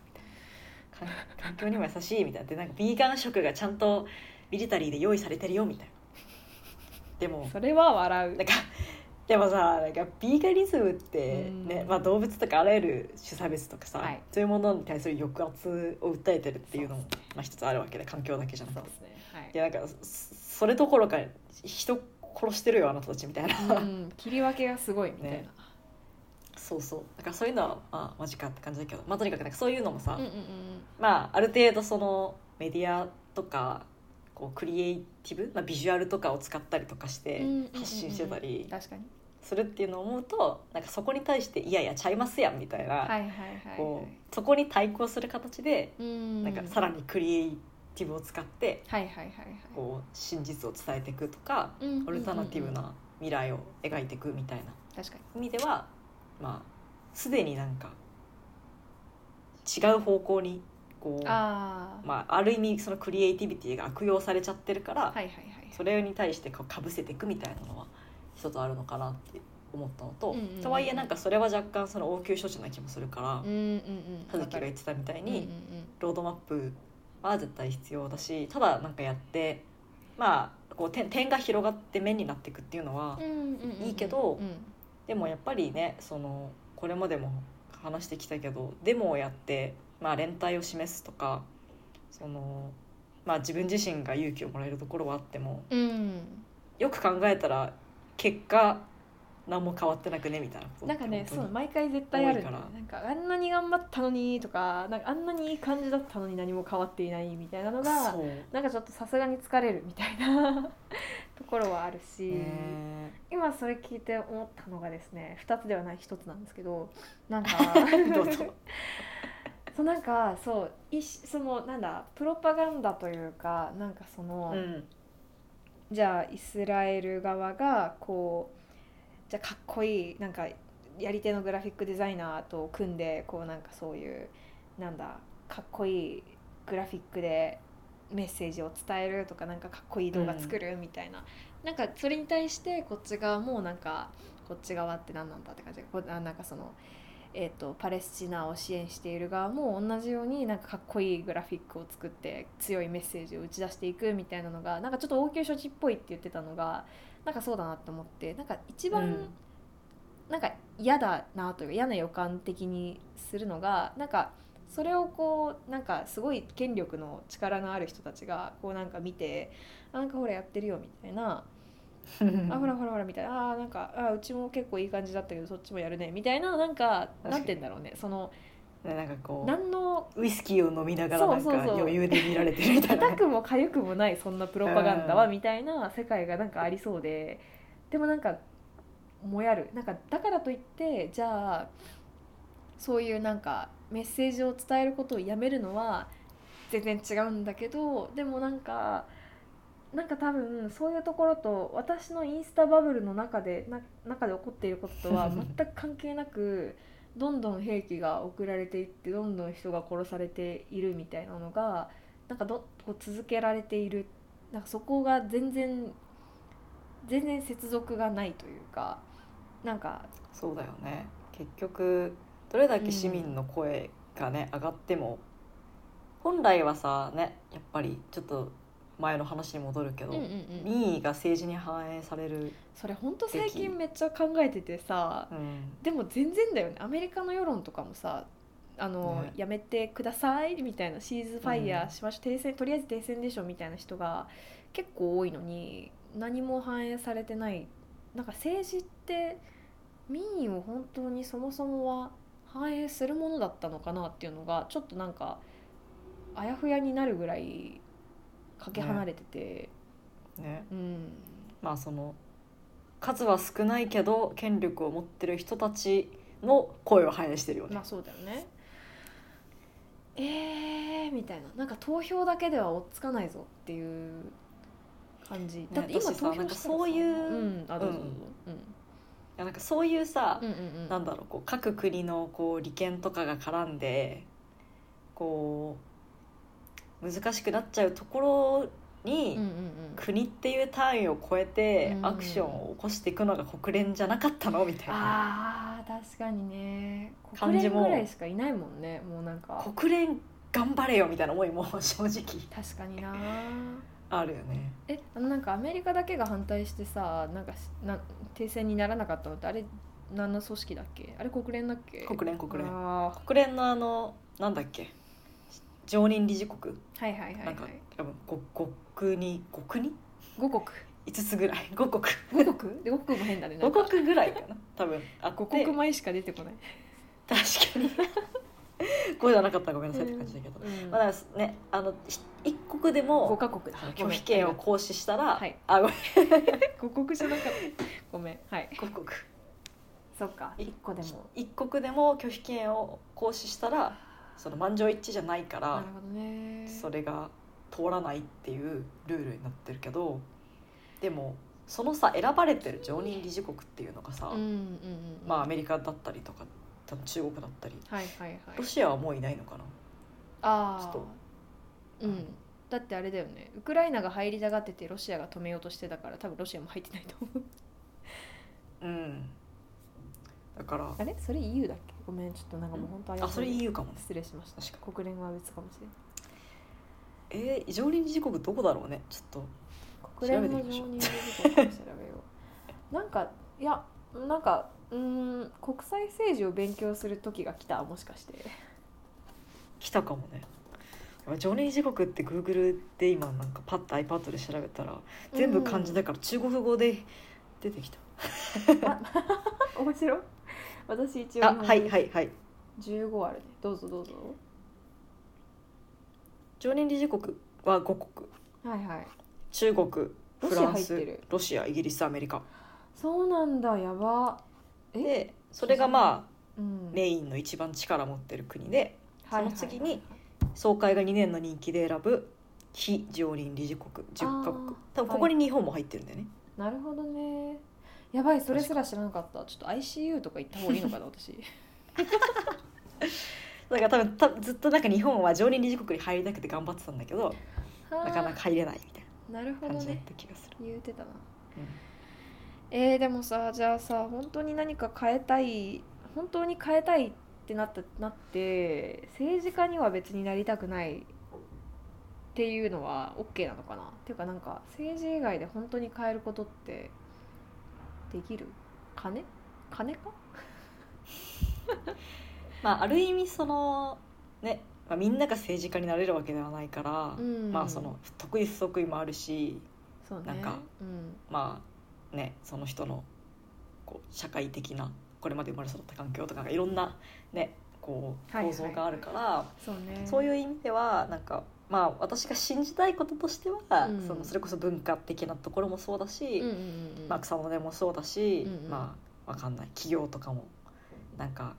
みたいな、か環境にも優しいみたいな。でなんかビーガン食がちゃんとミリタリーで用意されてるよみたいな。でもそれは笑う。なんかでもさなんかビーガニズムってね、うん。まあ、動物とかあらゆる種差別とかさ、はい。そういうものに対する抑圧を訴えてるっていうのもね。まあ、一つあるわけで環境だけじゃなくて。ね。はい。いやなんかそそれどころか人殺してるよあなたたちみたいな、うん、切り分けがすごいみたいな、ね。そうそう。だからそういうのはあマジかって感じだけど、まあ、とにかくなんかそういうのもさ、うんうんうんまあある程度そのメディアとかこうクリエイティブ、まあ、ビジュアルとかを使ったりとかしてうんうんうんうん。発信してたり。確かにするっていうのを思うとなんかそこに対して「いやいやちゃいますやん」みたいな、そこに対抗する形で、うん。なんかさらにクリエイティブを使って真実を伝えていくとか、オルタナティブな未来を描いていくみたいな。確かに。意味ではまあすでになんか違う方向にこうああ、まあ、ある意味そのクリエイティビティが悪用されちゃってるから、はいはいはいそれに対してこうかぶせていくみたいなのは一つあるのかなって思ったのと、うんうんうんとはいえなんかそれは若干その応急処置な気もするからうんうんうん。葉月が言ってたみたいに、うんうんロードマップは絶対必要だしただなんかやってまあこう点点が広がって面になっていくっていうのは、うん。いいけどうん。でもやっぱりねそのこれまでも話してきたけどデモをやって、まあ、連帯を示すとかその、まあ、自分自身が勇気をもらえるところはあってもうん。よく考えたら結果何も変わってなくね？みたいな。なんかねそう毎回絶対あるなんかあんなに頑張ったのにとかなんかあんなにいい感じだったのに何も変わっていないみたいなのがなんかちょっとさすがに疲れるみたいな ところはあるし、ね今それ聞いて思ったのがですね2つではない1つなんですけどなんか そうなんかそういしそのなんだプロパガンダというかなんかその、うんじゃあイスラエル側がこうじゃあかっこいいなんかやり手のグラフィックデザイナーと組んでこうなんかそういうなんだかっこいいグラフィックでメッセージを伝えるとかなんかかっこいい動画作るみたいな、なんかそれに対してこっち側もなんかこっち側って何なんだって感じでこあなんかその。えーと、パレスチナを支援している側も同じようになんかかっこいいグラフィックを作って強いメッセージを打ち出していくみたいなのがなんかちょっと応急処置っぽいって言ってたのがなんかそうだなって思ってなんか一番、なんか嫌だなというか嫌な予感的にするのがなんかそれをこうなんかすごい権力の力のある人たちがこうなんか見てなんかほらやってるよみたいなあほらほらほらみたいな。あなんかあうちも結構いい感じだったけどそっちもやるね。みたいななんかなんて言うんだろうね。そのなんかこう何のウイスキーを飲みながらなんか余裕で見られてるみたいな。痛くも痒くもないそんなプロパガンダはみたいな世界がなんかありそうで。でもなんかもやる。なんかだからといってじゃあそういうなんかメッセージを伝えることをやめるのは全然違うんだけどでもなんかなんか多分そういうところと私のインスタバブルの中でな中で起こっていることとは 全く関係なくどんどん兵器が送られていってどんどん人が殺されているみたいなのがなんかどこう続けられている。なんかそこが全然全然接続がないというかなんかそうだよね。結局どれだけ市民の声がね、うん、上がっても本来はさねやっぱりちょっと前の話に戻るけど、うんうんうん、民意が政治に反映されるそれ本当最近めっちゃ考えててさ、うん、でも全然だよね。アメリカの世論とかもさあの、ね、やめてくださいみたいなシーズファイヤーしましょう、うん、停戦とりあえず停戦でしょみたいな人が結構多いのに何も反映されてない。なんか政治って民意を本当にそもそもは反映するものだったのかなっていうのがちょっとなんかあやふやになるぐらいかけ離れてて、ね。ね、うん、まあその数は少ないけど権力を持ってる人たちの声を反映してるよね。まあそうだよね。えー、みたいな。なんか投票だけでは追っつかないぞっていう感じ、だって今投票そういう、うん、あどうぞどうぞ、うん、いやなんかそういうさ、うんうんうん、なんだろうこう各国のこう利権とかが絡んでこう難しくなっちゃうところに、国っていう単位を超えてアクションを起こしていくのが国連じゃなかったの？みたいな。あ確かにね。国連ぐらいしかいないもんねもうなんか。国連頑張れよみたいな思いも 正直。確かにな。あるよね。えあのなんかアメリカだけが反対してさなんかな停戦にならなかったのってあれ何の組織だっけ？あれ国連だっけ？国連国連。国連のあのなんだっけ？常任理事国？はいはいはい、はい、なんか多分5国に？5国5国。5つぐらい。5国。5国？で5国も変だね5国ぐらいかな。多分あ5国前しか出てこない。確かに。こうじゃなかったらごめんなさいって感じだけど、うん、まあねあの一国でも5カ国だ。拒否権を行使したら、はい、あごめん。5国じゃなかった。ごめん。はい。5国。そっか。1個でも。一国でも拒否権を行使したらその満場一致じゃないからなるほど、ね、それが通らないっていうルールになってるけどでもそのさ選ばれてる常任理事国っていうのがさ、うんうんうん、まあアメリカだったりとか多分中国だったり、はいはいはい、ロシアはもういないのかな。ああちょっとうん。だってあれだよね。ウクライナが入りたがっててロシアが止めようとしてたから多分ロシアも入ってないと思う。うん。だからあれ？それ EU だっけ？ごめんちょっとなんかもう本当あそれ EU かも。失礼しました。国連は別かもしれないえー、常任理事国どこだろうね。ちょっと。国連の常任理事国調べよう。なんかいやなんかうん国際政治を勉強する時が来たもしかして。来たかもね。常任理事国って Google で今なんかパッと iPad で調べたら全部漢字だから中国語で出てきた、面白い私一応あはいはいはい。15あるね。どうぞどうぞ。常任理事国は5国。はいはい。中国フランスロシアイギリスアメリカ。そうなんだやば。でそれがまあ、うん、メインの一番力持ってる国で、その次に総会が2年の任期で選ぶ非常任理事国10カ国。多分ここに日本も入ってるんだよね、はい、なるほどねやばいそれすら知らなかった。ちょっと ICU とか行った方がいいのかな 私。だから多分たずっとなんか日本は常任理事国に入りたくて頑張ってたんだけどなかなか入れないみたいなるほどね。た気がする、言うてたな。うんえー、でもさじゃあさ本当に何か変えたい本当に変えたいってなったなって政治家には別になりたくないっていうのは OK なのかな。っていうかなんか政治以外で本当に変えることってできる金？金か？まあある意味そのね、まあ、みんなが政治家になれるわけではないから、うん。まあその得意不得意もあるしね。なんかうん。まあねその人のこう社会的なこれまで生まれ育った環境とかがいろんなねこうはいはい。構造があるから、そうね。そういう意味ではなんかまあ私が信じたいこととしては、うん。そのそれこそ文化的なところもそうだし、うんうんうんうん。まあ、草の根もそうだし、うんうんまあわかんない。企業とかもなんか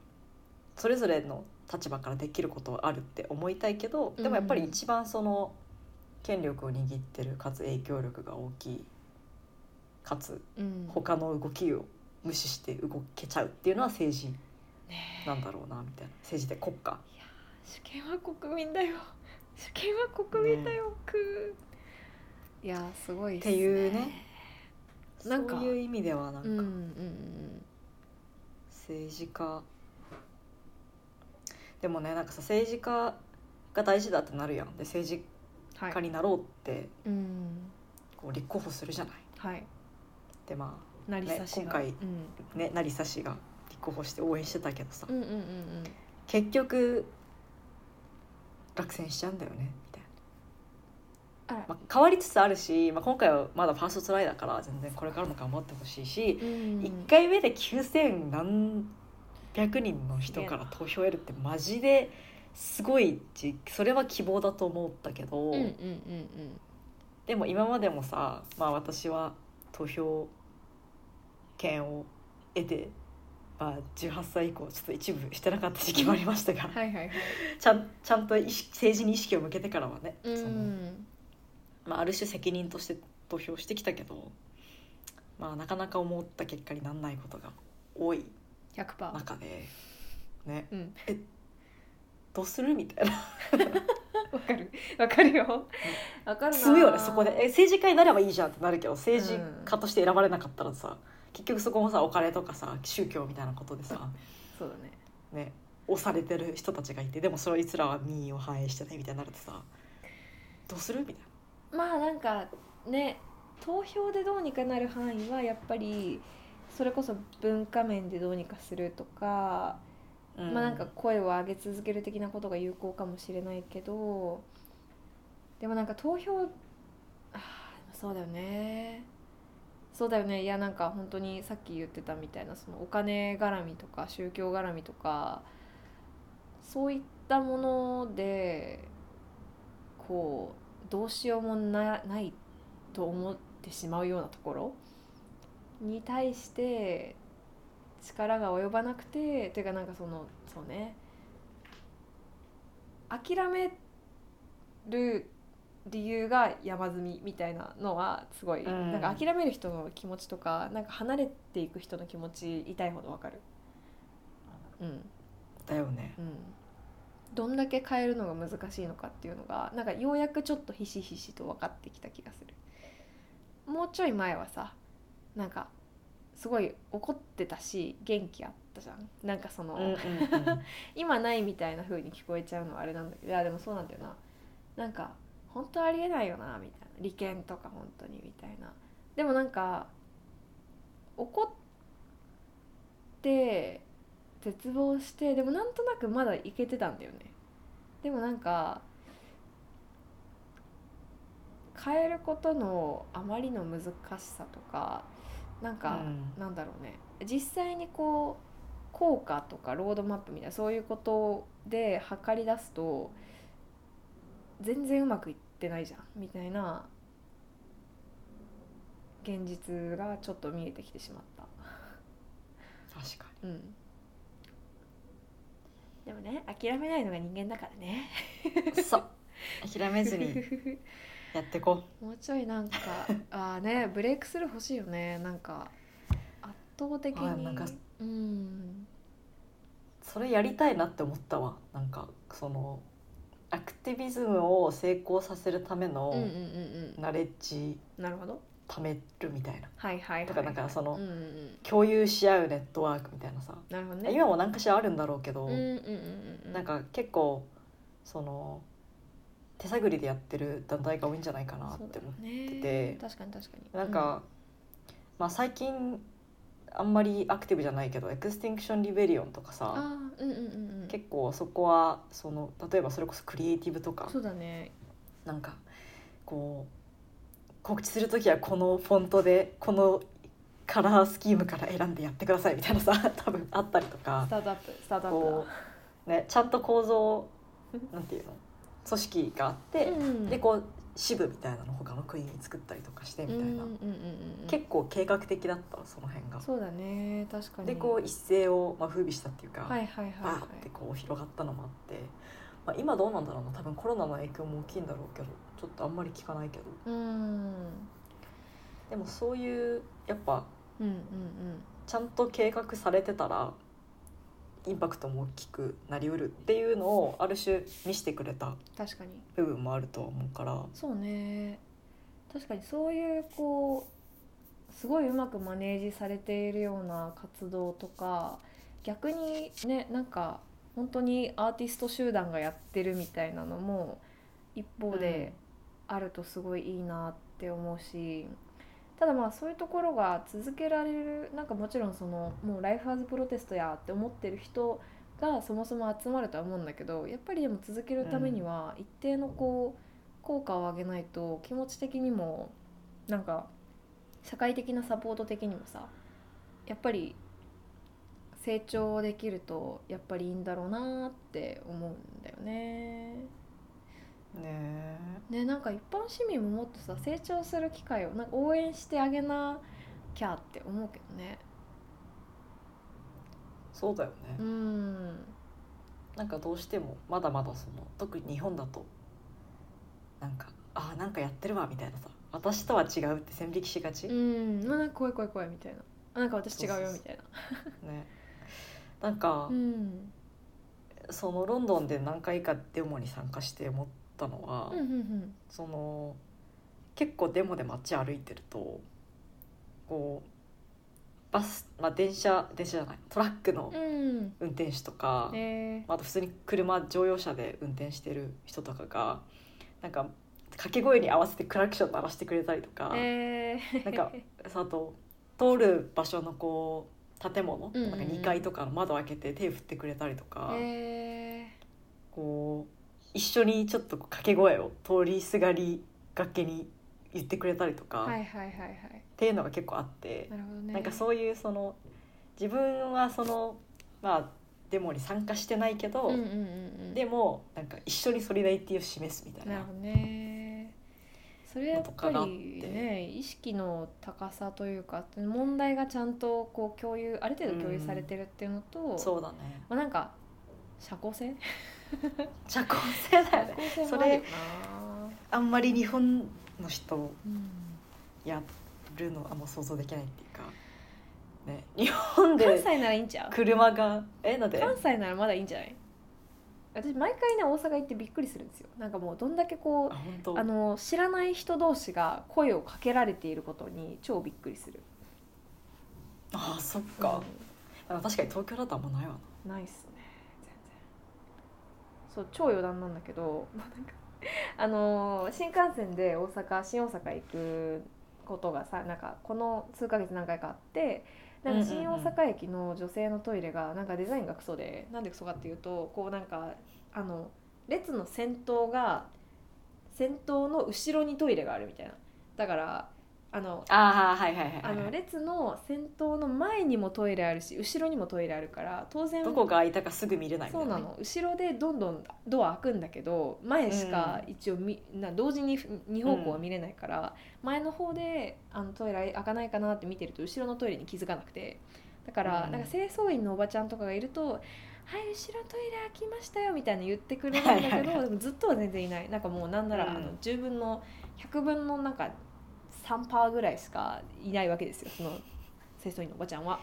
それぞれの立場からできることはあるって思いたいけどでもやっぱり一番その権力を握ってるかつ影響力が大きいかつうん。他の動きを無視して動けちゃうっていうのは政治ねなんだろうなみたいな。政治で国家。主権は国民だよ主権は国民だよ、くーいやーすごいっすっていうね。なんかそういう意味ではなんか。うんうんうん。政治家。でもねなんかさ政治家が大事だってなるやん。で政治はい家になろうってうんこう立候補するじゃない。はい。でま成り差しが、今回うん、あね成差が立候補して応援してたけどさ、うんうんうんうん。結局落選しちゃうんだよねみたいな、まあ、変わりつつあるし、まあ、今回はまだファーストトライだから全然これからも頑張ってほしいし、うん。1回目で9,000何百人の人から投票を得るってマジですごいじそれは希望だと思ったけど、うんうんうんうん。でも今までもさ、まあ、私は投票権を得て、まあ、18歳以降ちょっと一部してなかった時期もありましたがはいはいはい。ちゃんちゃんと意識政治に意識を向けてからはね、うそのんまあ、ある種責任として投票してきたけど、まあ、なかなか思った結果にならないことが多い100%中でね。うん。どうするみたいな。わかる。わかるよ。わかるな積むよねそこで。え政治家になればいいじゃんってなるけど政治家として選ばれなかったらさ結局そこもさお金とかさ宗教みたいなことでさそうだね。ね押されてる人たちがいてでもそいつらは民意を反映してないみたいになるとさどうするみたいまあなんかね投票でどうにかなる範囲はやっぱりそれこそ文化面でどうにかするとか、な、まあなんか声を上げ続ける的なことが有効かもしれないけどでもなんか投票あーそうだよねそうだよね。いやなんか本当にさっき言ってたみたいなそのお金絡みとか宗教絡みとかそういったものでこうどうしようもなないと思ってしまうようなところに対して力が及ばなくてていうかなんかそのそうね諦める理由が山積みみたいなのはすごい、うん。なんか諦める人の気持ちとかなんか離れていく人の気持ち痛いほどわかる。うん。だよね。うん。どんだけ変えるのが難しいのかっていうのがなんかようやくちょっとひしひしと分かってきた気がする。もうちょい前はさなんかすごい怒ってたし元気あったじゃん。なんかその、うんうんうん。今ないみたいな風に聞こえちゃうのはあれなんだけどいやでもそうなんだよな。なんか本当ありえないよなみたいな。利権とか本当にみたいな。でもなんか怒って絶望してでもなんとなくまだいけてたんだよね。でもなんか変えることのあまりの難しさとかなんか、うん。なんだろうね。実際にこう効果とかロードマップみたいなそういうことで測り出すと全然うまくいってないじゃんみたいな現実がちょっと見えてきてしまった。確かうん。でもね諦めないのが人間だからね。にそう。諦めずにやってこ もうちょいなんかあーねブレイクスルー欲しいよね。なんか圧倒的に。あなんかうん。うそれやりたいなって思ったわ。なんかそのアクティビズムを成功させるためのうんうんうんナレッジうんなるほど貯めるみたいな。はいはいはい。とかなんかそのうんうんうん。共有し合うネットワークみたいなさ。なるほどね。今も何かしらあるんだろうけど、うんうんうんうんなんか結構その手探りでやってる団体が多いんじゃないかなって思うね。て確かに確かに。なんか、まあ最近あんまりアクティブじゃないけど Extinction Rebellion とかあさうんうんうんうん。結構そこはその例えばそれこそクリエイティブとかそうだね。なんかこう告知する時はこのフォントでこの color scheme から選んでやってくださいみたいなさ 多分あったりとかスタートアップスタートアップね、ちゃんと構造なんていうの？組織があって、だうん。でこう支部みたいなの他の国に作ったりとかしてみたいな、結構計画的だったその辺が。そうだね。確かに。でこう一斉を、まあ、風靡したっていうか、はいはいはいバはい。ーってこう広がったのもあって、まあ、今どうなんだろうな。多分コロナの影響も大きいんだろうけどちょっとあんまり聞かないけど。うん。でもそういうやっぱうんうんうん。ちゃんと計画されてたらインパクトも大きくなりうるっていうのをある種見せてくれた確かに。部分もあるとは思うから。そうね。確かにそういうこうすごいうまくマネージされているような活動とか逆にねなんか本当にアーティスト集団がやってるみたいなのも一方であるとすごいいいなって思うし、ただまあそういうところが続けられるなんかもちろんそのもうライフハズプロテストやって思ってる人がそもそも集まるとは思うんだけどやっぱりでも続けるためには一定のこう効果を上げないと気持ち的にもなんか社会的なサポート的にもさやっぱり成長できるとやっぱりいいんだろうなって思うんだよね。ね。ねなんか一般市民ももっとさ成長する機会をなんか応援してあげなきゃって思うけどね。そうだよね、うん。なんかどうしてもまだまだその特に日本だとなんかあなんかやってるわみたいなさ私とは違うって線引きしがち、うん。まあなんか怖い怖い怖いみたいな。あなんか私違うよみたいな。ね。なんか、うん。そのロンドンで何回かデモに参加して思ったのは、うんうんその結構デモで街歩いてるとこうバス、まあ、電車電車じゃないトラックのうん。うん運転手とか、えあと普通に車乗用車で運転してる人とかがなんか掛け声に合わせてクラクション鳴らしてくれたりとか、ー、えー、なんか あと通る場所のこう建物、うんうんうん。なんか2階とかの窓開けて手振ってくれたりとか、えこう一緒にちょっと掛け声を通りすがりがけに言ってくれたりとか、ー、はいっはいはいはい。ていうのが結構あってな、るほどね。なんかそういうその自分はそのまあデモに参加してないけど、うんうんうんうん。でもなんか一緒にソリダリティを示すみたいななるほどね。それやっぱりね意識の高さというか問題がちゃんとこう共有ある程度共有されてるっていうのと、そうだね。まあなんか社交性？社交性だよね。社交性もあんまり日本の人うん。やるのあんま想像できないっていうかね。日本で関西ならいいんちゃう？車がえなんで？関西ならまだいいんじゃない？私毎回ね大阪行ってびっくりするんですよ。なんかもうどんだけこうあの知らない人同士が声をかけられていることに超びっくりする。あそっか、あ確かに東京だとあんまないわうんないっすそう超余談なんだけど あのー新幹線で大阪新大阪行くことがさなんかこの数ヶ月何回かあってなんか新大阪駅の女性のトイレがなんかデザインがクソでなんでクソかっていうとこうなんかあの列の先頭が先頭の後ろにトイレがあるみたいな。だからあのああはいはいはいはい。あの列の先頭の前にもトイレあるし後ろにもトイレあるから当然どこが開いたかすぐ見れないみたいうなの。後ろでどんどんドア開くんだけど前しか一応み、な同時に2方向は見れないから、前の方であのトイレ開かないかなって見てると後ろのトイレに気づかなくて。だから、うん。なんか清掃員のおばちゃんとかがいると「はい後ろトイレ開きましたよ」みたいな言ってくれるんだけど、でもずっとは全然いない。なんかもうなんなら、うん。あの10分の100分のなんか3パーぐらいしかいないわけですよその清掃員のおばちゃんは。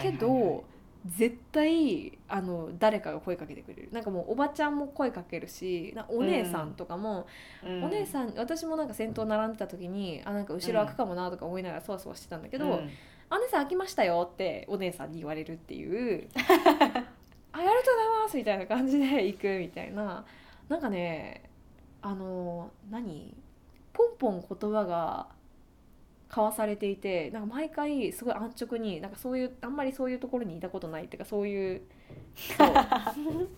けど絶対あの誰かが声かけてくれる。なんかもうおばちゃんも声かけるしなお姉さんとかも、うん。お姉さん私もなんか先頭並んでた時にあなんか後ろ開くかもなとか思いながらそわそわしてたんだけど、うん。あお姉さん開きましたよってお姉さんに言われるっていう。あありがとうございますみたいな感じで行くみたいな。なんかねあの何？ポンポン言葉が交わされていてなんか毎回すごい安直になんかそういうあんまりそういうところにいたことないっていうかそういうそう。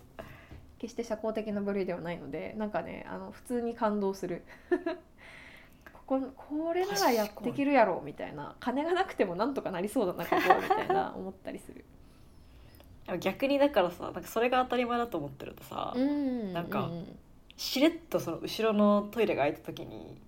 決して社交的な部類ではないのでなんかねあの普通に感動する。こここれならやっていけるやろみたいな。金がなくてもなんとかなりそうだなここみたいな 思ったりする。逆にだからさなんかそれが当たり前だと思ってるとさ、うんなんかうん。しれっとその後ろのトイレが開いた時に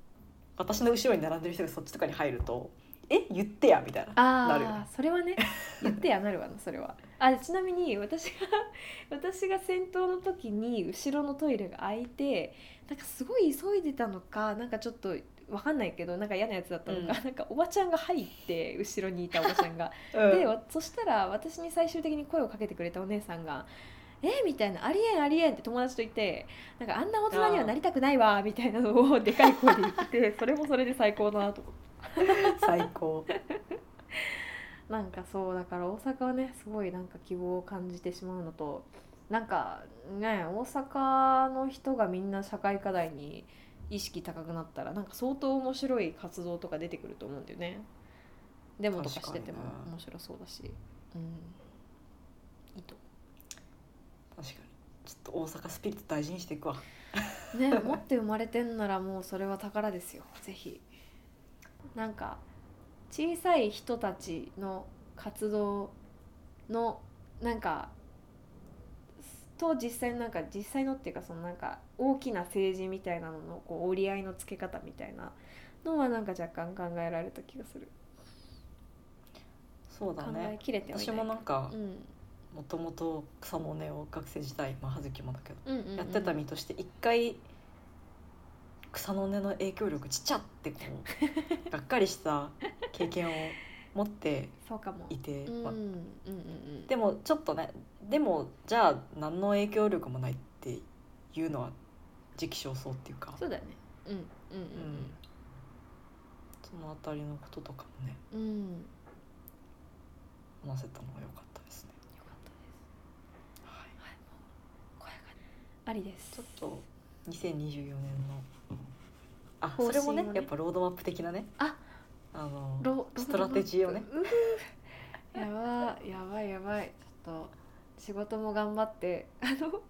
私の後ろに並んでる人がそっちとかに入ると「え言ってや」みたいななるよそれはね言ってやなるわなそれは。あちなみに私が 私が先頭の時に後ろのトイレが開いてなんかすごい急いでたのかなんかちょっとわかんないけどなんか嫌なやつだったのか、うん。なんかおばちゃんが入って後ろにいたおばちゃんが。うん。でわそしたら私に最終的に声をかけてくれたお姉さんが「えみたいな「ありえんありえん」って友達と言ってなんかあんな大人にはなりたくないわみたいなのをでかい声で言って それもそれで最高だなと思って最高。なんかそうだから大阪はねすごいなんか希望を感じてしまうのとなんかね大阪の人がみんな社会課題に意識高くなったらなんか相当面白い活動とか出てくると思うんだよね。デモとかしてても面白そうだし。うんいいと確かにちょっと大阪スピリット大事にしていくわ。ね持って生まれてんならもうそれは宝ですよ。ぜひ。なんか小さい人たちの活動のなんかと実際のなんか実際のっていうかそのなんか大きな政治みたいなののこう折り合いのつけ方みたいなのはなんか若干考えられた気がする、そうだね。私もなんかうんもともと草の根を学生時代まあ葉月もだけど、うんうんうん。やってた身として一回草の根の影響力ちっちゃってこうがっかりした経験を持って いて、うんうんまあうんうん。でもちょっとねでもじゃあ何の影響力もないっていうのは時期尚早っていうか。そうだよね。うんうんうんそのあたりのこととかもね。話せたのが良かったですね。よかったですはい、はい、もう声がありです。ちょっと2024年の。あ方それもねやっぱロードマップ的なね。ああのロストラテジーをね。ううふ やばいやばいやばい。ちょっと仕事も頑張ってあの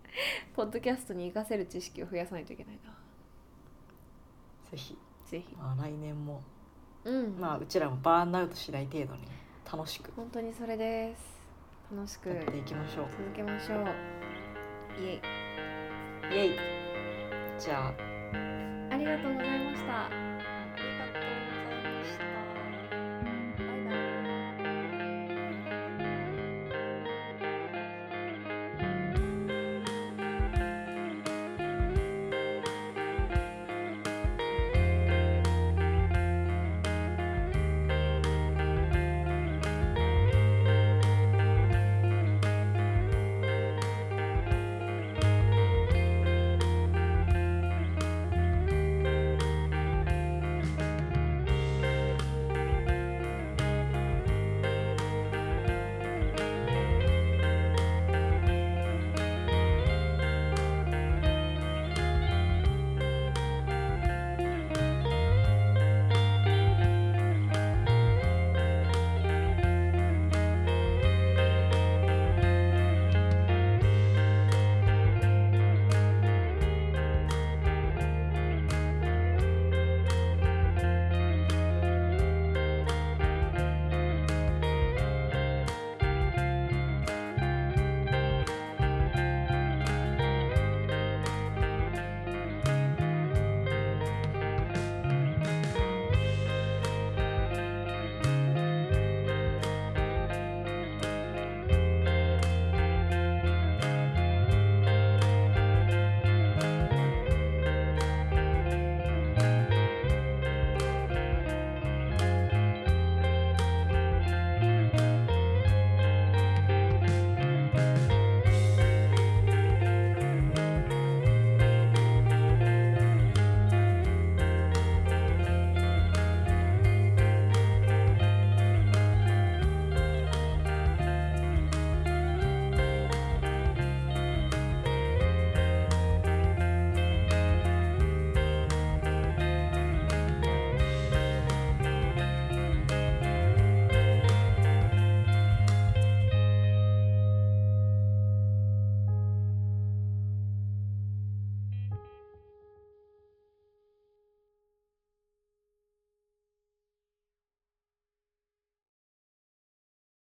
ポッドキャストに活かせる知識を増やさないといけないな。ぜひ、ぜひ。まあ、来年も、うん。まあ、うちらもバーンアウトしない程度に楽しく。本当にそれです。楽しく。やっていきましょう。続けましょう。イエイイエイ。じゃあ。ありがとうございました。